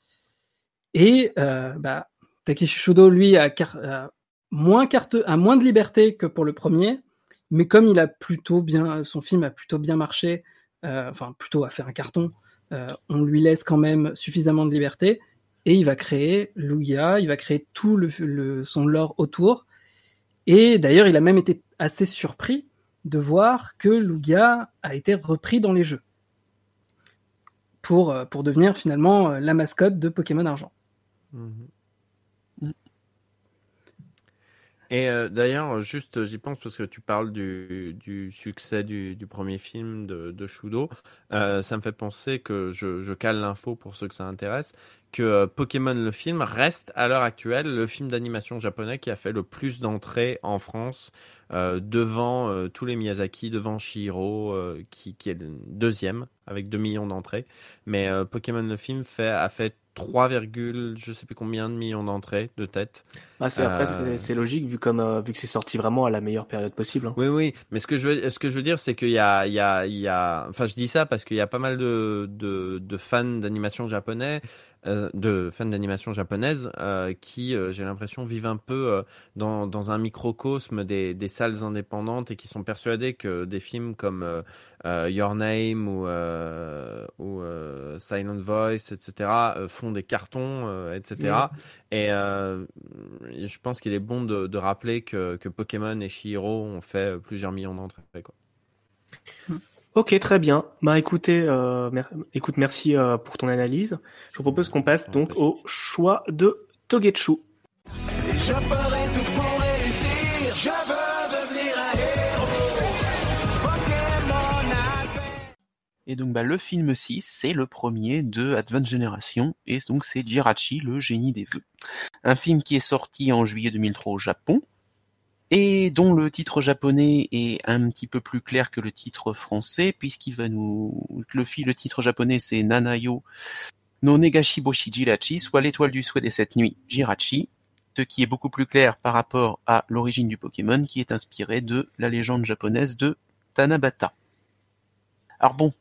Et bah, Takeshi Shudo, lui, a moins de liberté que pour le premier, mais comme il a plutôt bien, son film a plutôt bien marché, euh, enfin plutôt à faire un carton, euh, on lui laisse quand même suffisamment de liberté et il va créer Lugia, il va créer tout son lore autour. Et d'ailleurs, il a même été assez surpris de voir que Lugia a été repris dans les jeux pour, euh, devenir finalement la mascotte de Pokémon Argent. Mmh.
Et euh, d'ailleurs, juste, j'y pense parce que tu parles du, du succès du, du, premier film de, de Shudo. Euh, ça me fait penser que je, je cale l'info pour ceux que ça intéresse, que euh, Pokémon le film reste à l'heure actuelle le film d'animation japonais qui a fait le plus d'entrées en France euh, devant euh, tous les Miyazaki, devant Shihiro qui, qui est le deuxième avec 2 millions d'entrées. Mais Pokémon le film fait, a fait 3, je sais plus combien de millions d'entrées de tête.
Ah, c'est, après, c'est, logique vu comme vu que c'est sorti vraiment à la meilleure période possible. Hein.
Oui, oui. Mais ce que je veux, ce que je veux dire, c'est qu'il y a, il y a, il y a, enfin, je dis ça parce qu'il y a pas mal de, de, de fans d'animation japonais euh, de fans d'animation japonaise euh, qui, euh, j'ai l'impression, vivent un peu dans, dans un microcosme des, des salles indépendantes et qui sont persuadés que des films comme Your Name ou, ou Silent Voice, etc., font des cartons, etc. Et je pense qu'il est bon de, de rappeler que, que Pokémon et Shihiro ont fait plusieurs millions d'entrées. Quoi.
Ok, très bien. Bah écoutez, euh, écoute, merci euh, pour ton analyse. Je vous propose qu'on passe donc au choix de Togetsu. Je ferai tout pour réussir. Je veux devenir
un héros. Et donc bah, le film 6, c'est le premier de Advent Generation, et donc c'est Jirachi, le génie des vœux. Un film qui est sorti en juillet 2003 au Japon, et dont le titre japonais est un petit peu plus clair que le titre français, puisqu'il va nous, le, le titre japonais c'est Nanayo no Negashi Boshi Jirachi, soit l'étoile du souhait des sept nuits, Jirachi, ce qui est beaucoup plus clair par rapport à l'origine du Pokémon, qui est inspiré de la légende japonaise de Tanabata. Alors bon,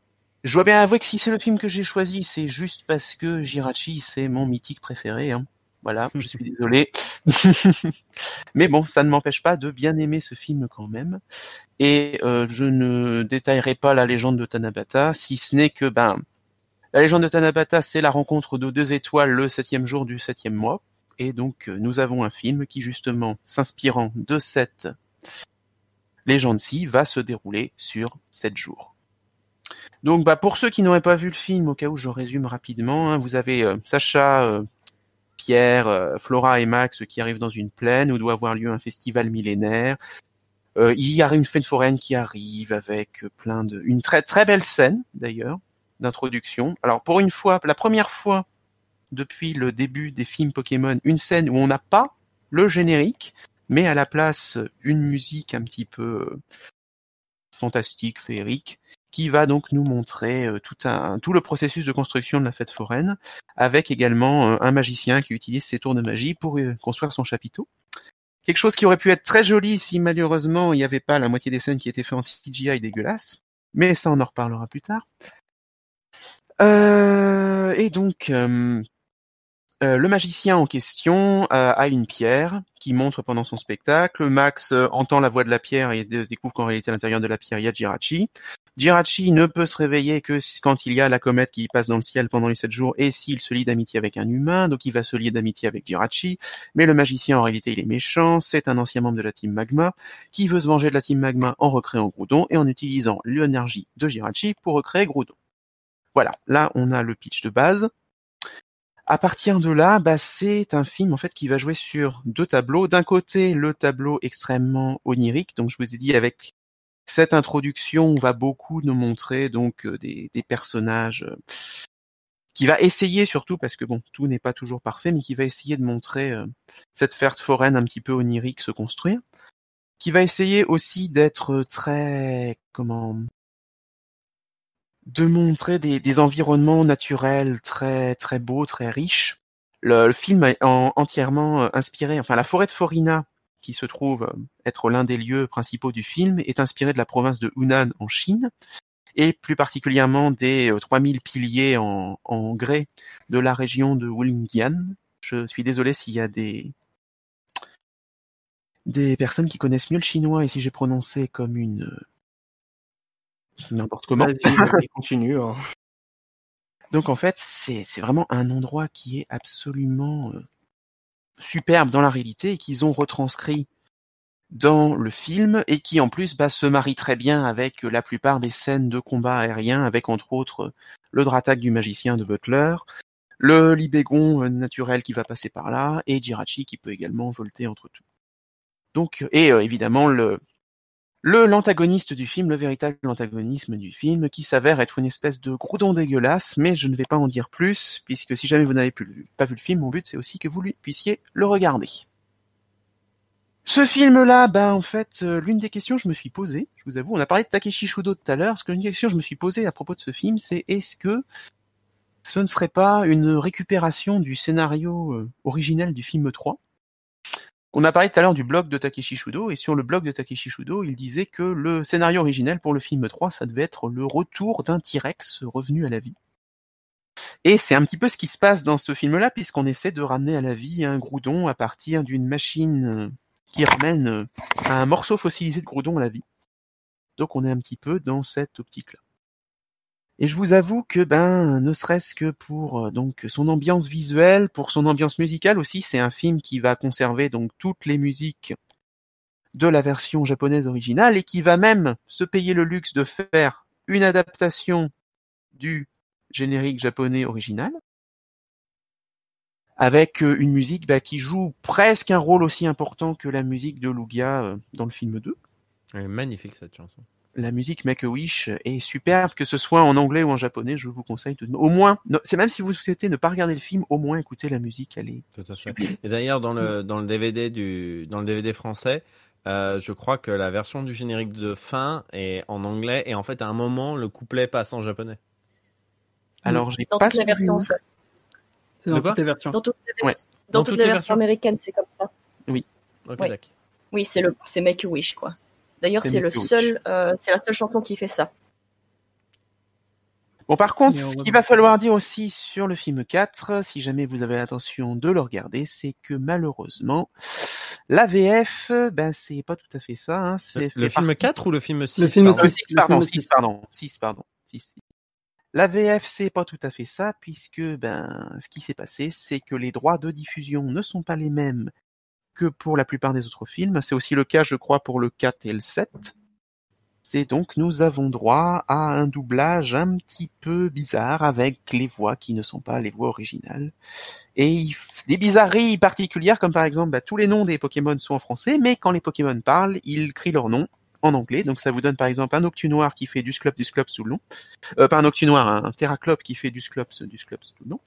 je dois bien avouer que si c'est le film que j'ai choisi, c'est juste parce que Jirachi c'est mon mythique préféré. Hein. Voilà, je suis désolé. Mais bon, ça ne m'empêche pas de bien aimer ce film quand même. Et euh, je ne détaillerai pas la légende de Tanabata, si ce n'est que ben la légende de Tanabata, c'est la rencontre de deux étoiles le septième jour du septième mois. Et donc euh, nous avons un film qui justement, s'inspirant de cette légende-ci, va se dérouler sur sept jours. Donc, bah, pour ceux qui n'auraient pas vu le film, au cas où je résume rapidement, hein, vous avez euh, Sacha, Pierre, euh, Flora et Max qui arrivent dans une plaine où doit avoir lieu un festival millénaire. Euh, il y a une fête foraine qui arrive avec plein de, une très très belle scène d'ailleurs d'introduction. Alors pour une fois, la première fois depuis le début des films Pokémon, une scène où on n'a pas le générique, mais à la place une musique un petit peu euh, fantastique, féerique, qui va donc nous montrer euh, tout, le processus de construction de la fête foraine, avec également euh, un magicien qui utilise ses tours de magie pour euh, construire son chapiteau. Quelque chose qui aurait pu être très joli si malheureusement il n'y avait pas la moitié des scènes qui étaient faites en CGI dégueulasse, mais ça on en reparlera plus tard. Et donc, le magicien en question a une pierre qui montre pendant son spectacle. Max entend la voix de la pierre et dé- découvre qu'en réalité à l'intérieur de la pierre il y a Jirachi. Jirachi ne peut se réveiller que quand il y a la comète qui passe dans le ciel pendant les sept jours et s'il se lie d'amitié avec un humain, donc il va se lier d'amitié avec Jirachi. Mais le magicien en réalité il est méchant, c'est un ancien membre de la team Magma qui veut se venger de la team Magma en recréant Groudon et en utilisant l'énergie de Jirachi pour recréer Groudon. Voilà, là on a le pitch de base. À partir de là, bah, c'est un film en fait qui va jouer sur deux tableaux. D'un côté, le tableau extrêmement onirique, donc je vous ai dit avec cette introduction, on va beaucoup nous montrer donc euh, des, des personnages euh, qui va essayer surtout parce que bon, tout n'est pas toujours parfait, mais qui va essayer de montrer euh, cette fête foraine un petit peu onirique se construire, qui va essayer aussi d'être très comment de montrer des, des environnements naturels très très beaux, très riches. Le, le film est en- entièrement euh, inspiré, enfin la forêt de Forina, qui se trouve euh, être l'un des lieux principaux du film, est inspiré de la province de Hunan en Chine, et plus particulièrement des euh, 3000 piliers en, en grès de la région de Wulingian. Je suis désolé s'il y a des des personnes qui connaissent mieux le chinois et si j'ai prononcé comme une euh, n'importe comment.
Continue. hein.
Donc en fait, c'est c'est vraiment un endroit qui est absolument euh, superbe dans la réalité et qu'ils ont retranscrit dans le film et qui en plus bah, se marie très bien avec euh, la plupart des scènes de combat aérien, avec entre autres euh, le Dratak du magicien de Butler, le Libégon euh, naturel qui va passer par là et Jirachi qui peut également volter entre tout. Donc et évidemment le le l'antagoniste du film, le véritable antagonisme du film, qui s'avère être une espèce de groudon dégueulasse, mais je ne vais pas en dire plus, puisque si jamais vous n'avez pas vu le film, mon but c'est aussi que vous lui puissiez le regarder. Ce film-là, bah en fait, euh, l'une des questions que je me suis posée, je vous avoue, on a parlé de Takeshi Shudo tout à l'heure, parce que l'une des questions que je me suis posée à propos de ce film, c'est est-ce que ce ne serait pas une récupération du scénario euh, originel du film 3 on a parlé tout à l'heure du blog de Takeshi Shudo, et sur le blog de Takeshi Shudo, il disait que le scénario originel pour le film 3, ça devait être le retour d'un T-Rex revenu à la vie. Et c'est un petit peu ce qui se passe dans ce film-là, puisqu'on essaie de ramener à la vie un Groudon à partir d'une machine euh, qui ramène euh, un morceau fossilisé de Groudon à la vie. Donc on est un petit peu dans cette optique-là. Et je vous avoue que ben, ne serait-ce que pour euh, donc son ambiance visuelle, pour son ambiance musicale aussi, c'est un film qui va conserver donc toutes les musiques de la version japonaise originale et qui va même se payer le luxe de faire une adaptation du générique japonais original avec euh, une musique bah, qui joue presque un rôle aussi important que la musique de Lugia euh, dans le film 2.
Elle est magnifique cette chanson.
La musique Make a Wish est superbe, que ce soit en anglais ou en japonais, je vous conseille de... au moins, no- c'est même si vous souhaitez ne pas regarder le film, au moins écouter la musique, elle est
Tout à fait.
sublime.
Et d'ailleurs, dans le, dans le DVD du, dans le DVD français, euh, je crois que la version du générique de fin est en anglais et en fait, à un moment, le couplet passe en japonais.
Alors, j'ai
Dans
pas
toutes les
suivi.
versions, ça.
C'est
De
dans
quoi
toutes les versions.
Dans toutes les,
Ouais.
dans toutes les versions américaines, c'est comme ça. Oui. Oui, c'est le, c'est Make a Wish, quoi. D'ailleurs,
C'est
le seul, euh, c'est la seule chanson qui fait ça.
Bon, par contre, ce qu'il va falloir dire aussi sur le film 4, si jamais vous avez l'intention de le regarder, c'est que malheureusement, la VF, ben, c'est pas tout à fait ça, hein, c'est
Le
fait
film
partie-
4 ou le film 6
Le film
Euh,
six.
six,
le
pardon,
film
six,
six.
pardon, six, pardon, six, six. La VF, c'est pas tout à fait ça, puisque ben, ce qui s'est passé, c'est que les droits de diffusion ne sont pas les mêmes que pour la plupart des autres films. C'est aussi le cas, je crois, pour le 4 et le 7. Et donc nous avons droit à un doublage un petit peu bizarre avec les voix qui ne sont pas les voix originales. Et des bizarreries particulières comme par exemple bah, tous les noms des Pokémon sont en français, mais quand les Pokémon parlent, ils crient leur nom en anglais. Donc ça vous donne par exemple un Octunoir qui fait du Sclops du Sclops tout le long. Euh, pas un Octunoir, un Terraclope qui fait du Sclops du Sclops tout le long.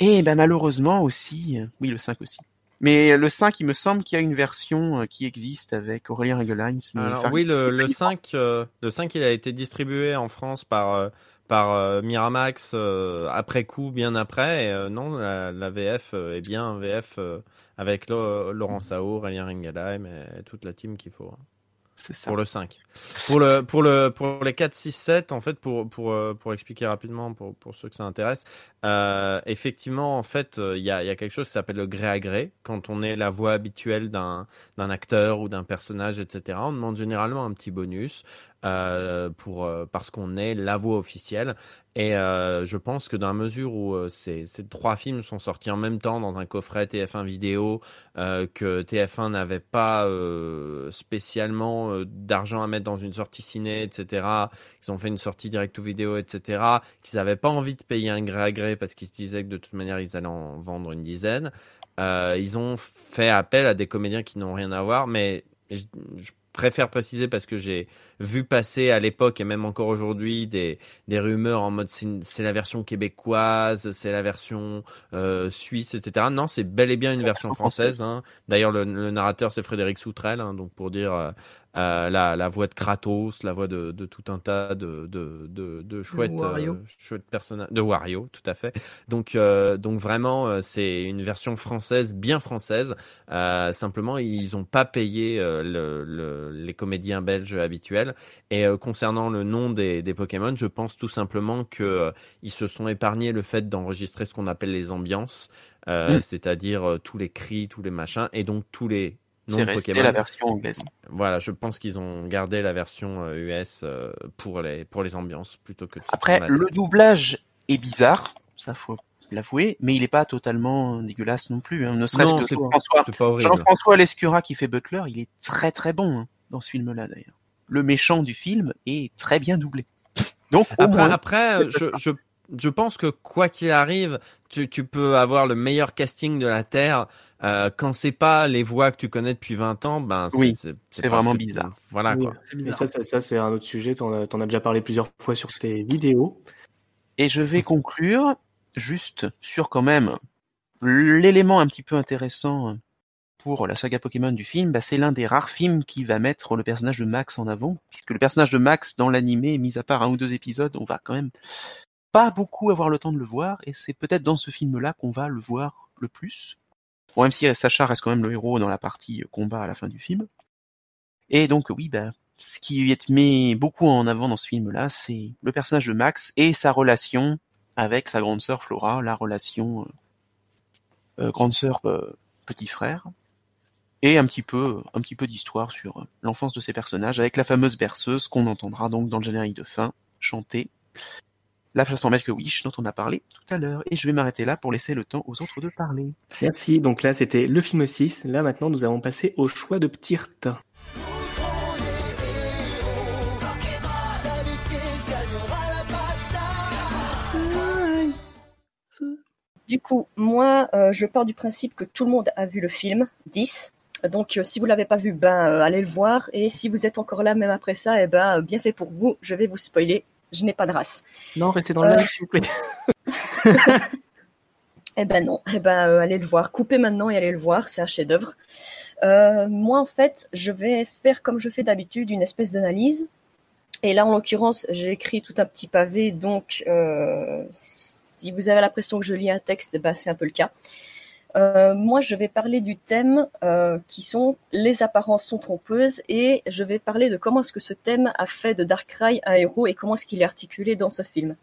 Et ben malheureusement aussi, oui le 5 aussi. Mais le 5, il me semble qu'il y a une version euh, qui existe avec Aurélien Ringelheim. mais
Alors oui, le, le 5, euh, le 5, il a été distribué en France par euh, par euh, Miramax euh, après coup, bien après. Et, euh, non, la, la VF euh, est bien un VF euh, avec Laurent Sao, Aurélien Ringelheim et toute la team qu'il faut. hein. Pour le 5. Pour le pour le pour les 4 6 7 en fait pour pour euh, pour expliquer rapidement pour pour ceux que ça intéresse, euh, effectivement en fait euh, il y a y a quelque chose qui s'appelle le gré à gré quand on est la voix habituelle d'un d'un acteur ou d'un personnage etc. On demande généralement un petit bonus euh, pour euh, parce qu'on est la voix officielle et euh, je pense que dans la mesure où ces, trois films sont sortis en même temps dans un coffret TF1 vidéo, que TF1 n'avait pas spécialement d'argent à mettre dans une sortie ciné, etc. Ils ont fait une sortie direct ou vidéo, etc. Qu'ils n'avaient pas envie de payer un gré à gré parce qu'ils se disaient que de toute manière ils allaient en vendre une dizaine. Ils ont fait appel à des comédiens qui n'ont rien à voir, mais je, je préfère préciser parce que j'ai vu passer à l'époque et même encore aujourd'hui des, des rumeurs en mode c'est la version québécoise, c'est la version euh, suisse, etc. Non, c'est bel et bien une version française. Hein. D'ailleurs, le, le narrateur c'est Frédéric Soutrel, hein, donc pour dire euh, la, la voix de Kratos, la voix de, de tout un tas de, de, de, de chouettes,
Wario.
euh, chouettes personnages, de Wario, tout à fait. Donc, euh, donc vraiment, euh, c'est une version française, bien française. Euh, simplement, ils ont pas payé euh, le, le- les comédiens belges habituels. Et euh, concernant le nom des, des Pokémon, je pense tout simplement que euh, ils se sont épargnés le fait d'enregistrer ce qu'on appelle les ambiances, euh,
Mm.
c'est-à-dire euh, tous les cris, tous les machins, et donc tous les
C'est
de
resté
Pokémon.
la version anglaise.
Voilà, je pense qu'ils ont gardé la version euh, US euh, pour les pour les ambiances plutôt que
Après, le doublage est bizarre, ça faut l'avouer, mais il est pas totalement dégueulasse non plus. Hein. Ne serait-ce que Jean-François, Lescura qui fait Butler, il est très très bon hein, dans ce film-là d'ailleurs. Le méchant du film est très bien doublé. Donc
Après,
moins,
après euh, je, je, je pense que quoi qu'il arrive, tu, tu peux avoir le meilleur casting de la Terre. Euh, quand c'est pas les voix que tu connais depuis 20 ans, ben c'est
Oui,
c'est-
c'est
pas ce
vraiment
que-
bizarre.
Voilà
Oui,
quoi.
Et ça, ça, ça, c'est un autre sujet. T'en as, t'en as déjà parlé plusieurs fois sur tes vidéos.
Et je vais conclure juste sur quand même l'élément un petit peu intéressant pour la saga Pokémon du film, bah, c'est l'un des rares films qui va mettre le personnage de Max en avant, puisque le personnage de Max dans l'animé, mis à part un ou deux épisodes, on va quand même pas beaucoup avoir le temps de le voir, et c'est peut-être dans ce film-là qu'on va le voir le plus. Bon, même si Sacha reste quand même le héros dans la partie combat à la fin du film. Et donc oui, bah, ce qui est mis beaucoup en avant dans ce film-là, c'est le personnage de Max et sa relation avec sa grande sœur Flora, la relation euh, euh, grande sœur euh, petit frère, et un petit peu un petit peu d'histoire sur euh, l'enfance de ces personnages avec la fameuse berceuse qu'on entendra donc dans le générique de fin chanter la façon Make a Wish dont on a parlé tout à l'heure. Et je vais m'arrêter là pour laisser le temps aux autres de parler.
Merci. Donc là, c'était le film 6. Là, maintenant, nous allons passer au choix de Ptirt.
Du coup, moi, euh, je pars du principe que tout le monde a vu le film 10. Donc, euh, si vous l'avez pas vu, ben euh, allez le voir. Et si vous êtes encore là même après ça, eh ben euh, bien fait pour vous. Je vais vous spoiler. Je n'ai pas de race.
Non, restez dans le
Euh.
live, s'il vous plaît.
Eh ben non, eh ben euh, allez le voir. Coupez maintenant et allez le voir, c'est un chef-d'œuvre. Euh, moi en fait, je vais faire comme je fais d'habitude, une espèce d'analyse. Et là en l'occurrence, j'ai écrit tout un petit pavé, donc euh, si vous avez l'impression que je lis un texte, ben c'est un peu le cas. Euh, moi, je vais parler du thème euh, qui sont les apparences sont trompeuses et je vais parler de comment est-ce que ce thème a fait de Darkrai un héros et comment est-ce qu'il est articulé dans ce film.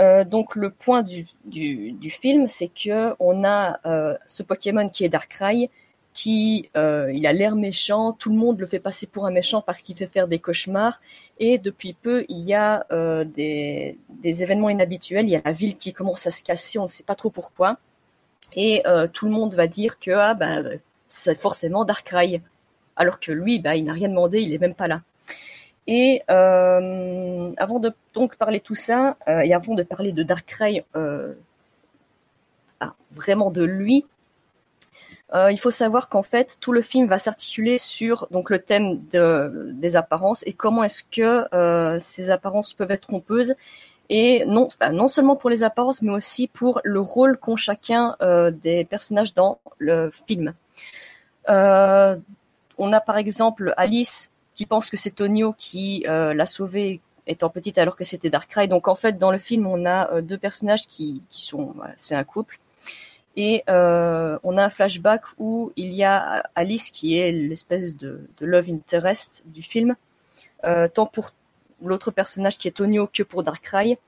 Euh, donc le point du, du, du film, c'est que on a euh, ce Pokémon qui est Darkrai, qui euh, il a l'air méchant, tout le monde le fait passer pour un méchant parce qu'il fait faire des cauchemars, et depuis peu il y a euh, des, des événements inhabituels, il y a la ville qui commence à se casser, on ne sait pas trop pourquoi, et euh, tout le monde va dire que ah bah c'est forcément Darkrai, alors que lui bah il n'a rien demandé, il est même pas là. Et euh, avant de donc parler tout ça, euh, et avant de parler de Darkrai, ah, vraiment de lui, il faut savoir qu'en fait tout le film va s'articuler sur le thème de, des apparences et comment est-ce que ces apparences peuvent être trompeuses et non bah, non seulement pour les apparences mais aussi pour le rôle qu'ont chacun euh, des personnages dans le film. Euh, on a par exemple Alice qui pense que c'est Tonio qui euh, l'a sauvée étant petite alors que c'était Darkrai. Donc en fait dans le film on a euh, deux personnages qui, qui sont voilà, c'est un couple et euh, on a un flashback où il y a Alice qui est l'espèce de, de love interest du film, euh, tant pour l'autre personnage qui est Tonio que pour Darkrai,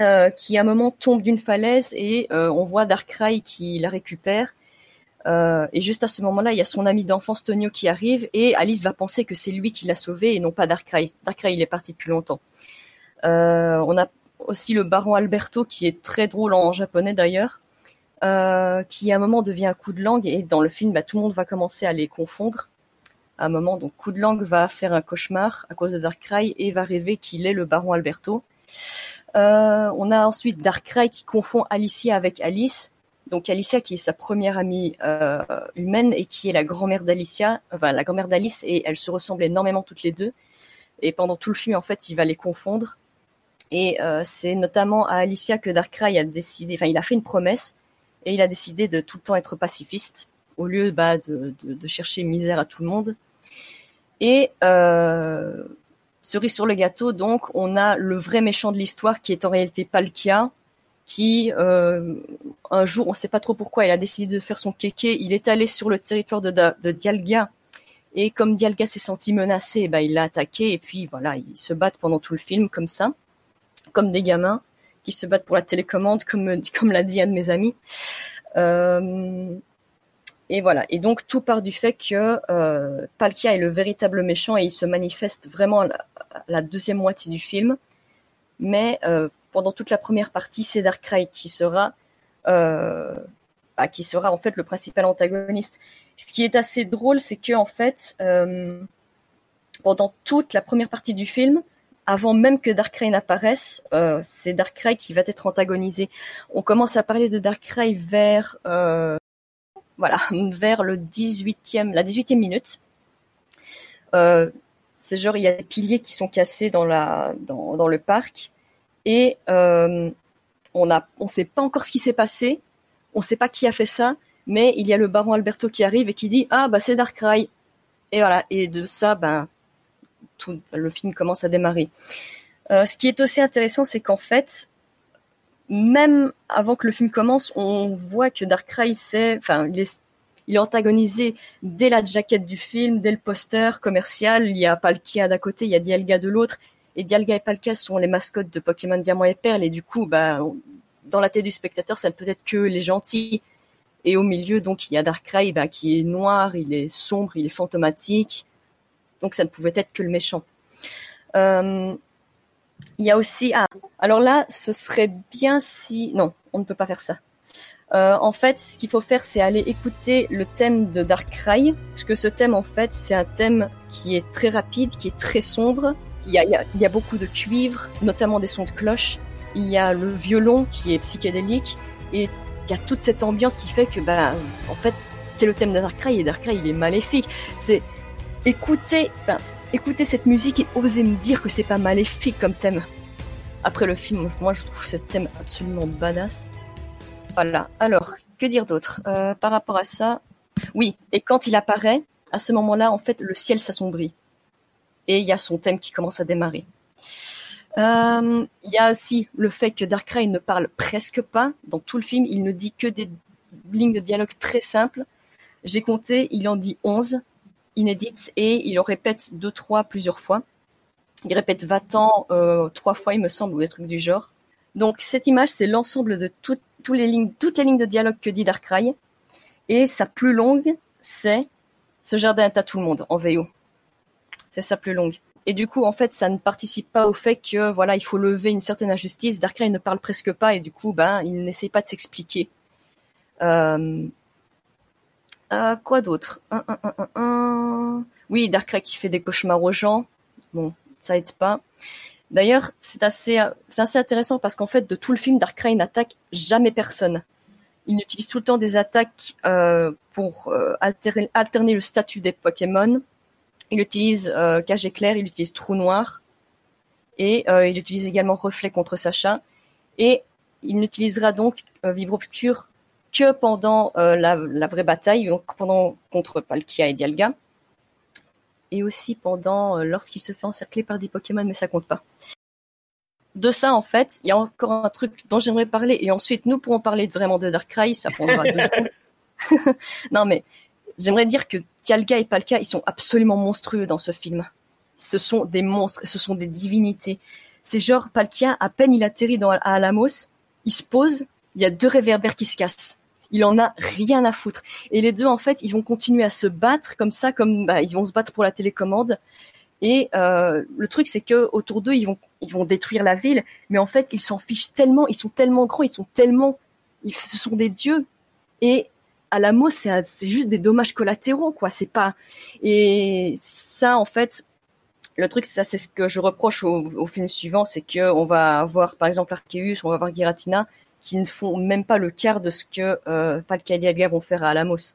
euh, qui à un moment tombe d'une falaise et euh, on voit Darkrai qui la récupère. Euh, et juste à ce moment-là, il y a son ami d'enfance Tonio qui arrive et Alice va penser que c'est lui qui l'a sauvé et non pas Darkrai. Darkrai, il est parti depuis longtemps. On a aussi le baron Alberto qui est très drôle en japonais d'ailleurs qui à un moment devient un coup de langue et dans le film bah, tout le monde va commencer à les confondre à un moment donc coup de langue va faire un cauchemar à cause de Darkrai et va rêver qu'il est le baron Alberto. Euh, on a ensuite Darkrai qui confond Alicia avec Alice. Donc Alicia qui est sa première amie euh, humaine et qui est la grand-mère d'Alicia. Enfin la grand-mère d'Alice et elles se ressemblent énormément toutes les deux. Et pendant tout le film en fait il va les confondre. Et euh, c'est notamment à Alicia que Darkrai a décidé enfin il a fait une promesse et il a décidé de tout le temps être pacifiste au lieu bah, de, chercher misère à tout le monde. Et euh, cerise sur le gâteau, donc on a le vrai méchant de l'histoire qui est en réalité Palkia, qui euh, un jour, on ne sait pas trop pourquoi, il a décidé de faire son kéké. Il est allé sur le territoire de, Dialga et comme Dialga s'est senti menacé, bah, il l'a attaqué et puis voilà, ils se battent pendant tout le film comme ça, comme des gamins qui se battent pour la télécommande, comme, comme l'a dit un de mes amis. Euh, et voilà. Et donc tout part du fait que euh, Palkia est le véritable méchant et il se manifeste vraiment à la, deuxième moitié du film. Mais euh, pendant toute la première partie, c'est Darkrai qui sera euh, bah, qui sera en fait le principal antagoniste. Ce qui est assez drôle, c'est que en fait, pendant toute la première partie du film, avant même que Darkrai n'apparaisse, c'est Darkrai qui va être antagonisé. On commence à parler de Darkrai vers voilà, vers le 18e, la 18e minute. Euh, c'est genre il y a des piliers qui sont cassés dans le parc et euh, on on sait pas encore ce qui s'est passé, on sait pas qui a fait ça, mais il y a le baron Alberto qui arrive et qui dit ah bah c'est Darkrai et voilà et de ça ben tout le film commence à démarrer. Euh, ce qui est aussi intéressant, c'est qu'en fait, même avant que le film commence, on voit que Darkrai, c'est, enfin, il est, il est antagonisé dès la jaquette du film, dès le poster commercial. Il y a Palkia d'à côté, il y a Dialga de l'autre, et Dialga et Palkia sont les mascottes de Pokémon Diamant et Perle, et du coup, bah, dans la tête du spectateur, ça ne peut être que les gentils. Et au milieu, donc, il y a Darkrai, bah, qui est noir, il est sombre, il est fantomatique donc ça ne pouvait être que le méchant. Euh, il y a aussi ah alors là ce serait bien si non on ne peut pas faire ça. Euh, en fait ce qu'il faut faire c'est aller écouter le thème de Darkrai parce que ce thème en fait c'est un thème qui est très rapide qui est très sombre. Il y a, il y a, beaucoup de cuivre notamment des sons de cloche. Il y a le violon qui est psychédélique et il y a toute cette ambiance qui fait que bah en fait c'est le thème de Darkrai et Darkrai il est maléfique. C'est écoutez, enfin, écoutez cette musique et osez me dire que c'est pas maléfique comme thème. Après le film, moi je trouve ce thème absolument badass. Voilà. Alors, que dire d'autre? Euh, par rapport à ça Oui, et quand il apparaît, à ce moment-là, en fait, le ciel s'assombrit. Et il y a son thème qui commence à démarrer. Euh, il y a aussi le fait que Darkrai ne parle presque pas. Dans tout le film, il ne dit que des lignes de dialogue très simples. J'ai compté, il en dit 11 inédite et il en répète deux, trois, plusieurs fois. Il répète va-t'en euh, trois fois, il me semble, ou des trucs du genre. Donc cette image, c'est l'ensemble de les lignes, toutes les lignes de dialogue que dit Darkrai. Et sa plus longue, c'est ce jardin est à tout le monde en VO. C'est sa plus longue. Et du coup, en fait, ça ne participe pas au fait que voilà, il faut lever une certaine injustice. Darkrai ne parle presque pas et du coup, ben, il n'essaie pas de s'expliquer. Euh, euh, quoi d'autre? Oui, Darkrai qui fait des cauchemars aux gens. bon, ça aide pas. D'ailleurs, c'est assez, c'est assez intéressant parce qu'en fait, de tout le film, Darkrai n'attaque jamais personne. Il utilise tout le temps des attaques euh, pour euh, alterner, le statut des Pokémon. Il utilise Cage éclair, il utilise Trou noir et il utilise également Reflet contre Sacha. Et il n'utilisera donc Vibre obscur que pendant euh, la, la, vraie bataille, donc pendant contre Palkia et Dialga, et aussi pendant euh, lorsqu'il se fait encercler par des Pokémon, mais ça compte pas. De ça, en fait, il y a encore un truc dont j'aimerais parler, et ensuite nous pourrons parler vraiment de Darkrai, ça prendra deux secondes. non mais j'aimerais dire que Dialga et Palkia, ils sont absolument monstrueux dans ce film. Ce sont des monstres, ce sont des divinités. C'est genre Palkia, à peine il atterrit dans à Alamos, il se pose, il y a deux réverbères qui se cassent il en a rien à foutre. Et les deux, en fait, ils vont continuer à se battre comme ça, comme bah, ils vont se battre pour la télécommande. Et euh, le truc, c'est que autour d'eux, ils vont, ils vont détruire la ville, mais en fait, ils s'en fichent tellement, ils sont tellement grands, ils sont tellement, ils, ce sont des dieux. Et à la mot, c'est juste des dommages collatéraux, quoi. C'est pas. Et ça, en fait, le truc, ça, c'est ce que je reproche au, film suivant, c'est que on va avoir, par exemple, Arceus, on va avoir Giratina, qui ne font même pas le quart de ce que euh, Palkia et vont faire à Alamos.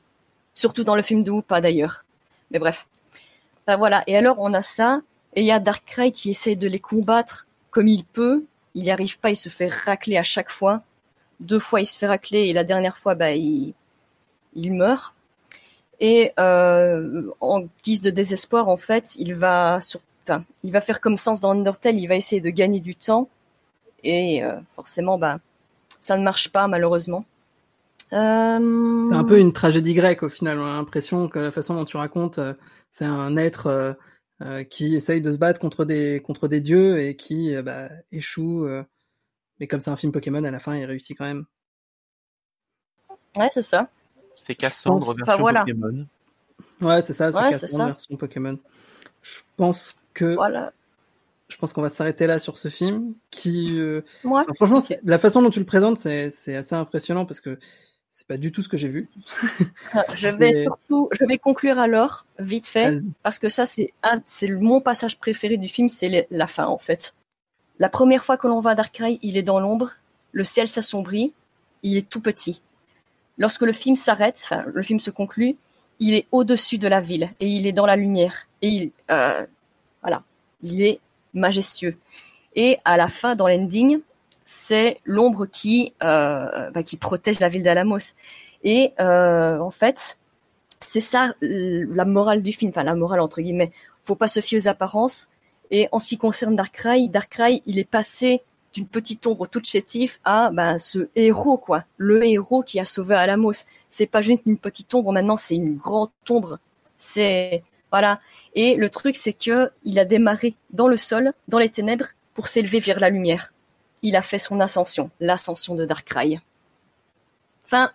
Surtout dans le film de pas d'ailleurs. Mais bref. Ben voilà. Et alors on a ça, et il y a Darkrai qui essaie de les combattre comme il peut. Il n'y arrive pas, il se fait racler à chaque fois. Deux fois il se fait racler et la dernière fois bah il, il meurt. Et euh, en guise de désespoir en fait, il va sur, enfin, il va faire comme Sens dans Undertale, il va essayer de gagner du temps. Et euh, forcément bah ça ne marche pas malheureusement.
Euh... C'est un peu une tragédie grecque au final. On a l'impression que la façon dont tu racontes, euh, c'est un être euh, euh, qui essaye de se battre contre des contre des dieux et qui bah, échoue. mais comme c'est un film Pokémon, à la fin, il réussit quand même.
Ouais, c'est ça.
C'est Cassandre version enfin, voilà. Pokémon.
Ouais, c'est ça. C'est ouais, Cassandre version Pokémon. Je pense que.
Voilà
je pense qu'on va s'arrêter là sur ce film qui euh... Moi, enfin, franchement okay. la façon dont tu le présentes c'est assez impressionnant parce que c'est pas du tout ce que j'ai vu.
je vais surtout je vais conclure alors vite fait parce que ça c'est un c'est mon passage préféré du film c'est la fin en fait. La première fois que l'on va à Darkrai, il est dans l'ombre, le ciel s'assombrit, il est tout petit. Lorsque le film s'arrête, enfin le film se conclut, il est au-dessus de la ville et il est dans la lumière et il euh, voilà, il est majestueux. Et à la fin, dans l'ending, c'est l'ombre qui euh, bah, qui protège la ville d'Alamos. Et euh, en fait, c'est ça la morale du film, enfin la morale entre guillemets. Faut pas se fier aux apparences. Et en ce qui concerne Darkrai, Darkrai, il est passé d'une petite ombre toute chétive à bah, ce héros quoi, le héros qui a sauvé Alamos. C'est pas juste une petite ombre, maintenant c'est une grande ombre. C'est voilà. Et le truc, c'est que il a démarré dans le sol, dans les ténèbres, pour s'élever vers la lumière. Il a fait son ascension, l'ascension de Darkrai. Fin.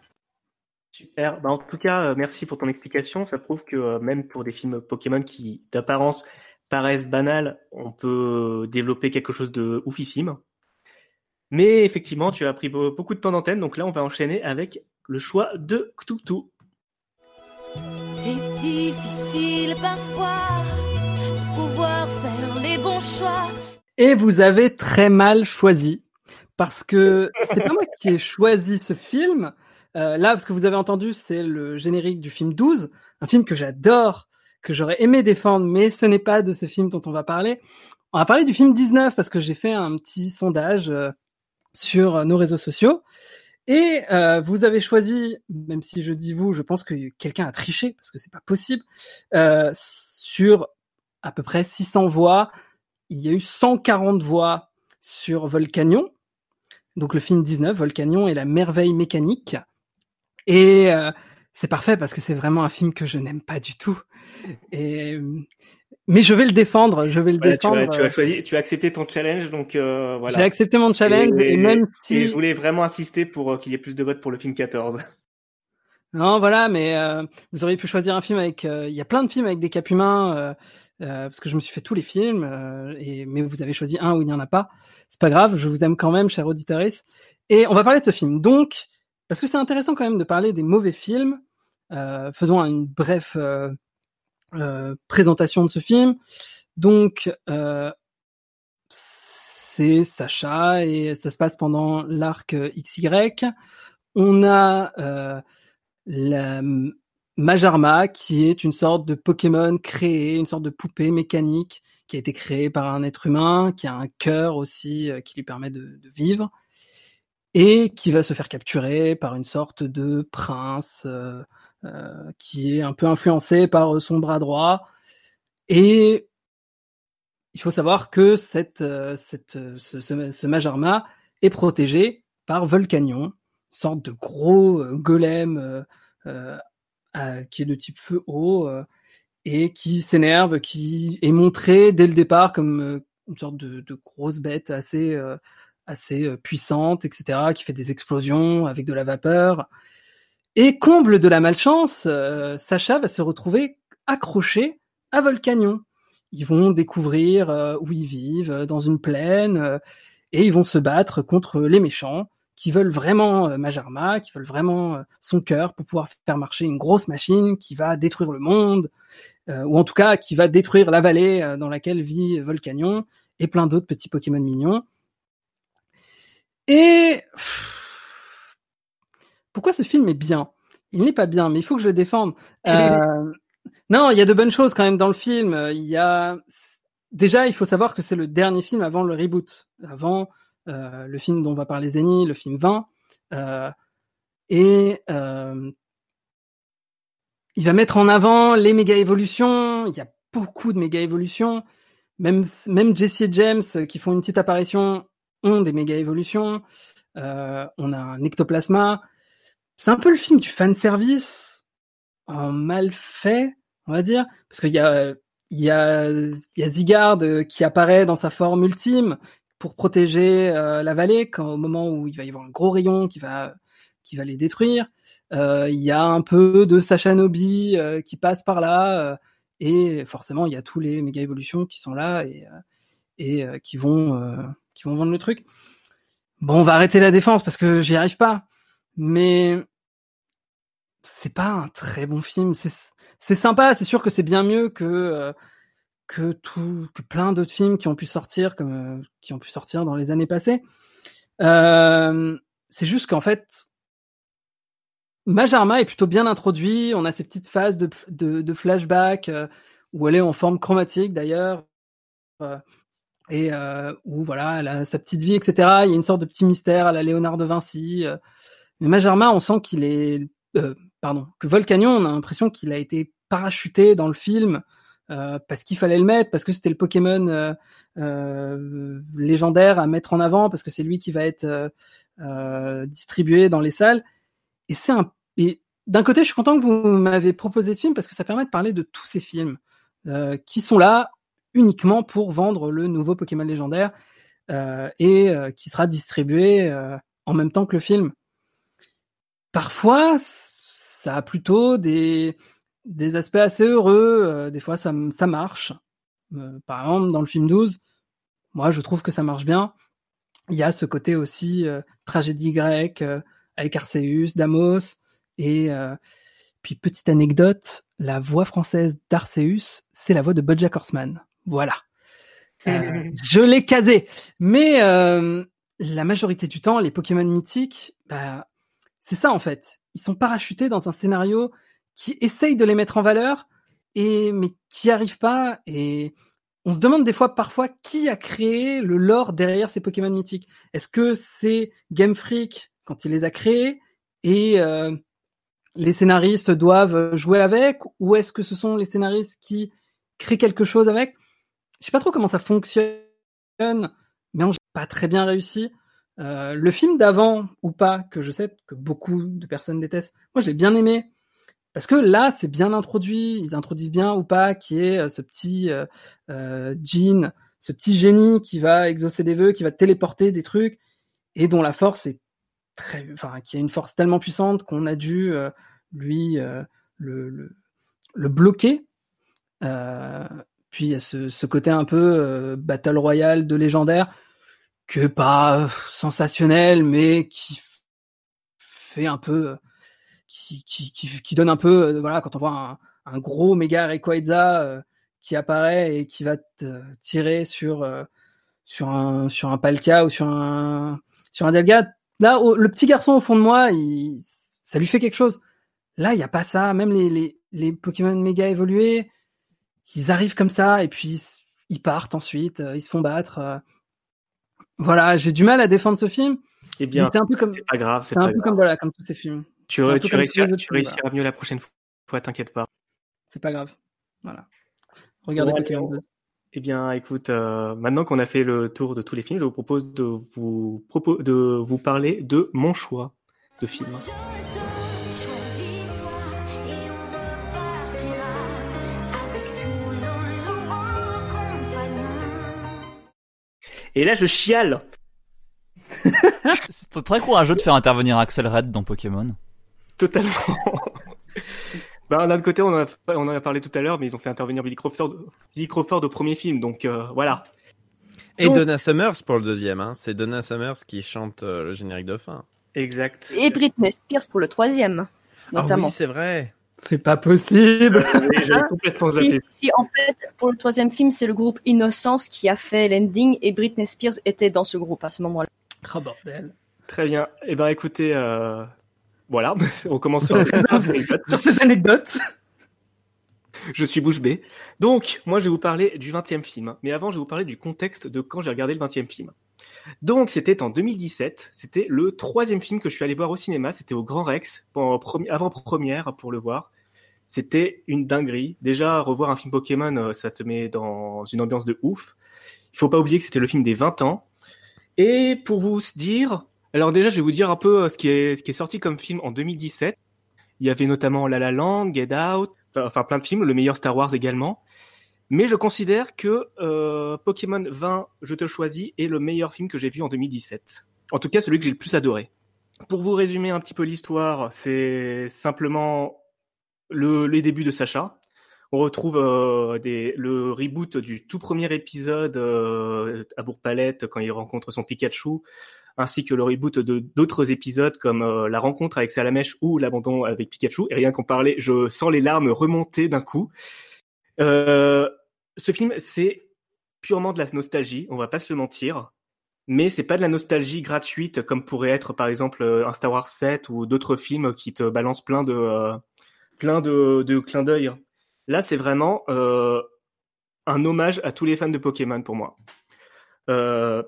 Super. Bah, en tout cas, euh, merci pour ton explication. Ça prouve que euh, même pour des films Pokémon qui, d'apparence, paraissent banals, on peut développer quelque chose de oufissime. Mais effectivement, tu as pris beaucoup de temps d'antenne, donc là, on va enchaîner avec le choix de Cthulhu.
C'est difficile
Et vous avez très mal choisi parce que c'est pas moi qui ai choisi ce film. Euh, là, ce que vous avez entendu, c'est le générique du film 12, un film que j'adore, que j'aurais aimé défendre, mais ce n'est pas de ce film dont on va parler. On va parler du film 19 parce que j'ai fait un petit sondage euh, sur nos réseaux sociaux et euh, vous avez choisi, même si je dis vous, je pense que quelqu'un a triché parce que c'est pas possible. Euh, sur à peu près 600 voix, il y a eu 140 voix sur Volcanion. Donc le film 19, Volcanion et la merveille mécanique. Et euh, c'est parfait parce que c'est vraiment un film que je n'aime pas du tout. Et mais je vais le défendre, je vais le
voilà,
défendre.
Tu as, tu as, choisi, tu as accepté ton challenge, donc euh, voilà.
J'ai accepté mon challenge et, et même si
et je voulais vraiment insister pour euh, qu'il y ait plus de votes pour le film 14.
Non, voilà, mais euh, vous auriez pu choisir un film avec. Il y a plein de films avec des cap humains parce que je me suis fait tous les films, et mais vous avez choisi un où il n'y en a pas. C'est pas grave, je vous aime quand même, cher auditoris. Et on va parler de ce film. Donc, parce que c'est intéressant quand même de parler des mauvais films. faisons une bref euh, présentation de ce film. Donc, euh, c'est Sacha et ça se passe pendant l'arc XY. On a euh, la Majarma qui est une sorte de Pokémon créé, une sorte de poupée mécanique qui a été créée par un être humain, qui a un cœur aussi euh, qui lui permet de, vivre et qui va se faire capturer par une sorte de prince euh, euh, qui est un peu influencé par son bras droit et il faut savoir que cette, euh, ce, Majarma est protégé par Volcanion, sorte de gros euh, golem euh, euh, qui est de type feu eau et qui s'énerve, qui est montré dès le départ comme une sorte de, de grosse bête assez assez puissante, etc., qui fait des explosions avec de la vapeur. Et comble de la malchance, Sacha va se retrouver accroché à Volcanion ils vont découvrir euh, où ils vivent, euh, dans une plaine, euh, et ils vont se battre contre les méchants qui veulent vraiment Majarma, qui veulent vraiment son cœur pour pouvoir faire marcher une grosse machine qui va détruire le monde, ou en tout cas qui va détruire la vallée dans laquelle vit Volcanion et plein d'autres petits Pokémon mignons. Et pourquoi ce film est bien? Il n'est pas bien, mais il faut que je le défende. Euh, non, il y a de bonnes choses quand même dans le film. Il y a déjà, il faut savoir que c'est le dernier film avant le reboot, avant euh, le film dont on va parler Zeni, le film 20. Euh, et il va mettre en avant les méga évolutions. Il y a beaucoup de méga évolutions. Même même Jesse et James qui font une petite apparition ont des méga évolutions. Euh, on a un ectoplasma. C'est un peu le film du fan service en mal fait on va dire, parce qu'il y a il y a y a Zigard qui apparaît dans sa forme ultime pour protéger euh, la vallée quand au moment où il va y avoir un gros rayon qui va qui va les détruire. Euh, il y a un peu de Sacha Nobi euh, qui passe par là et forcément il y a tous les méga évolutions qui sont là et et qui vont qui vont vendre le truc. Bon, on va arrêter la défense parce que j'y arrive pas. Mais c'est pas un très bon film. C'est sympa, c'est sûr que c'est bien mieux que euh, que tout que plein d'autres films qui ont pu sortir euh, qui ont pu sortir dans les années passées. Euh, c'est juste qu'en fait, Majarma est plutôt bien introduit. On a ces petites phases de, de, flashback où elle est en forme chromatique d'ailleurs. et où voilà, elle a sa petite vie, etc. Il y a une sorte de petit mystère à la Léonard de Vinci. mais Majarma, on sent qu'il est pardon, que Volcanion, on a l'impression qu'il a été parachuté dans le film euh, parce qu'il fallait le mettre, parce que c'était le Pokémon euh, euh, légendaire à mettre en avant, parce que c'est lui qui va être distribué dans les salles. Et c'est un. Et d'un côté, je suis content que vous m'avez proposé ce film parce que ça permet de parler de tous ces films qui sont là uniquement pour vendre le nouveau Pokémon légendaire et qui sera distribué en même temps que le film. Parfois, ça a plutôt des, des aspects assez heureux. Euh, des fois, ça, ça marche. Euh, par exemple, dans le film 12, moi, je trouve que ça marche bien. Il y a ce côté aussi euh, tragédie grecque avec Arceus, Damos. Et puis, petite anecdote, la voix française d'Arceus, c'est la voix de Bojack Horseman. Voilà. je l'ai casé. Mais la majorité du temps, les Pokémon mythiques, bah, c'est ça en fait ils sont parachutés dans un scénario qui essaye de les mettre en valeur et mais qui arrive pas et on se demande des fois parfois qui a créé le lore derrière ces Pokémon mythiques. Est-ce que c'est Game Freak quand il les a créés et euh, les scénaristes doivent jouer avec ou est-ce que ce sont les scénaristes qui créent quelque chose avec? Je sais pas trop comment ça fonctionne, mais on pas très bien réussi. Euh, le film d'avant ou pas, que je sais que beaucoup de personnes détestent, moi je l'ai bien aimé. Parce que là, c'est bien introduit, ils introduisent bien ou pas, qui est euh, ce petit euh, Jean, ce petit génie qui va exaucer des vœux, qui va téléporter des trucs, et dont la force est très, enfin, qui a une force tellement puissante qu'on a dû lui le, bloquer. puis il y a ce, ce, côté un peu battle royale de légendaire que pas sensationnel, mais qui fait un peu, qui, qui, qui, qui donne un peu, euh, voilà, quand on voit un, un gros méga Rayquaza euh, qui apparaît et qui va tirer sur euh, sur un sur un Palka ou sur un sur un Delga. Là, le petit garçon au fond de moi, il, ça lui fait quelque chose. Là, il y a pas ça. Même les les, les Pokémon méga évolués, ils arrivent comme ça et puis ils, ils partent ensuite, euh, ils se font battre. Voilà, j'ai du mal à défendre ce film.
Eh bien,
c'est un peu comme
c'est pas grave.
c'est un peu
grave.
comme voilà, comme tous ces films.
Tu, réussiras, tu
films, voilà.
mieux la prochaine fois, t'inquiète pas.
C'est pas grave. Voilà. Regardez
Bon,
Pokémon
allez,
2.
Eh bien, écoute, euh, maintenant qu'on a fait le tour de tous les films, je vous propose de vous, propo- de vous parler de mon choix de film. Et là, je chiale.
C'est très courageux de faire intervenir Axel Red dans Pokémon.
Totalement. bah, d'un autre côté, on en, a, on en a parlé tout à l'heure, mais ils ont fait intervenir Billy Crawford, Billy Crawford au premier film, donc euh, voilà.
Et
Donc-
Donna Summers pour le deuxième. Hein. C'est Donna Summers qui chante euh, le générique de fin.
Exact.
Et Britney Spears pour le troisième, notamment.
Ah oui, c'est vrai.
C'est pas possible.
Oui, j'avais complètement
Si, si, en fait, pour le troisième film, c'est le groupe Innocence qui a fait l'ending et Britney Spears était dans ce groupe à ce moment-là.
Ah bordel.
Très bien. Eh ben, écoutez, euh, voilà, on commence par
ces anecdotes.
Je suis bouche bée. Donc, moi, je vais vous parler du 20e film. Mais avant, je vais vous parler du contexte de quand j'ai regardé le 20e film. Donc, c'était en 2017. C'était le troisième film que je suis allé voir au cinéma. C'était au Grand Rex, premi- avant-première pour le voir. C'était une dinguerie. Déjà, revoir un film Pokémon, euh, ça te met dans une ambiance de ouf. Il faut pas oublier que c'était le film des 20 ans. Et pour vous dire, alors déjà, je vais vous dire un peu euh, ce qui est, ce qui est sorti comme film en 2017. Il y avait notamment La La Land, Get Out, enfin plein de films, le meilleur Star Wars également. Mais je considère que euh, Pokémon 20, Je te choisis, est le meilleur film que j'ai vu en 2017. En tout cas, celui que j'ai le plus adoré. Pour vous résumer un petit peu l'histoire, c'est simplement le, les débuts de Sacha. On retrouve euh, des, le reboot du tout premier épisode euh, à Bourg-Palette quand il rencontre son Pikachu, ainsi que le reboot de d'autres épisodes comme euh, la rencontre avec Salamèche ou l'abandon avec Pikachu. Et rien qu'en parler, je sens les larmes remonter d'un coup. Euh, ce film, c'est purement de la nostalgie, on va pas se le mentir. Mais c'est pas de la nostalgie gratuite comme pourrait être par exemple un Star Wars 7 ou d'autres films qui te balancent plein de euh, clins d'œil. Là, c'est vraiment euh, un hommage à tous les fans de Pokémon pour moi. Euh,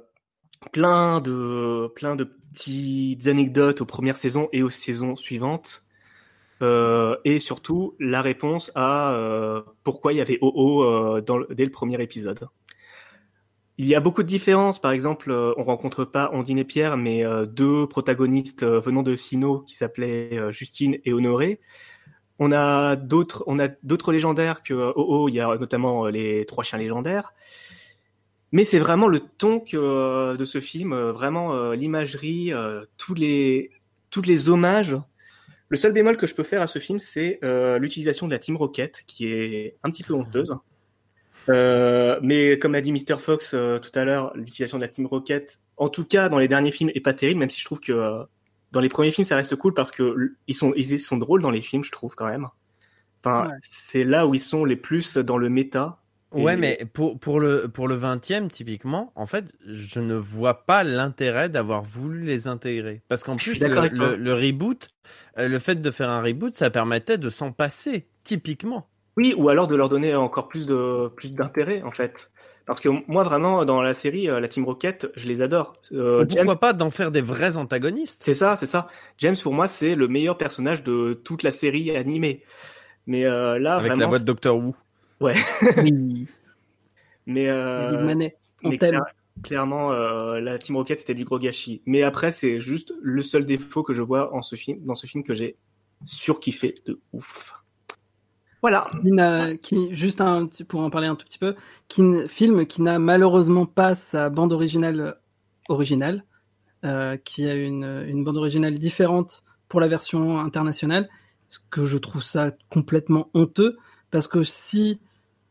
plein de petites anecdotes aux premières saisons et aux saisons suivantes. Euh, et surtout la réponse à euh, pourquoi il y avait OO euh, dès le premier épisode. Il y a beaucoup de différences. Par exemple, on rencontre pas Ondine et Pierre, mais deux protagonistes venant de Sino qui s'appelaient Justine et Honoré. On a d'autres, on a d'autres légendaires que OO. Il y a notamment les trois chiens légendaires. Mais c'est vraiment le ton de ce film, vraiment l'imagerie, tous les tous les hommages. Le seul bémol que je peux faire à ce film, c'est euh, l'utilisation de la Team Rocket, qui est un petit peu honteuse. Euh, mais comme l'a dit Mr. Fox euh, tout à l'heure, l'utilisation de la Team Rocket, en tout cas dans les derniers films, est pas terrible, même si je trouve que euh, dans les premiers films, ça reste cool parce que ils sont ils sont drôles dans les films, je trouve quand même. Enfin,
Ouais.
c'est là où ils sont les plus dans le méta. Et-
Ouais, mais pour, pour le pour le 20e typiquement, en fait, je ne vois pas l'intérêt d'avoir voulu les intégrer parce qu'en
Je suis
plus le,
d'accord avec toi.
le, le reboot, euh, le fait de faire un reboot, ça permettait de s'en passer typiquement.
Oui, ou alors de leur donner encore plus de plus d'intérêt en fait. Parce que moi vraiment dans la série, euh, la Team Rocket, je les adore. Euh, James,
pourquoi pas d'en faire des vrais antagonistes
c'est ça, c'est ça. James pour moi c'est le meilleur personnage de toute la série animée. Mais euh, là
avec
vraiment,
la voix de Doctor Who.
ouais.
Oui.
Mais euh,
Manet, on
mais
t'aime.
clair- clairement, euh, la Team Rocket c'était du gros gâchis. Mais après c'est juste le seul défaut que je vois en ce film, dans ce film que j'ai surkiffé de ouf. Voilà.
Qui, juste un pour en parler un tout petit peu, qui, film qui n'a malheureusement pas sa bande originale originale, euh, qui a une, une bande originale différente pour la version internationale, ce que je trouve ça complètement honteux, parce que si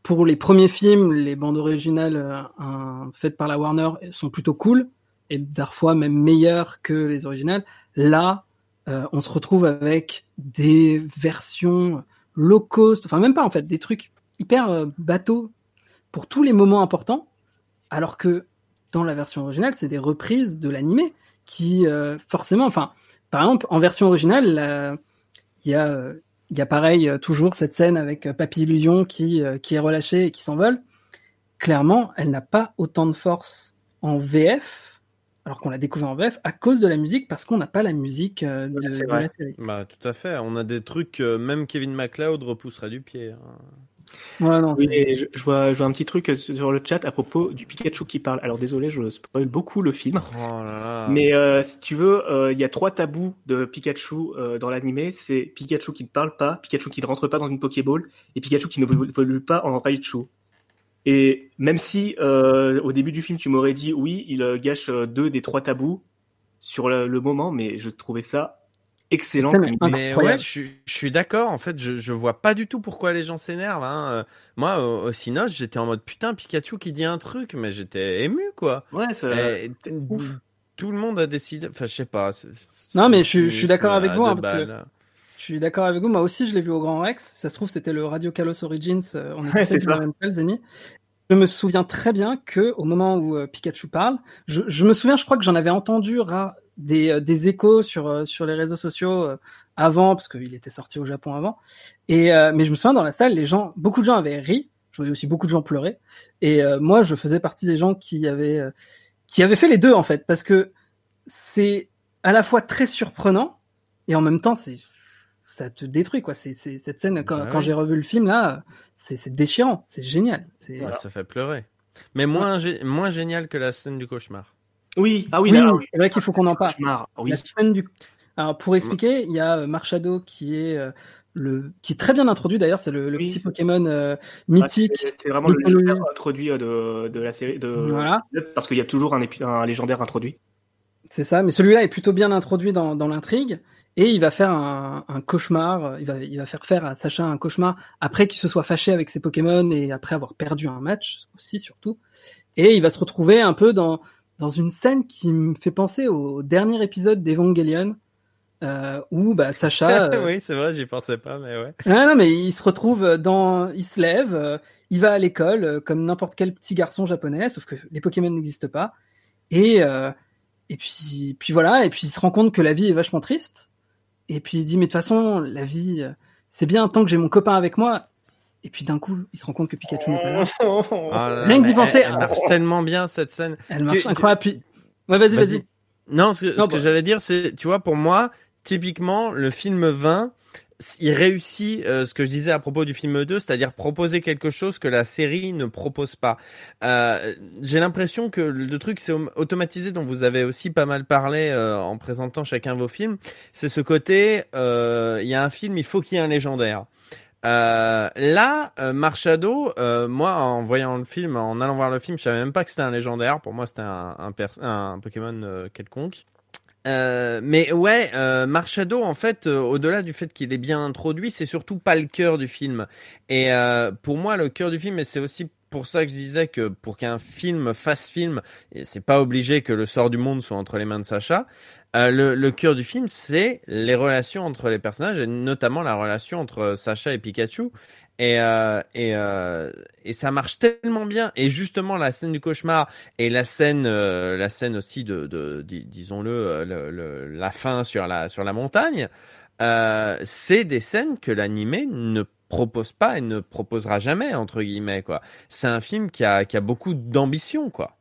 pour les premiers films, les bandes originales euh, faites par la Warner sont plutôt cool, et parfois même meilleures que les originales, là, euh, on se retrouve avec des versions low cost, enfin même pas en fait, des trucs hyper euh, bateau pour tous les moments importants, alors que dans la version originale, c'est des reprises de l'animé qui forcément, enfin, par exemple, en version originale, il y a il y a pareil euh, toujours cette scène avec euh, Papy Illusion qui euh, qui est relâché et qui s'envole. Clairement, elle n'a pas autant de force en VF, alors qu'on l'a découvert en VF à cause de la musique, parce qu'on n'a pas la musique euh, de, la série.
Bah, tout à fait. On a des trucs, euh, même Kevin MacLeod repousserait du pied. hein.
Ouais, non,
Oui,
c'est-
et je, je vois, je vois un petit truc sur le chat à propos du Pikachu qui parle. Alors désolé, je spoil beaucoup le film.
Oh là là.
Mais euh, si tu veux, euh, il y a trois tabous de Pikachu euh, dans l'animé. C'est Pikachu qui ne parle pas, Pikachu qui ne rentre pas dans une Pokéball et Pikachu qui ne volu volu pas en Raichu. Et même si euh, au début du film tu m'aurais dit oui, il euh, gâche euh, deux des trois tabous sur le, le moment, mais je trouvais ça excellent.
Mais ouais, je, suis- je suis d'accord. En fait, je, je vois pas du tout pourquoi les gens s'énervent. Hein. Euh, Moi, au, au Cinoche, j'étais en mode putain, Pikachu qui dit un truc, mais j'étais ému, quoi.
Ouais, ça,
Et tout le monde a décidé. Enfin, je sais pas.
Non, mais je suis-
un
je suis d'accord avec
à
vous, hein, parce que-. Je suis d'accord avec vous. Moi aussi, je l'ai vu au Grand Rex. Ça se trouve, c'était le Radio Kalos Origins. euh, On
Ouais,
était dans la Zeni. Je me souviens très bien que au moment où euh, Pikachu parle, je, je me souviens, je crois que j'en avais entendu ra- des, euh, des échos sur euh, sur les réseaux sociaux euh, avant, parce qu'il était sorti au Japon avant. Et euh, mais je me souviens dans la salle, les gens, beaucoup de gens avaient ri. Je voyais aussi beaucoup de gens pleurer. Et euh, moi, je faisais partie des gens qui avaient euh, qui avaient fait les deux en fait, parce que c'est à la fois très surprenant et en même temps c'est ça te détruit quoi. C'est c'est cette scène quand,
Bah
quand j'ai revu le film là, c'est c'est déchirant, c'est génial. C'est
Ouais, Ça fait pleurer. Mais moins, gé- moins génial que la scène du cauchemar.
Oui, ah oui,
oui, c'est vrai qu'il faut qu'on en parle.
Oui.
La scène du alors pour expliquer, il y a euh, Marshado qui est euh, le qui est très bien introduit d'ailleurs, c'est le, le
Oui,
petit Pokémon euh, mythique.
c'est- vraiment le légendaire introduit de, de la série. De...
Voilà.
Parce qu'il y a toujours un, un légendaire introduit.
C'est ça, mais celui-là est plutôt bien introduit dans, dans l'intrigue et il va faire un, un cauchemar. Il va, il va faire faire à Sacha un cauchemar après qu'il se soit fâché avec ses Pokémon et après avoir perdu un match aussi surtout. Et il va se retrouver un peu dans dans une scène qui me fait penser au dernier épisode d'Evangelion euh, où bah Sacha. euh,
oui, c'est vrai, j'y pensais pas, mais ouais.
ah non, mais il se retrouve dans, il se lève, euh, il va à l'école euh, comme n'importe quel petit garçon japonais, sauf que les Pokémon n'existent pas. Et et puis puis voilà, et puis il se rend compte que la vie est vachement triste. Et puis il dit mais de toute façon la vie c'est bien tant que j'ai mon copain avec moi. Et puis d'un coup il se rend compte que Pikachu n'est pas là.
Ah là là,
Rien que d'y penser.
Elle, elle marche tellement bien, cette scène.
Elle marche
Tu-
incroyable. Puis ouais vas-y vas-y.
Non, ce que,
bah.
j'allais dire, c'est, tu vois, pour moi, typiquement, le film 20, il réussit euh, ce que je disais à propos du film 2, c'est-à-dire proposer quelque chose que la série ne propose pas. Euh, J'ai l'impression que le truc c'est au- automatisé dont vous avez aussi pas mal parlé euh, en présentant chacun vos films, c'est ce côté, euh, il y a un film, il faut qu'il y ait un légendaire. Euh, là, euh, Marshado, euh, moi, en voyant le film, en allant voir le film, je savais même pas que c'était un légendaire. Pour moi, c'était un, un, Pokémon euh, quelconque. Euh, mais ouais, Marshado, en fait, au-delà du fait qu'il est bien introduit, c'est surtout pas le cœur du film. Et pour moi, le cœur du film, et c'est aussi pour ça que je disais que pour qu'un film fasse film, c'est pas obligé que le sort du monde soit entre les mains de Sacha. Euh, le, cœur du film, c'est les relations entre les personnages, et notamment la relation entre Sacha et Pikachu. Et, euh, euh, ça marche tellement bien. Et justement, la scène du cauchemar et la scène, la scène aussi de, de, dis- disons-le, le, la fin sur la sur la montagne, c'est des scènes que l'animé ne propose pas et ne proposera jamais entre guillemets quoi. C'est un film qui a qui a beaucoup d'ambition quoi.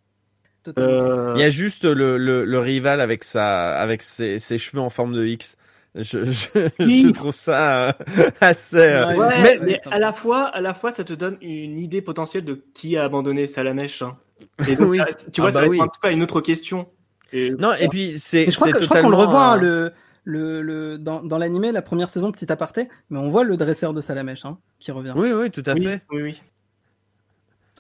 Euh,
Il y a juste le, le, le rival avec sa avec ses, ses cheveux en forme de X. Je, je,
Oui.
je trouve ça euh, assez. euh,
Ouais,
mais-
mais, à la fois, à la fois, ça te donne une idée potentielle de qui a abandonné Salamèche. hein. Et donc,
Oui.
ça- tu vois,
Ah
ça
bah
va
oui.
être un petit peu à une autre question. Et,
Non, et puis c'est
je crois qu'on le revoit hein, le le, le dans, dans l'animé la première saison petit aparté, mais on voit le dresseur de Salamèche hein, qui revient.
Oui, oui, tout à
oui,
fait.
oui, oui.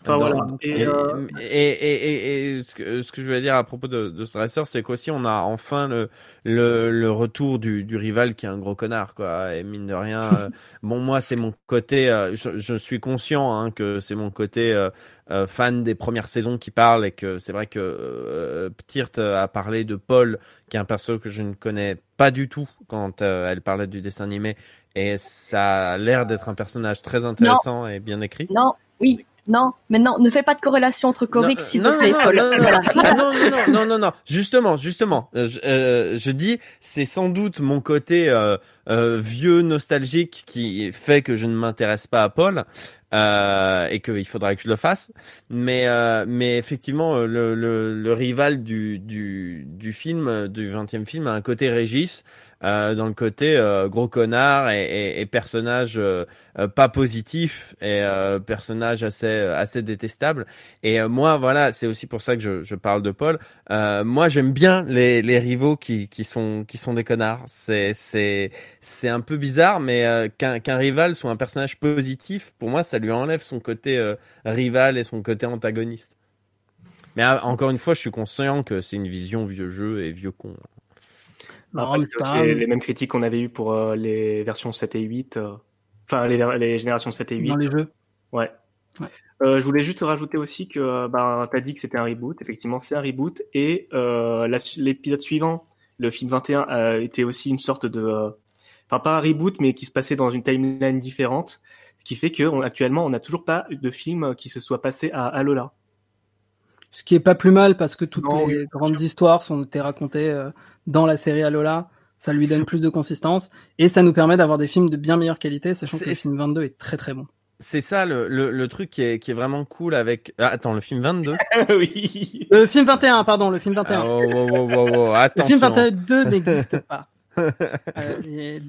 Enfin,
Dans-
voilà. Et,
Et,
euh,
et, et, et- et ce, que, ce que je voulais dire à propos de, de ce dresseur, c'est qu'aussi on a enfin le, le, le retour du, du rival qui est un gros connard, quoi. Et mine de rien, euh, bon, moi, c'est mon côté, euh, je, je suis conscient hein, que c'est mon côté euh, euh, fan des premières saisons qui parle et que c'est vrai que euh, Ptirt a parlé de Paul, qui est un perso que je ne connais pas du tout quand euh, elle parlait du dessin animé. et ça a l'air d'être un personnage très intéressant et bien écrit.
Non, oui, non, mais non, ne fais pas de corrélation entre Corix,
Non,
s'il te plaît,
non, non, non, non, non, non, non, non, non, justement, justement, euh, je, euh, je dis, c'est sans doute mon côté euh, euh, vieux nostalgique qui fait que je ne m'intéresse pas à Paul euh, et qu'il faudra que je le fasse. Mais, euh, mais effectivement, le, le, le rival du, du, du film, du 20e film, a un côté Régis. Euh, dans le côté euh, gros connard et, et, et personnage euh, euh, pas positif et euh, personnage assez assez détestable et euh, moi, voilà, c'est aussi pour ça que je, je parle de Paul. Euh, moi, j'aime bien les, les rivaux qui, qui sont qui sont des connards. C'est c'est c'est un peu bizarre, mais euh, qu'un qu'un rival soit un personnage positif, pour moi, ça lui enlève son côté euh, rival et son côté antagoniste. Mais encore une fois, je suis conscient que c'est une vision vieux jeu et vieux con.
Après, aussi les, mêmes critiques qu'on avait eues pour euh, les versions 7 et 8. euh, Enfin, les, générations 7 et 8.
Dans les jeux.
Ouais.
Ouais.
Euh, je voulais juste rajouter aussi que euh, ben, tu as dit que c'était un reboot. Effectivement, c'est un reboot. Et l'épisode suivant, le film 21, euh, était aussi une sorte de... Enfin, pas un reboot, mais qui se passait dans une timeline différente. Ce qui fait qu'actuellement, on n'a toujours pas de film qui se soit passé à Alola.
Ce qui est pas plus mal parce que toutes
Non,
les grandes histoires sont été racontées euh, dans la série Alola. Ça lui donne plus de consistance et ça nous permet d'avoir des films de bien meilleure qualité, sachant que le film 22 est très très bon.
C'est ça le, le, le truc qui est, qui est vraiment cool avec. Ah, attends, le film 22.
oui.
Le film 21, pardon, le film 21.
Ah, oh, oh, oh, oh, oh,
Le
attention.
film 22 n'existe pas. Euh, et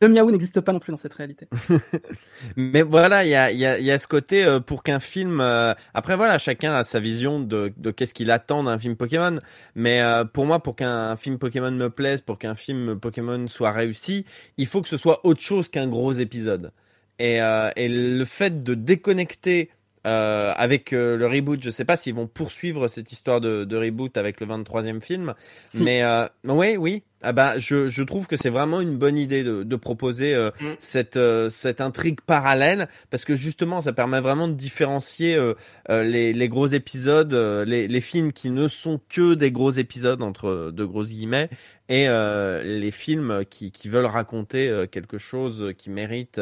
deux Miaou n'existe pas non plus dans cette réalité.
Mais voilà, il y a, y, a, y a ce côté euh, pour qu'un film. euh, Après voilà, chacun a sa vision de, de qu'est-ce qu'il attend d'un film Pokémon. Mais euh, pour moi, pour qu'un film Pokémon me plaise, pour qu'un film Pokémon soit réussi, il faut que ce soit autre chose qu'un gros épisode. Et, et le fait de déconnecter euh, avec euh, le reboot, je sais pas s'ils vont poursuivre cette histoire de, de reboot avec le 23e film,
Si.
mais euh, oui, oui. Ah bah, je, je trouve que c'est vraiment une bonne idée de, de proposer euh,
Mm.
cette euh, cette intrigue parallèle parce que justement ça permet vraiment de différencier euh, euh, les, les gros épisodes, euh, les, les films qui ne sont que des gros épisodes entre de grosses guillemets et euh, les films qui, qui veulent raconter euh, quelque chose qui mérite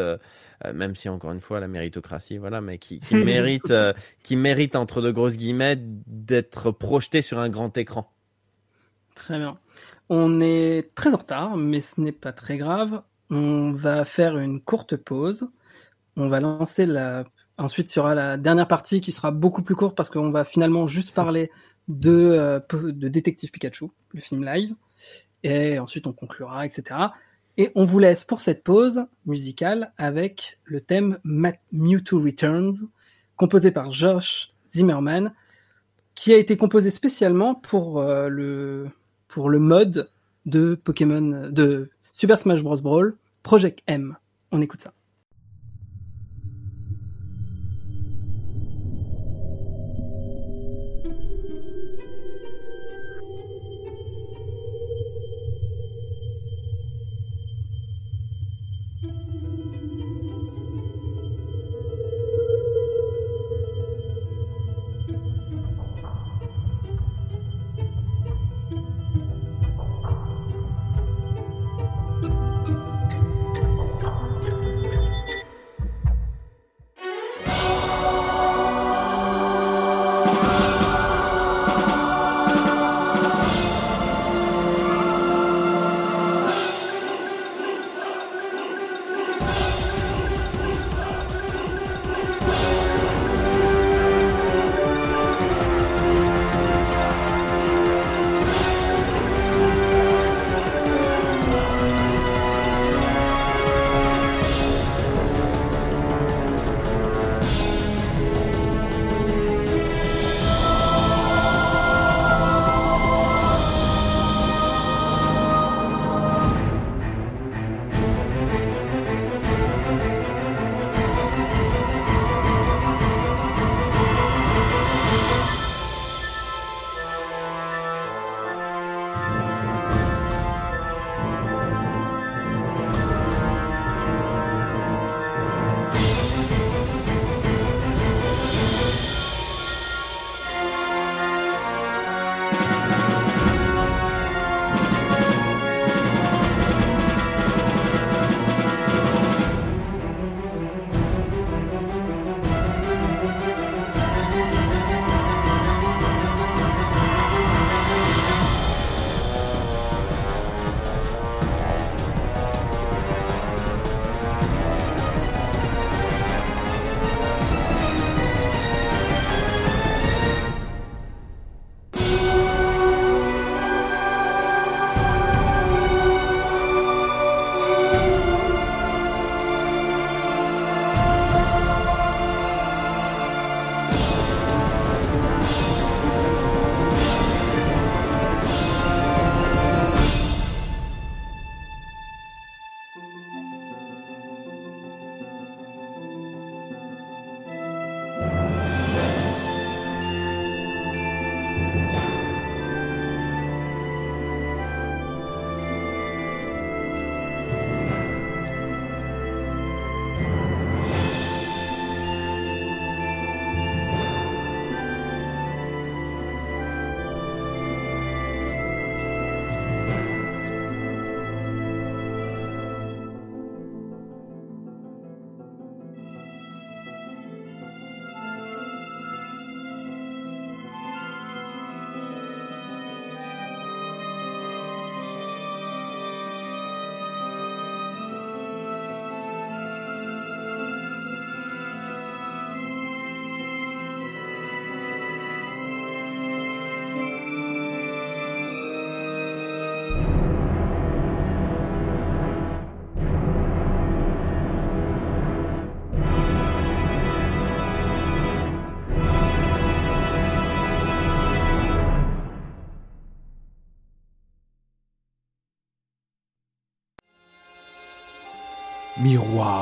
euh, même si encore une fois la méritocratie voilà mais qui, qui mérite euh, qui mérite entre de grosses guillemets d'être projeté sur un grand écran.
Très bien. On est très en retard, mais ce n'est pas très grave. On va faire une courte pause. On va lancer la. Ensuite, il y aura la dernière partie qui sera beaucoup plus courte parce qu'on va finalement juste parler de, euh, de Détective Pikachu, le film live. Et ensuite, on conclura, etc. Et on vous laisse pour cette pause musicale avec le thème Mewtwo Returns, composé par Josh Zimmerman, qui a été composé spécialement pour euh, le le mode de Pokémon de Super Smash Bros Brawl Project M. On écoute ça.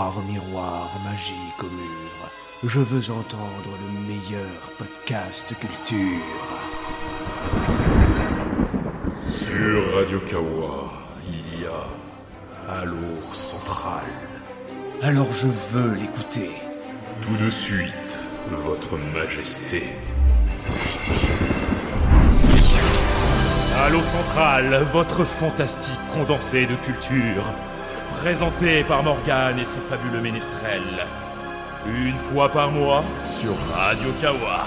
Miroir, miroir, magique au mur, je veux entendre le meilleur podcast culture.
Sur Radio Kawa, il y a Halo Central.
Alors je veux l'écouter.
Tout de suite, Votre Majesté.
Halo Central, votre fantastique condensé de culture. Présenté par Morgane et ses fabuleux ménestrels. Une fois par mois sur Radio Kawa.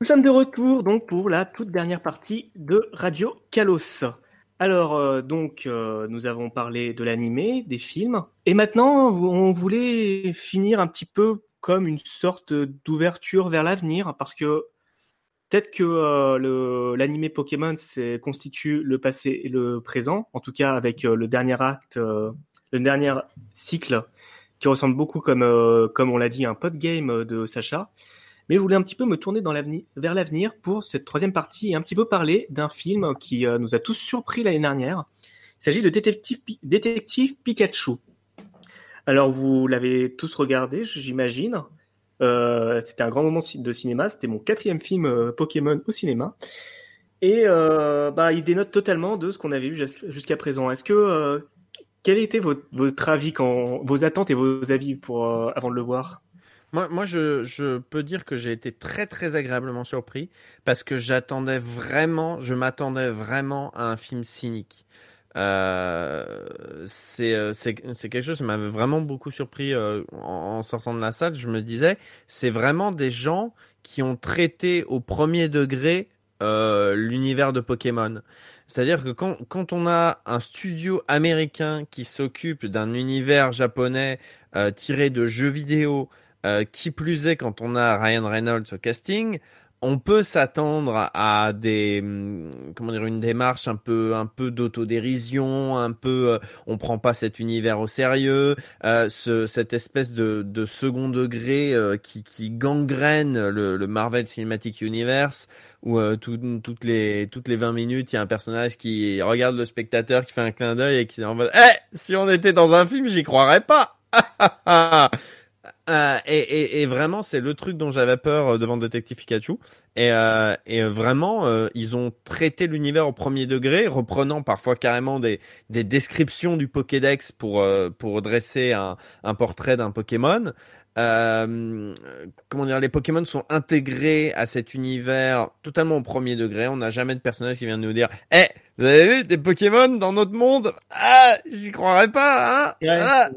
Nous sommes de retour donc pour la toute dernière partie de Radio Kalos. Alors euh, donc euh, nous avons parlé de l'animé, des films, et maintenant on voulait finir un petit peu comme une sorte d'ouverture vers l'avenir parce que peut-être que euh, l'animé Pokémon constitue le passé et le présent, en tout cas avec le dernier acte, le dernier cycle qui ressemble beaucoup comme comme on l'a dit un pod game de Sacha. Mais je voulais un petit peu me tourner vers l'avenir pour cette troisième partie et un petit peu parler d'un film qui euh, nous a tous surpris l'année dernière. Il s'agit de Détective, Pi- Détective Pikachu. Alors vous l'avez tous regardé, j'imagine. Euh, c'était un grand moment de cinéma. C'était mon quatrième film euh, Pokémon au cinéma. Et bah, il dénote totalement de ce qu'on avait vu jus- jusqu'à présent. Est-ce que quel était votre, votre avis, vos attentes et vos avis pour avant de le voir?
Moi, moi je, je peux dire que j'ai été très très agréablement surpris parce que j'attendais vraiment, je m'attendais vraiment à un film cynique. Euh, c'est euh, quelque chose qui m'avait vraiment beaucoup surpris euh, en, sortant de la salle. Je me disais, c'est vraiment des gens qui ont traité au premier degré euh, l'univers de Pokémon. C'est-à-dire que quand, quand on a un studio américain qui s'occupe d'un univers japonais tiré de jeux vidéo, euh, qui plus est quand on a Ryan Reynolds au casting, on peut s'attendre à des hum, comment dire une démarche un peu un peu d'autodérision, un peu euh, on prend pas cet univers au sérieux, euh, ce, cette espèce de, de second degré euh, qui, qui gangrène le, le Marvel Cinematic Universe où euh, tout- toutes les toutes les 20 minutes il y a un personnage qui regarde le spectateur qui fait un clin d'œil et qui est en mode Eh si on était dans un film j'y croirais pas Euh, et, vraiment, c'est le truc dont j'avais peur euh, devant Detective Pikachu. Et, euh, vraiment, ils ont traité l'univers au premier degré, reprenant parfois carrément des, des descriptions du Pokédex pour, dresser un portrait d'un Pokémon. Euh, comment dire, les Pokémon sont intégrés à cet univers totalement au premier degré. On n'a jamais de personnage qui vient de nous dire, eh, vous avez vu des Pokémon dans notre monde? Ah, j'y croirais pas, hein? Ah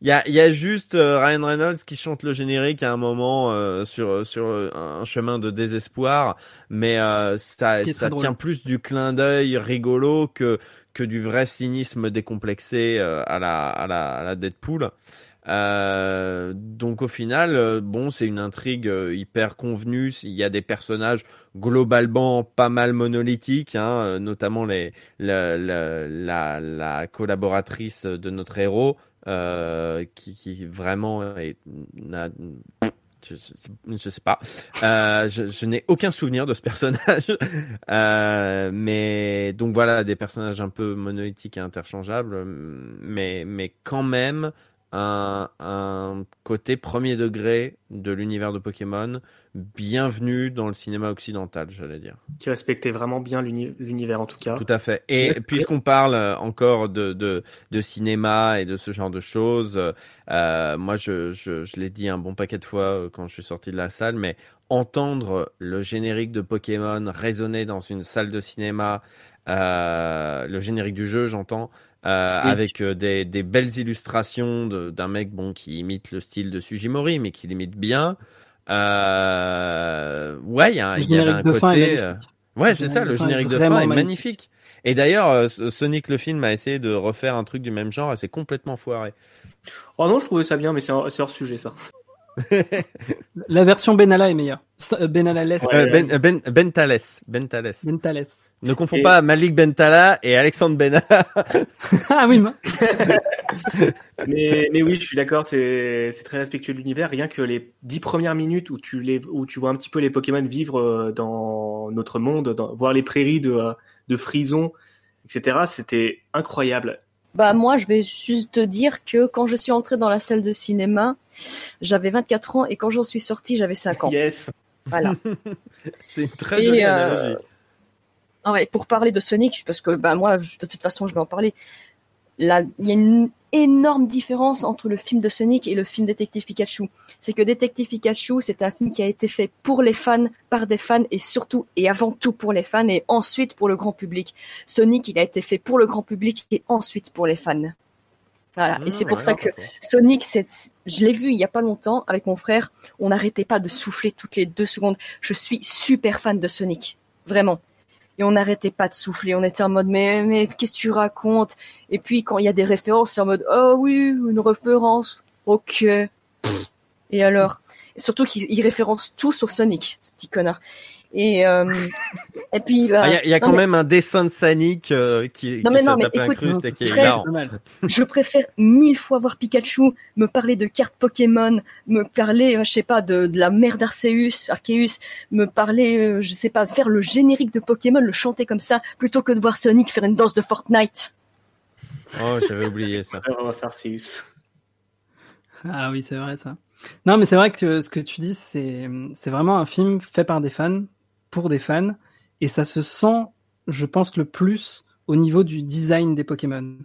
Il y a, il y a juste euh, Ryan Reynolds qui chante le générique à un moment euh, sur sur euh, un chemin de désespoir, mais euh, ça ça tient
drôle.
plus du clin d'œil rigolo que que du vrai cynisme décomplexé à la à la à la Deadpool. Euh, donc au final, euh, bon, c'est une intrigue euh, hyper convenue. Il y a des personnages globalement pas mal monolithiques, hein, notamment les la, la, la, la collaboratrice de notre héros, euh, qui, qui vraiment est, je, je, sais pas. Je je n'ai aucun souvenir de ce personnage. Euh, mais donc voilà, des personnages un peu monolithiques et interchangeables, mais mais quand même un, un côté premier degré de l'univers de Pokémon, bienvenue dans le cinéma occidental, j'allais dire.
Qui respectait vraiment bien l'uni- l'univers en tout cas.
Tout à fait. Et puisqu'on parle euh, encore de, de, de cinéma et de ce genre de choses, euh, moi je, je, je l'ai dit un bon paquet de fois euh, quand je suis sorti de la salle, mais entendre le générique de Pokémon résonner dans une salle de cinéma, euh, le générique du jeu j'entends, euh,
Oui.
avec euh, des, des belles illustrations d'un mec bon qui imite le style de Sujimori, mais qui l'imite bien. Euh, ouais, il y, a- y un
générique de fin est
côté. euh, Ouais, c'est ça, le générique de fin est
magnifique.
magnifique. Et d'ailleurs, euh, Sonic le film a essayé de refaire un truc du même genre et c'est complètement foiré.
Oh non, je trouvais ça bien, mais c'est hors sujet ça.
La version Benalla est meilleure. Euh, Benalla less.
Euh, ben, euh, ben, Bentales. Bentales.
Bentales.
Ne confonds
Et-
pas Malik Bentala et Alexandre Benalla.
ah oui, moi.
mais, mais oui, je suis d'accord, c'est c'est très respectueux de l'univers. Rien que les dix premières minutes où tu, les, où tu vois un petit peu les Pokémon vivre dans notre monde, dans, voir les prairies de, de Frison, etc., c'était incroyable.
Bah moi, je vais juste te dire que quand je suis entrée dans la salle de cinéma, j'avais 24 ans et quand j'en suis sortie, j'avais 5 ans.
Yes.
Voilà.
C'est une très
Et,
jolie
euh. Ah ouais, pour parler de Sonic, parce que bah moi, je- de toute façon, je vais en parler. Là, il y a une énorme différence entre le film de Sonic et le film Détective Pikachu. C'est que Détective Pikachu, c'est un film qui a été fait pour les fans, par des fans et surtout et avant tout pour les fans et ensuite pour le grand public. Sonic, il a été fait pour le grand public et ensuite pour les fans. Voilà. et c'est pour ça que Sonic, c'est, je l'ai vu il y a pas longtemps avec mon frère. On n'arrêtait pas de souffler toutes les deux secondes. Je suis super fan de Sonic, vraiment. Et on n'arrêtait pas de souffler. On était en mode mais mais qu'est-ce que tu racontes? Et puis quand il y a des références, c'est en mode oh oui une référence. Ok. Et alors? Surtout qu'il il référence tout sur Sonic, ce petit connard. Et euh, et puis bah,
Ah, Il y a, y quand
mais-
même un dessin de Sonic euh, qui,
Non,
qui
mais
se
non, mais
tape
écoute,
incruste et qui est
je préfère mille fois voir Pikachu me parler de cartes Pokémon, me parler, euh, je sais pas, de, de la mère d'Arceus, Arceus, me parler, euh, je sais pas, faire le générique de Pokémon, le chanter comme ça, plutôt que de voir Sonic faire une danse de Fortnite.
Oh, j'avais oublié ça.
On va faire Arceus.
Ah oui, c'est vrai ça. Non, mais c'est vrai que ce que tu dis, c'est c'est vraiment un film fait par des fans, pour des fans, et ça se sent, je pense, le plus au niveau du design des Pokémon.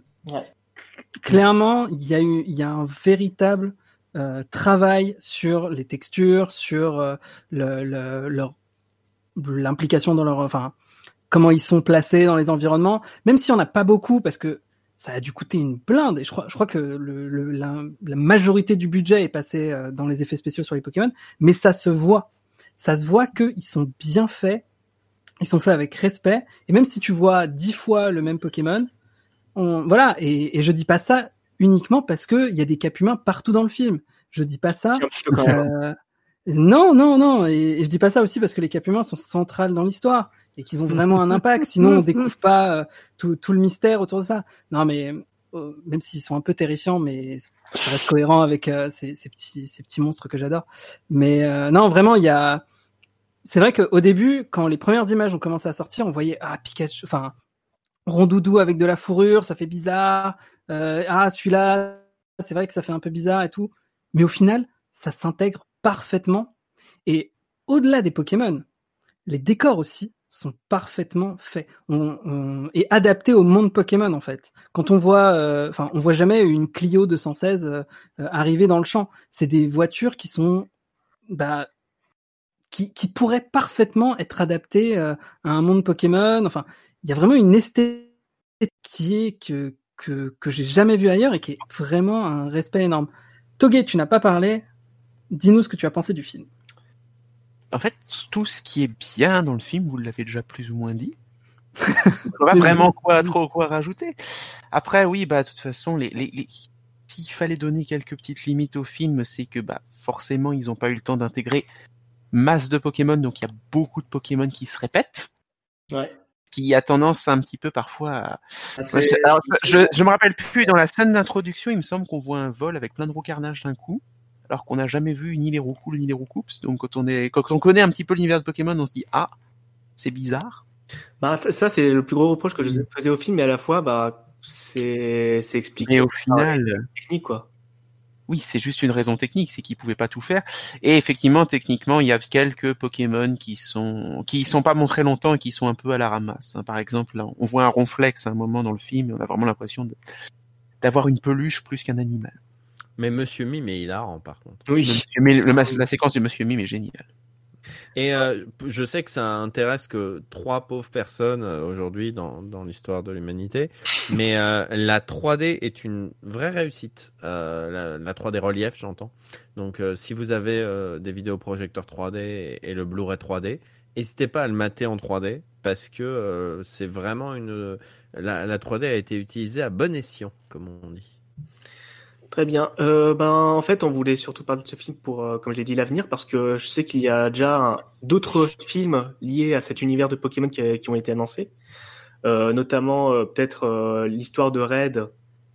Clairement, il y a eu, y a un véritable euh, travail sur les textures, sur euh, le, le- leur l'implication dans leur, enfin, comment ils sont placés dans les environnements. Même si on n'a pas beaucoup, parce que ça a dû coûter une blinde. Et je crois, je crois que le, le- la, la majorité du budget est passé euh, dans les effets spéciaux sur les Pokémon, mais ça se voit. Ça se voit qu'ils sont bien faits, ils sont faits avec respect. Et même si tu vois dix fois le même Pokémon, on, voilà. Et, et je dis pas ça uniquement parce que il y a des cap humains partout dans le film. Je dis pas ça. euh, non, non, non. Et, et je dis pas ça aussi parce que les cap humains sont centrales dans l'histoire et qu'ils ont vraiment un impact. Sinon, on découvre pas euh, tout, tout le mystère autour de ça. Non, mais même s'ils sont un peu terrifiants, mais ça reste cohérent avec euh, ces, petits, monstres que j'adore. Mais euh, non, vraiment, il y a. C'est vrai qu'au début, quand les premières images ont commencé à sortir, on voyait ah Pikachu, enfin rondoudou avec de la fourrure, ça fait bizarre. Euh, ah celui-là, c'est vrai que ça fait un peu bizarre et tout. Mais au final, ça s'intègre parfaitement. Et au-delà des Pokémon, les décors aussi sont parfaitement faits on, on- et adaptés au monde Pokémon en fait. Quand on voit, euh, enfin, on voit jamais une Clio 216 euh, arriver dans le champ. C'est des voitures qui sont, bah, qui, qui pourraient parfaitement être adaptées euh, à un monde Pokémon. Enfin, il y a vraiment une esthétique qui est que que que j'ai jamais vu ailleurs et qui est vraiment un respect énorme. Toge, tu n'as pas parlé. Dis-nous ce que tu as pensé du film.
En fait, tout ce qui est bien dans le film, vous l'avez déjà plus ou moins dit. Je vois pas vraiment quoi trop quoi rajouter. Après, oui, bah de toute façon, les, les, les- s'il fallait donner quelques petites limites au film, c'est que bah forcément ils n'ont pas eu le temps d'intégrer masse de Pokémon, donc il y a beaucoup de Pokémon qui se répètent.
Ouais.
Ce qui a tendance un petit peu parfois à...
Ah,
Moi, je, alors, je, je- je me rappelle plus, dans la scène d'introduction, il me semble qu'on voit un vol avec plein de roucarnages d'un coup, alors qu'on n'a jamais vu ni les roucouls ni les roucoups. Donc quand on, est, quand on connaît un petit peu l'univers de Pokémon, on se dit, ah, c'est bizarre.
Bah, ça, ça, c'est le plus gros reproche que je faisais au film, mais à la fois, bah, c'est expliqué.
Mais au final,
les techniques, quoi.
oui, c'est juste une raison technique, c'est qu'ils pouvaient pas tout faire. Et effectivement, techniquement, il y a quelques Pokémon qui sont qui sont pas montrés longtemps et qui sont un peu à la ramasse. hein. Par exemple, là, on voit un ronflex à un moment dans le film, et on a vraiment l'impression d'avoir une peluche plus qu'un animal.
Mais Monsieur Mime est hilarant, par contre.
Le Monsieur Mime- le mas- la séquence du Monsieur Mime est géniale.
Et euh, je sais que ça intéresse que trois pauvres personnes euh, aujourd'hui dans, dans l'histoire de l'humanité, mais euh, la 3D est une vraie réussite. Euh, la, la 3D relief, j'entends. Donc euh, si vous avez euh, des vidéoprojecteurs 3D et, et le Blu-ray 3D, n'hésitez pas à le mater en 3D parce que euh, c'est vraiment une la, la 3D a été utilisée à bon escient, comme on dit.
Très bien. Euh, ben, en fait, on voulait surtout parler de ce film pour, euh, comme je l'ai dit, l'avenir, parce que je sais qu'il y a déjà d'autres films liés à cet univers de Pokémon qui, a- qui ont été annoncés, Euh, notamment euh, peut-être euh, l'histoire de Red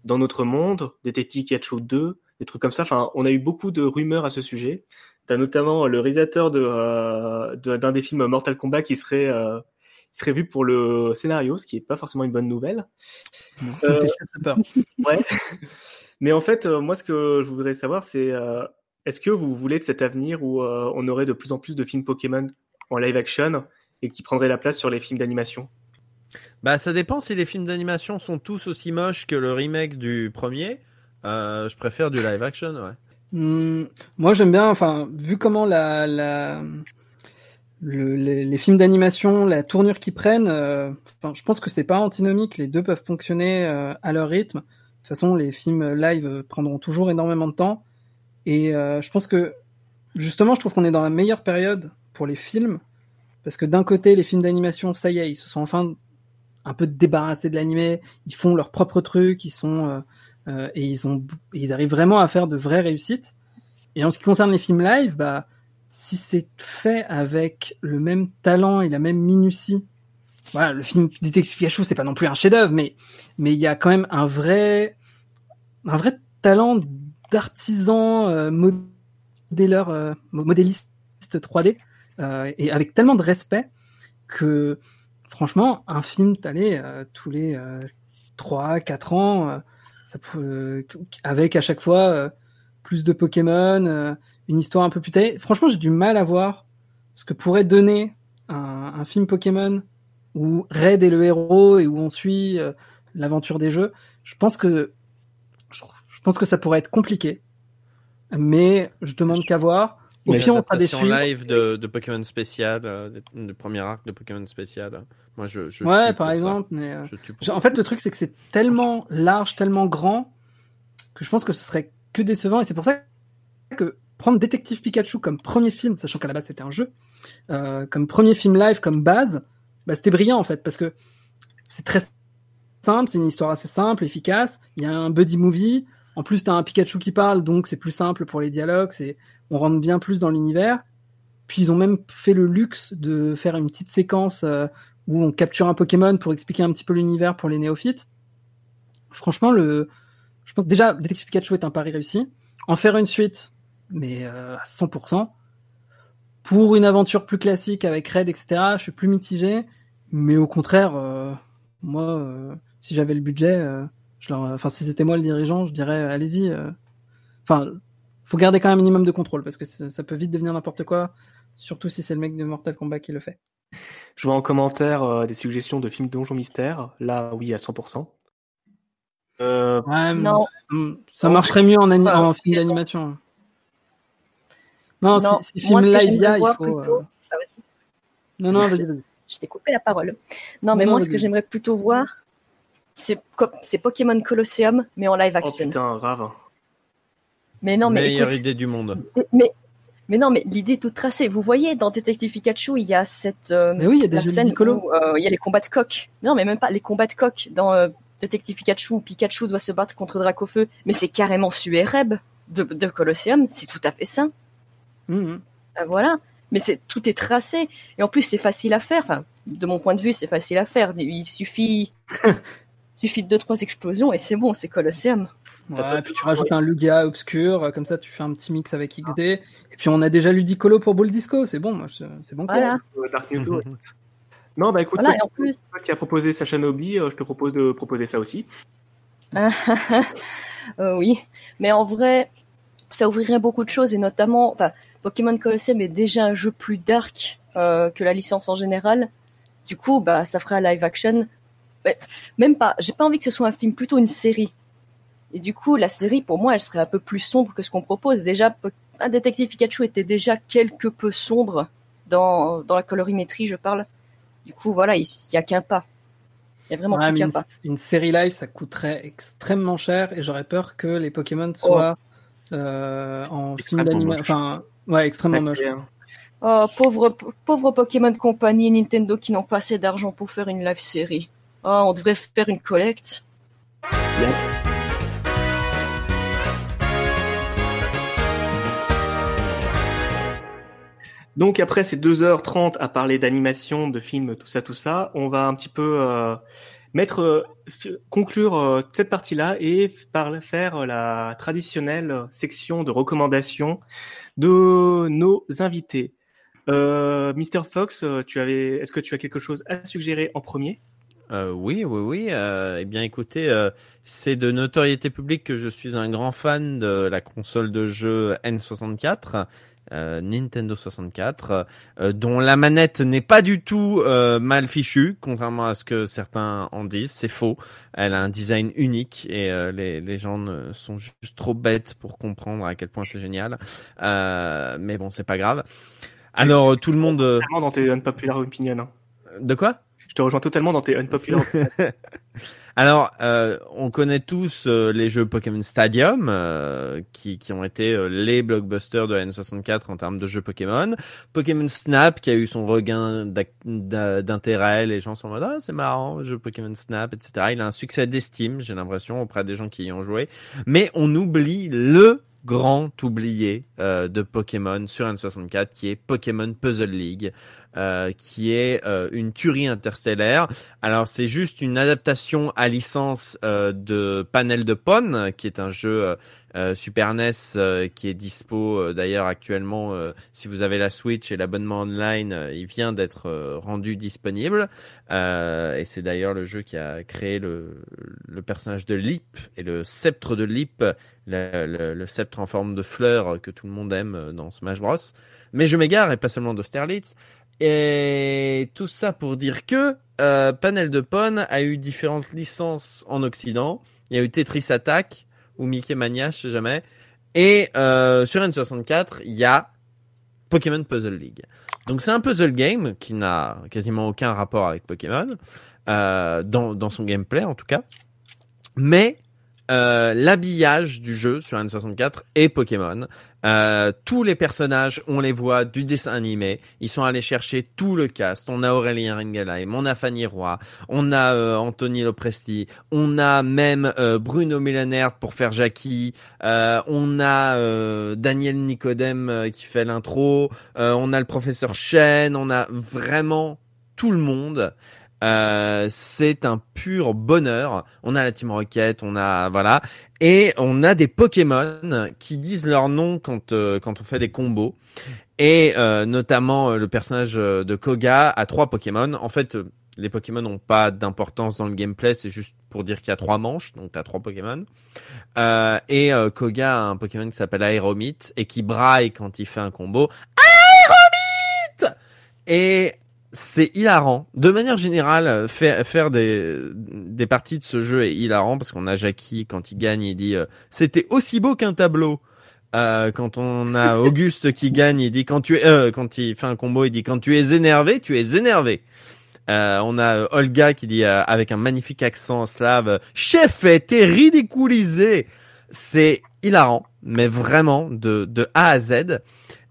dans notre monde, Detective Pikachu 2, des trucs comme ça. Enfin, on a eu beaucoup de rumeurs à ce sujet. T'as notamment le réalisateur de euh, d'un des films Mortal Kombat qui serait euh, qui serait vu pour le scénario, ce qui est pas forcément une bonne nouvelle.
Ça me
Euh,
fait très, très peur.
Ouais. Mais en fait, euh, moi, ce que je voudrais savoir, c'est euh, est-ce que vous voulez de cet avenir où euh, on aurait de plus en plus de films Pokémon en live action et qui prendraient la place sur les films d'animation?
Bah, ça dépend si les films d'animation sont tous aussi moches que le remake du premier. Euh, je préfère du live action, ouais.
Hmm, moi, j'aime bien, enfin, vu comment la, la, le- les, les films d'animation, la tournure qu'ils prennent, euh, enfin, je pense que c'est pas antinomique. Les deux peuvent fonctionner euh, à leur rythme. Toute façon, les films live prendront toujours énormément de temps. Et euh, je pense que, justement, je trouve qu'on est dans la meilleure période pour les films. Parce que d'un côté, les films d'animation, ça y est, ils se sont enfin un peu débarrassés de l'animé. Ils font leurs propres trucs, ils sont euh, euh, et ils ont ils arrivent vraiment à faire de vraies réussites. Et en ce qui concerne les films live, bah si c'est fait avec le même talent et la même minutie, voilà, le film Détective Pikachu, c'est pas non plus un chef-d'œuvre, mais mais il y a quand même un vrai un vrai talent d'artisan euh, modéleur euh, modéliste 3D euh, et avec tellement de respect que franchement un film euh, tous les euh, 3 4 ans avec à chaque fois plus de Pokémon, une histoire un peu plus taillée. Franchement, j'ai du mal à voir ce que pourrait donner un film Pokémon où Red est le héros et où on suit euh, l'aventure des jeux. Je pense que je, je pense que ça pourrait être compliqué, mais je demande qu'à voir. Au pire, on fera des
l'adaptation
films.
live de, de Pokémon spécial, euh, de, de premier arc de Pokémon spécial. euh, Moi, je, je
ouais, par
ça.
exemple. Mais euh,
Je
en fait, le truc, c'est que c'est tellement large, tellement grand, que je pense que ce serait que décevant. Et c'est pour ça que prendre Détective Pikachu comme premier film, sachant qu'à la base c'était un jeu, euh, comme premier film live, comme base, bah, c'était brillant en fait, parce que c'est très simple, c'est une histoire assez simple, efficace. Il y a un buddy movie. En plus, t'as un Pikachu qui parle, donc c'est plus simple pour les dialogues. C'est, on rentre bien plus dans l'univers. Puis ils ont même fait le luxe de faire une petite séquence euh, où on capture un Pokémon pour expliquer un petit peu l'univers pour les néophytes. Franchement, le, je pense déjà Détective Pikachu est un pari réussi. En faire une suite, mais euh, à 100%. Pour une aventure plus classique avec Red, etc., je suis plus mitigé. Mais au contraire, euh, moi, euh, si j'avais le budget, euh, je leur, enfin, si c'était moi le dirigeant, je dirais, euh, allez-y. euh. Enfin, faut garder quand même un minimum de contrôle parce que ça peut vite devenir n'importe quoi, surtout si c'est le mec de Mortal Kombat qui le fait.
Je vois en commentaire euh, des suggestions de films Donjon Mystère. Là, oui, à 100%. Euh,
Ouais,
Non.
mm, Ça
Non,
marcherait mieux en, en film d'animation. Non,
Non,
si, si
moi,
film
ce que
live, il y
j'aimerais
a, il
voir
faut.
plutôt-
euh,
Ah, vas-y.
Non, non, vas-y, vas-y.
Je t'ai coupé la parole. Non,
Non,
mais
non,
moi, ce que j'aimerais plutôt voir, c'est Pokémon Colosseum, mais en live
oh
action.
putain, grave.
mais non, mais
Meilleure
écoute,
idée du monde.
mais, mais non, mais l'idée est toute tracée. Vous voyez, dans Détective Pikachu, il y a cette euh,
Mais oui, il y a des
la scène où euh, il y a les combats de coq. Non, mais même pas les combats de coq dans euh, Détective Pikachu. où Pikachu doit se battre contre Dracofeu, mais c'est carrément Suéreb de, de Colosseum. C'est tout à fait ça.
Mhm.
Euh, voilà. Mais c'est tout est tracé et en plus c'est facile à faire. Enfin, de mon point de vue, c'est facile à faire. Il suffit, suffit de deux trois explosions et c'est bon, c'est Colosseum.
Ouais, puis tu rajoutes un Lugia obscur, euh, comme ça tu fais un petit mix avec XD. Et puis on a déjà Ludicolo pour Bull Disco, c'est bon, c'est bon. quoi.
Voilà.
Dark. Non, bah écoute,
Voilà, et
toi,
en plus-
toi qui a proposé Sacha Nobi, euh, je te propose de proposer ça aussi.
Euh, oui, mais en vrai, ça ouvrirait beaucoup de choses et notamment, enfin, Pokémon Colosseum est déjà un jeu plus dark euh, que la licence en général. Du coup, bah, ça ferait un live action. Mais même pas. J'ai pas envie que ce soit un film, plutôt une série. Et du coup, la série, pour moi, elle serait un peu plus sombre que ce qu'on propose. Déjà, un détective Pikachu était déjà quelque peu sombre dans, dans la colorimétrie, je parle. Du coup, voilà, il y a qu'un pas. Il y a vraiment
Ouais,
qu'un
une,
pas.
une série live, ça coûterait extrêmement cher et j'aurais peur que les Pokémon
Oh.
soient euh, en film d'animation. Enfin, Ouais, extrêmement moche. Hein.
Oh, pauvre, Pokémon Company et Nintendo qui n'ont pas assez d'argent pour faire une live série. Oh, on devrait faire une collecte.
Donc après ces 2h30 à parler d'animation, de films, tout ça, tout ça, on va un petit peu euh, mettre, euh, conclure euh, cette partie-là et par faire la traditionnelle section de recommandations de nos invités. Euh, Mr Fox, euh, tu est-ce que tu as quelque chose à suggérer en premier?
Euh, oui, oui, oui. Euh, eh bien, écoutez, euh, c'est de notoriété publique que je suis un grand fan de la console de jeu N64. Euh, Nintendo 64, euh, dont la manette n'est pas du tout euh, mal fichue, contrairement à ce que certains en disent. C'est faux. Elle a un design unique et les, les gens ne sont juste trop bêtes pour comprendre à quel point c'est génial. Mais bon, c'est pas grave. Alors, tout le monde.
Totalement dans tes unpopular opinions. hein.
De quoi?
Je te rejoins totalement dans tes unpopular.
Alors, euh, on connaît tous euh, les jeux Pokémon Stadium, euh, qui, qui ont été les blockbusters de la N64 en termes de jeux Pokémon. Pokémon Snap, qui a eu son regain d'intérêt. Les gens sont en mode, ah, c'est marrant, jeu Pokémon Snap, etc. Il a un succès d'estime, j'ai l'impression, auprès des gens qui y ont joué. Mais on oublie le grand oublié de Pokémon sur N64, qui est Pokémon Puzzle League, euh, qui est euh, une tuerie interstellaire. Alors c'est juste une adaptation à licence euh, de Panel de Pon, qui est un jeu euh, euh, Super NES qui est dispo d'ailleurs actuellement. si vous avez la Switch et l'abonnement online, il vient d'être rendu disponible. Et c'est d'ailleurs le jeu qui a créé le, le personnage de Lip et le sceptre de Lip, le, le- le sceptre en forme de fleur que tout le monde aime dans Smash Bros. Mais je m'égare et pas seulement de Sterlitz. Et tout ça pour dire que euh, Panel de Pon a eu différentes licences en Occident. Il y a eu Tetris Attack ou Mickey Mania, je sais jamais. Et euh, sur N64, il y a Pokémon Puzzle League. Donc c'est un puzzle game qui n'a quasiment aucun rapport avec Pokémon euh, dans, dans son gameplay en tout cas. Mais euh, l'habillage du jeu sur N64 est Pokémon. Euh, tous les personnages, on les voit du dessin animé. Ils sont allés chercher tout le cast. On a Aurélien Ringelheim, on a Fanny Roy, on a euh, Anthony Lopresti, on a même euh, Bruno Millener pour faire Jackie, euh, on a euh, Daniel Nicodème qui fait l'intro, on a le professeur Chen, on a vraiment tout le monde. Euh, c'est un pur bonheur. On a la Team Rocket, on a voilà, et on a des Pokémon qui disent leur nom quand euh, quand on fait des combos. Et euh, notamment euh, le personnage euh, de Koga a trois Pokémon. En fait, les Pokémon n'ont pas d'importance dans le gameplay, c'est juste pour dire qu'il y a trois manches, donc t'as trois Pokémon. Euh, et Koga a un Pokémon qui s'appelle Aéromite et qui braille quand il fait un combo. Aéromite Et c'est hilarant. De manière générale, euh, faire, faire des, des parties de ce jeu est hilarant parce qu'on a Jackie quand il gagne, il dit euh, c'était aussi beau qu'un tableau. Euh, quand on a Auguste qui gagne, il dit quand tu es, euh, quand il fait un combo, il dit quand tu es énervé, tu es énervé. Euh, on a euh, Olga qui dit euh, avec un magnifique accent slave, chef, t'es ridiculisé. C'est hilarant, mais vraiment de, de A à Z.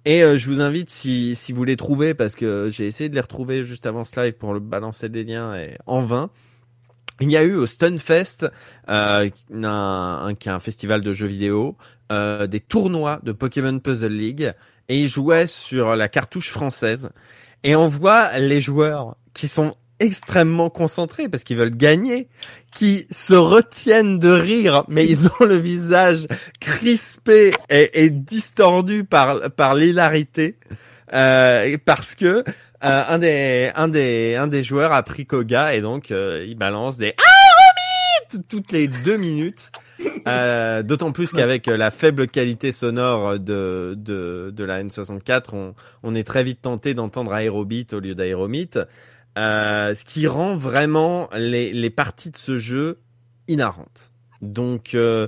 Et euh, je vous invite, si, si vous les trouvez, parce que j'ai essayé de les retrouver juste avant ce live pour le balancer des liens et en vain. Il y a eu au Stunfest, euh, qui est un festival de jeux vidéo, euh, des tournois de Pokémon Puzzle League, et ils jouaient sur la cartouche française. Et on voit les joueurs qui sont extrêmement concentrés parce qu'ils veulent gagner, qui se retiennent de rire, mais ils ont le visage crispé et, et distordu par par l'hilarité, euh, parce que euh, un des un des un des joueurs a pris Koga et donc euh, il balance des aéromites toutes les deux minutes. Euh, D'autant plus qu'avec la faible qualité sonore de, de, de la N64, on, on est très vite tenté d'entendre Aerobit au lieu d'Aéromite. Euh, ce qui rend vraiment les, les parties de ce jeu hilarantes. Donc euh,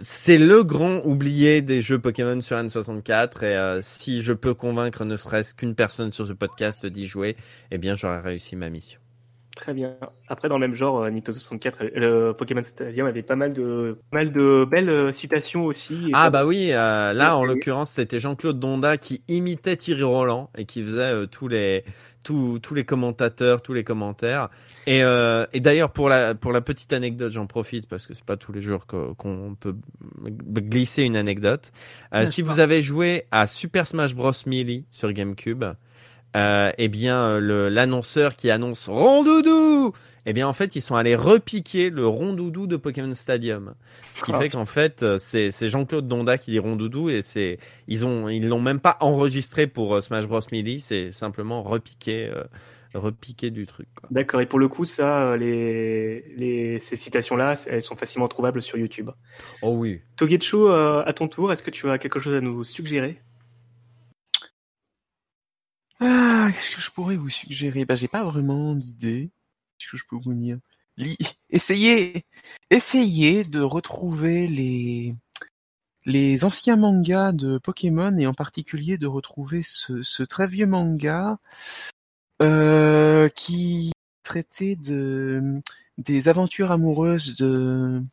c'est le grand oublié des jeux Pokémon sur N64 et euh, si je peux convaincre ne serait-ce qu'une personne sur ce podcast d'y jouer, eh bien j'aurais réussi ma mission.
Très bien. Après, dans le même genre, euh, Nintendo 64, euh, le Pokémon Stadium avait pas mal de, pas mal de belles citations aussi.
Ah bah oui, euh, là en l'occurrence c'était Jean-Claude Donda qui imitait Thierry Roland et qui faisait euh, tous les tous tous les commentateurs, tous les commentaires. Et, euh, et d'ailleurs pour la pour la petite anecdote, j'en profite parce que c'est pas tous les jours qu'on peut glisser une anecdote. Euh, si vous avez joué à Super Smash Bros Melee sur GameCube, euh, eh bien euh, l'annonceur qui annonce Rondoudou, eh bien en fait ils sont allés repiquer le Rondoudou de Pokémon Stadium. Ce qui
Ah.
fait qu'en fait euh, c'est Jean-Claude Donda qui dit Rondoudou et c'est ils ont ils l'ont même pas enregistré pour euh, Smash Bros Melee, c'est simplement repiqué euh, repiqué du truc.
D'accord. Et pour le coup, ça, les, les, ces citations-là, elles sont facilement trouvables sur YouTube.
Oh oui.
Togetsu, euh, à ton tour, est-ce que tu as quelque chose à nous suggérer?
Ah, qu'est-ce que je pourrais vous suggérer? Bah, j'ai pas vraiment d'idée. Qu'est-ce que je peux vous dire? Essayez, essayez de retrouver les les anciens mangas de Pokémon et en particulier de retrouver ce, très vieux manga euh, qui traitait de des aventures amoureuses d'une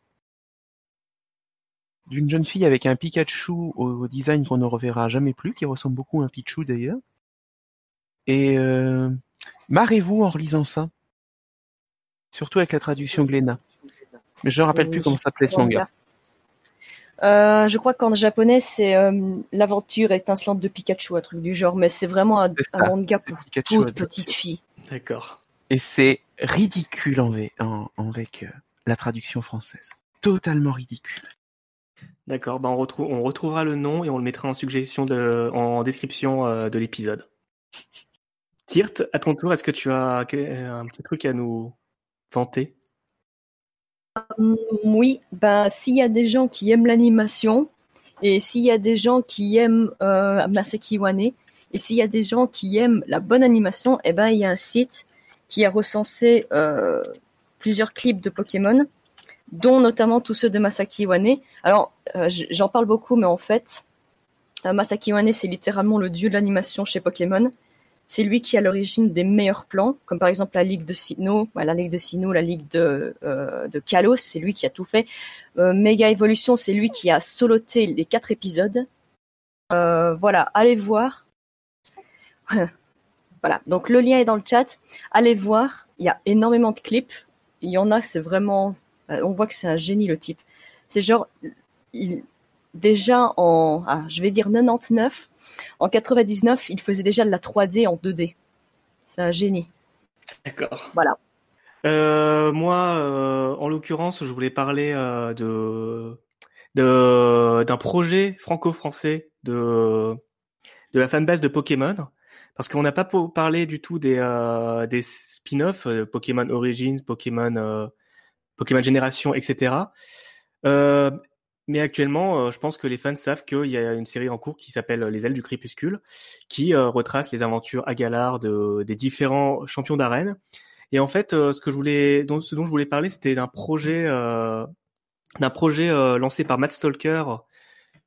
jeune fille avec un Pikachu au, au design qu'on ne reverra jamais plus, qui ressemble beaucoup à un Pichu d'ailleurs. Et euh, marrez-vous en relisant ça. Surtout avec la traduction Glénat. Mais je ne rappelle plus comment s'appelait ce manga.
Euh, je crois qu'en japonais, c'est euh, l'aventure étincelante de Pikachu, un truc du genre, mais c'est vraiment un, manga pour
Pikachu
toute
adoption.
petite fille.
D'accord.
Et c'est ridicule en, v- en- avec euh, la traduction française. Totalement ridicule.
D'accord. Bah, on, retrouve, on retrouvera le nom et on le mettra en suggestion de, en description euh, de l'épisode. Tirt, à ton tour, est-ce que tu as que- un petit truc à nous vanter?
Hum, Oui, ben s'il y a des gens qui aiment l'animation et s'il y a des gens qui aiment euh, Masaki Wane et s'il y a des gens qui aiment la bonne animation, eh ben il y a un site qui a recensé euh, plusieurs clips de Pokémon, dont notamment tous ceux de Masaki Wane. Alors euh, j'en parle beaucoup, mais en fait, euh, Masaki Wane c'est littéralement le dieu de l'animation chez Pokémon. C'est lui qui à l'origine des meilleurs plans, comme par exemple la Ligue de Sinnoh, bah, la Ligue de Sinnoh, la Ligue de, euh, de Kalos, c'est lui qui a tout fait. Euh, Mega Evolution, c'est lui qui a soloté les quatre épisodes. Euh, voilà, allez voir. voilà, donc le lien est dans le chat. Allez voir, il y a énormément de clips. Il y en a, c'est vraiment, on voit que c'est un génie le type. C'est genre, déjà en, ah, je vais dire 99, en 99, il faisait déjà de la 3D en 2D. C'est un génie.
D'accord.
Voilà.
Euh, moi, euh, en l'occurrence, je voulais parler euh, de de- d'un projet franco-français de de la fanbase de Pokémon, parce qu'on n'a pas parlé du tout des euh, des spin-offs, Pokémon Origins, Pokémon euh, Pokémon Génération, etc. Euh, mais actuellement, euh, je pense que les fans savent qu'il y a une série en cours qui s'appelle Les ailes du crépuscule, qui euh, retrace les aventures à Galar de, des différents champions d'arène. Et en fait, euh, ce que je voulais, dont, ce dont je voulais parler, c'était d'un projet, euh, d'un projet euh, lancé par Matt Stalker,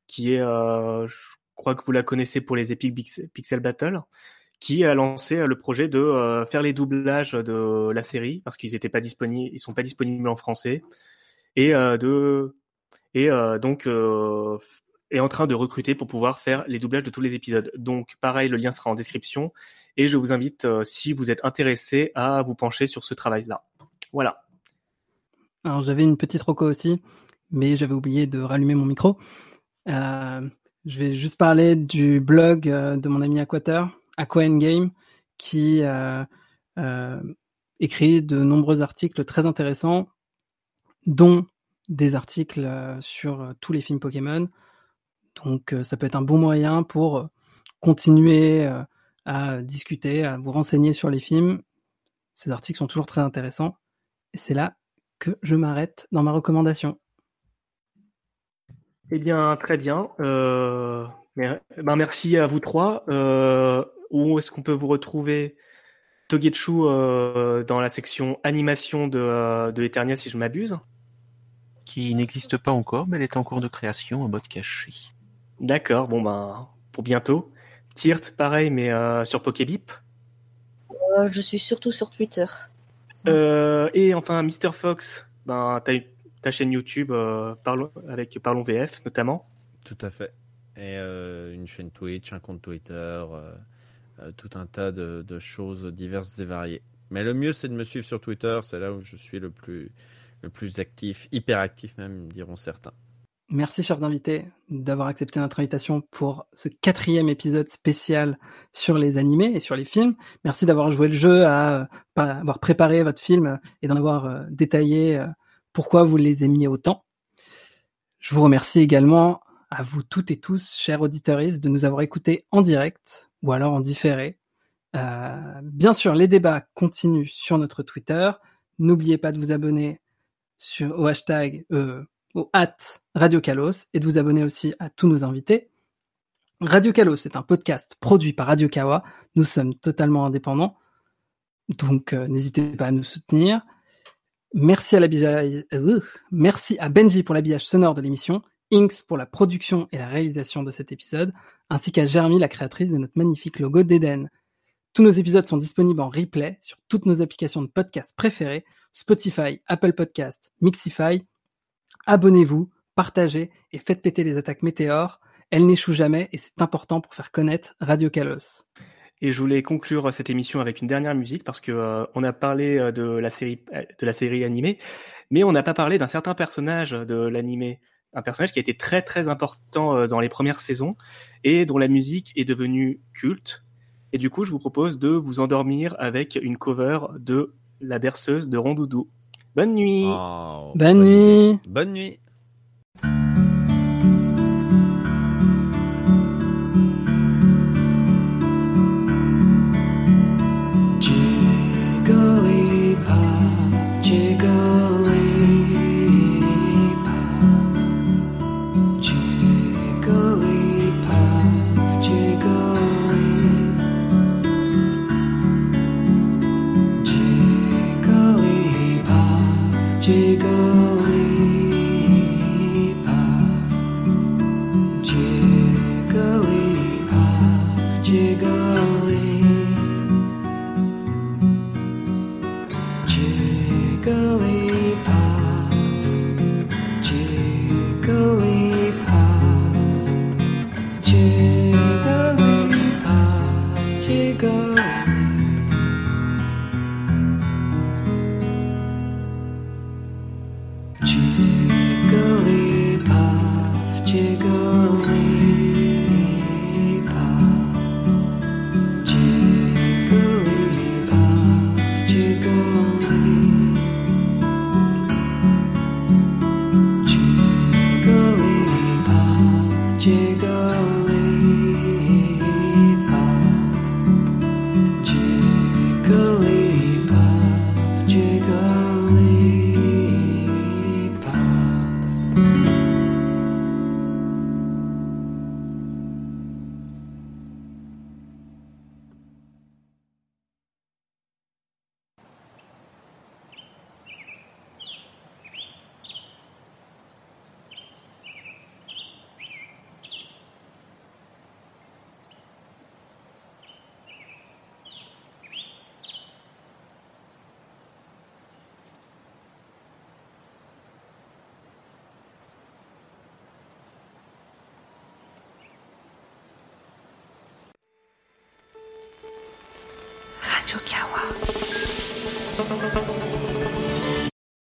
qui est, euh, je crois que vous la connaissez pour les Epic Pix- Pixel Battle, qui a lancé euh, le projet de euh, faire les doublages de la série parce qu'ils étaient pas disponibles, ils sont pas disponibles en français, et euh, de et euh, donc euh, est en train de recruter pour pouvoir faire les doublages de tous les épisodes. Donc pareil, le lien sera en description et je vous invite, euh, si vous êtes intéressé, à vous pencher sur ce travail-là. Voilà.
Alors j'avais une petite roco aussi, mais j'avais oublié de rallumer mon micro. Je vais juste parler du blog de mon ami Aquater, Aqua Game, qui écrit de nombreux articles très intéressants, dont des articles euh, sur euh, tous les films Pokémon. Donc euh, ça peut être un bon moyen pour continuer à discuter, à vous renseigner sur les films. Ces articles sont toujours très intéressants. Et c'est là que je m'arrête dans ma recommandation.
Eh bien, très bien. Ben, merci à vous trois. Où est-ce qu'on peut vous retrouver Togetsu dans la section animation de, de Eternia, si je m'abuse?
Qui n'existe pas encore, mais elle est en cours de création en mode caché.
D'accord, bon ben, pour bientôt. Tirt, pareil, mais euh, sur Pokébip.
Euh, je suis surtout sur Twitter.
Euh, et enfin, Mr. Fox, ben, ta chaîne YouTube euh, Parlons, avec Parlons VF notamment.
Tout à fait. Et euh, une chaîne Twitch, un compte Twitter, euh, euh, tout un tas de, de choses diverses et variées. Mais le mieux, c'est de me suivre sur Twitter. C'est là où je suis le plus, le plus actif, hyper actif même, diront certains.
Merci, chers invités, d'avoir accepté notre invitation pour ce quatrième épisode spécial sur les animés et sur les films. Merci d'avoir joué le jeu, à, euh, préparé votre film et d'en avoir euh, détaillé euh, pourquoi vous les aimiez autant. Je vous remercie également à vous toutes et tous, chers auditeurs, de nous avoir écoutés en direct ou alors en différé. Euh, bien sûr, les débats continuent sur notre Twitter. N'oubliez pas de vous abonner sur, au hashtag euh, au at Radio Kalos et de vous abonner aussi à tous nos invités. Radio Kalos est un podcast produit par Radio Kawa. Nous sommes totalement indépendants, donc euh, n'hésitez pas à nous soutenir. Merci à euh, merci à Benji pour l'habillage sonore de l'émission, Inks pour la production et la réalisation de cet épisode, ainsi qu'à Jeremy, la créatrice de notre magnifique logo d'Eden. Tous nos épisodes sont disponibles en replay sur toutes nos applications de podcast préférées, Spotify, Apple Podcast, Mixify abonnez-vous, partagez et faites péter les attaques météores. Elles n'échouent jamais et c'est important pour faire connaître Radio Kalos.
Et je voulais conclure cette émission avec une dernière musique parce que euh, on a parlé euh, de la série de la série animée, mais on n'a pas parlé d'un certain personnage de l'animé, un personnage qui a été très très important euh, dans les premières saisons et dont la musique est devenue culte. Et du coup, je vous propose de vous endormir avec une cover de La berceuse de Rondoudou. Bonne nuit.
Oh,
Bonne nuit.
Bonne nuit.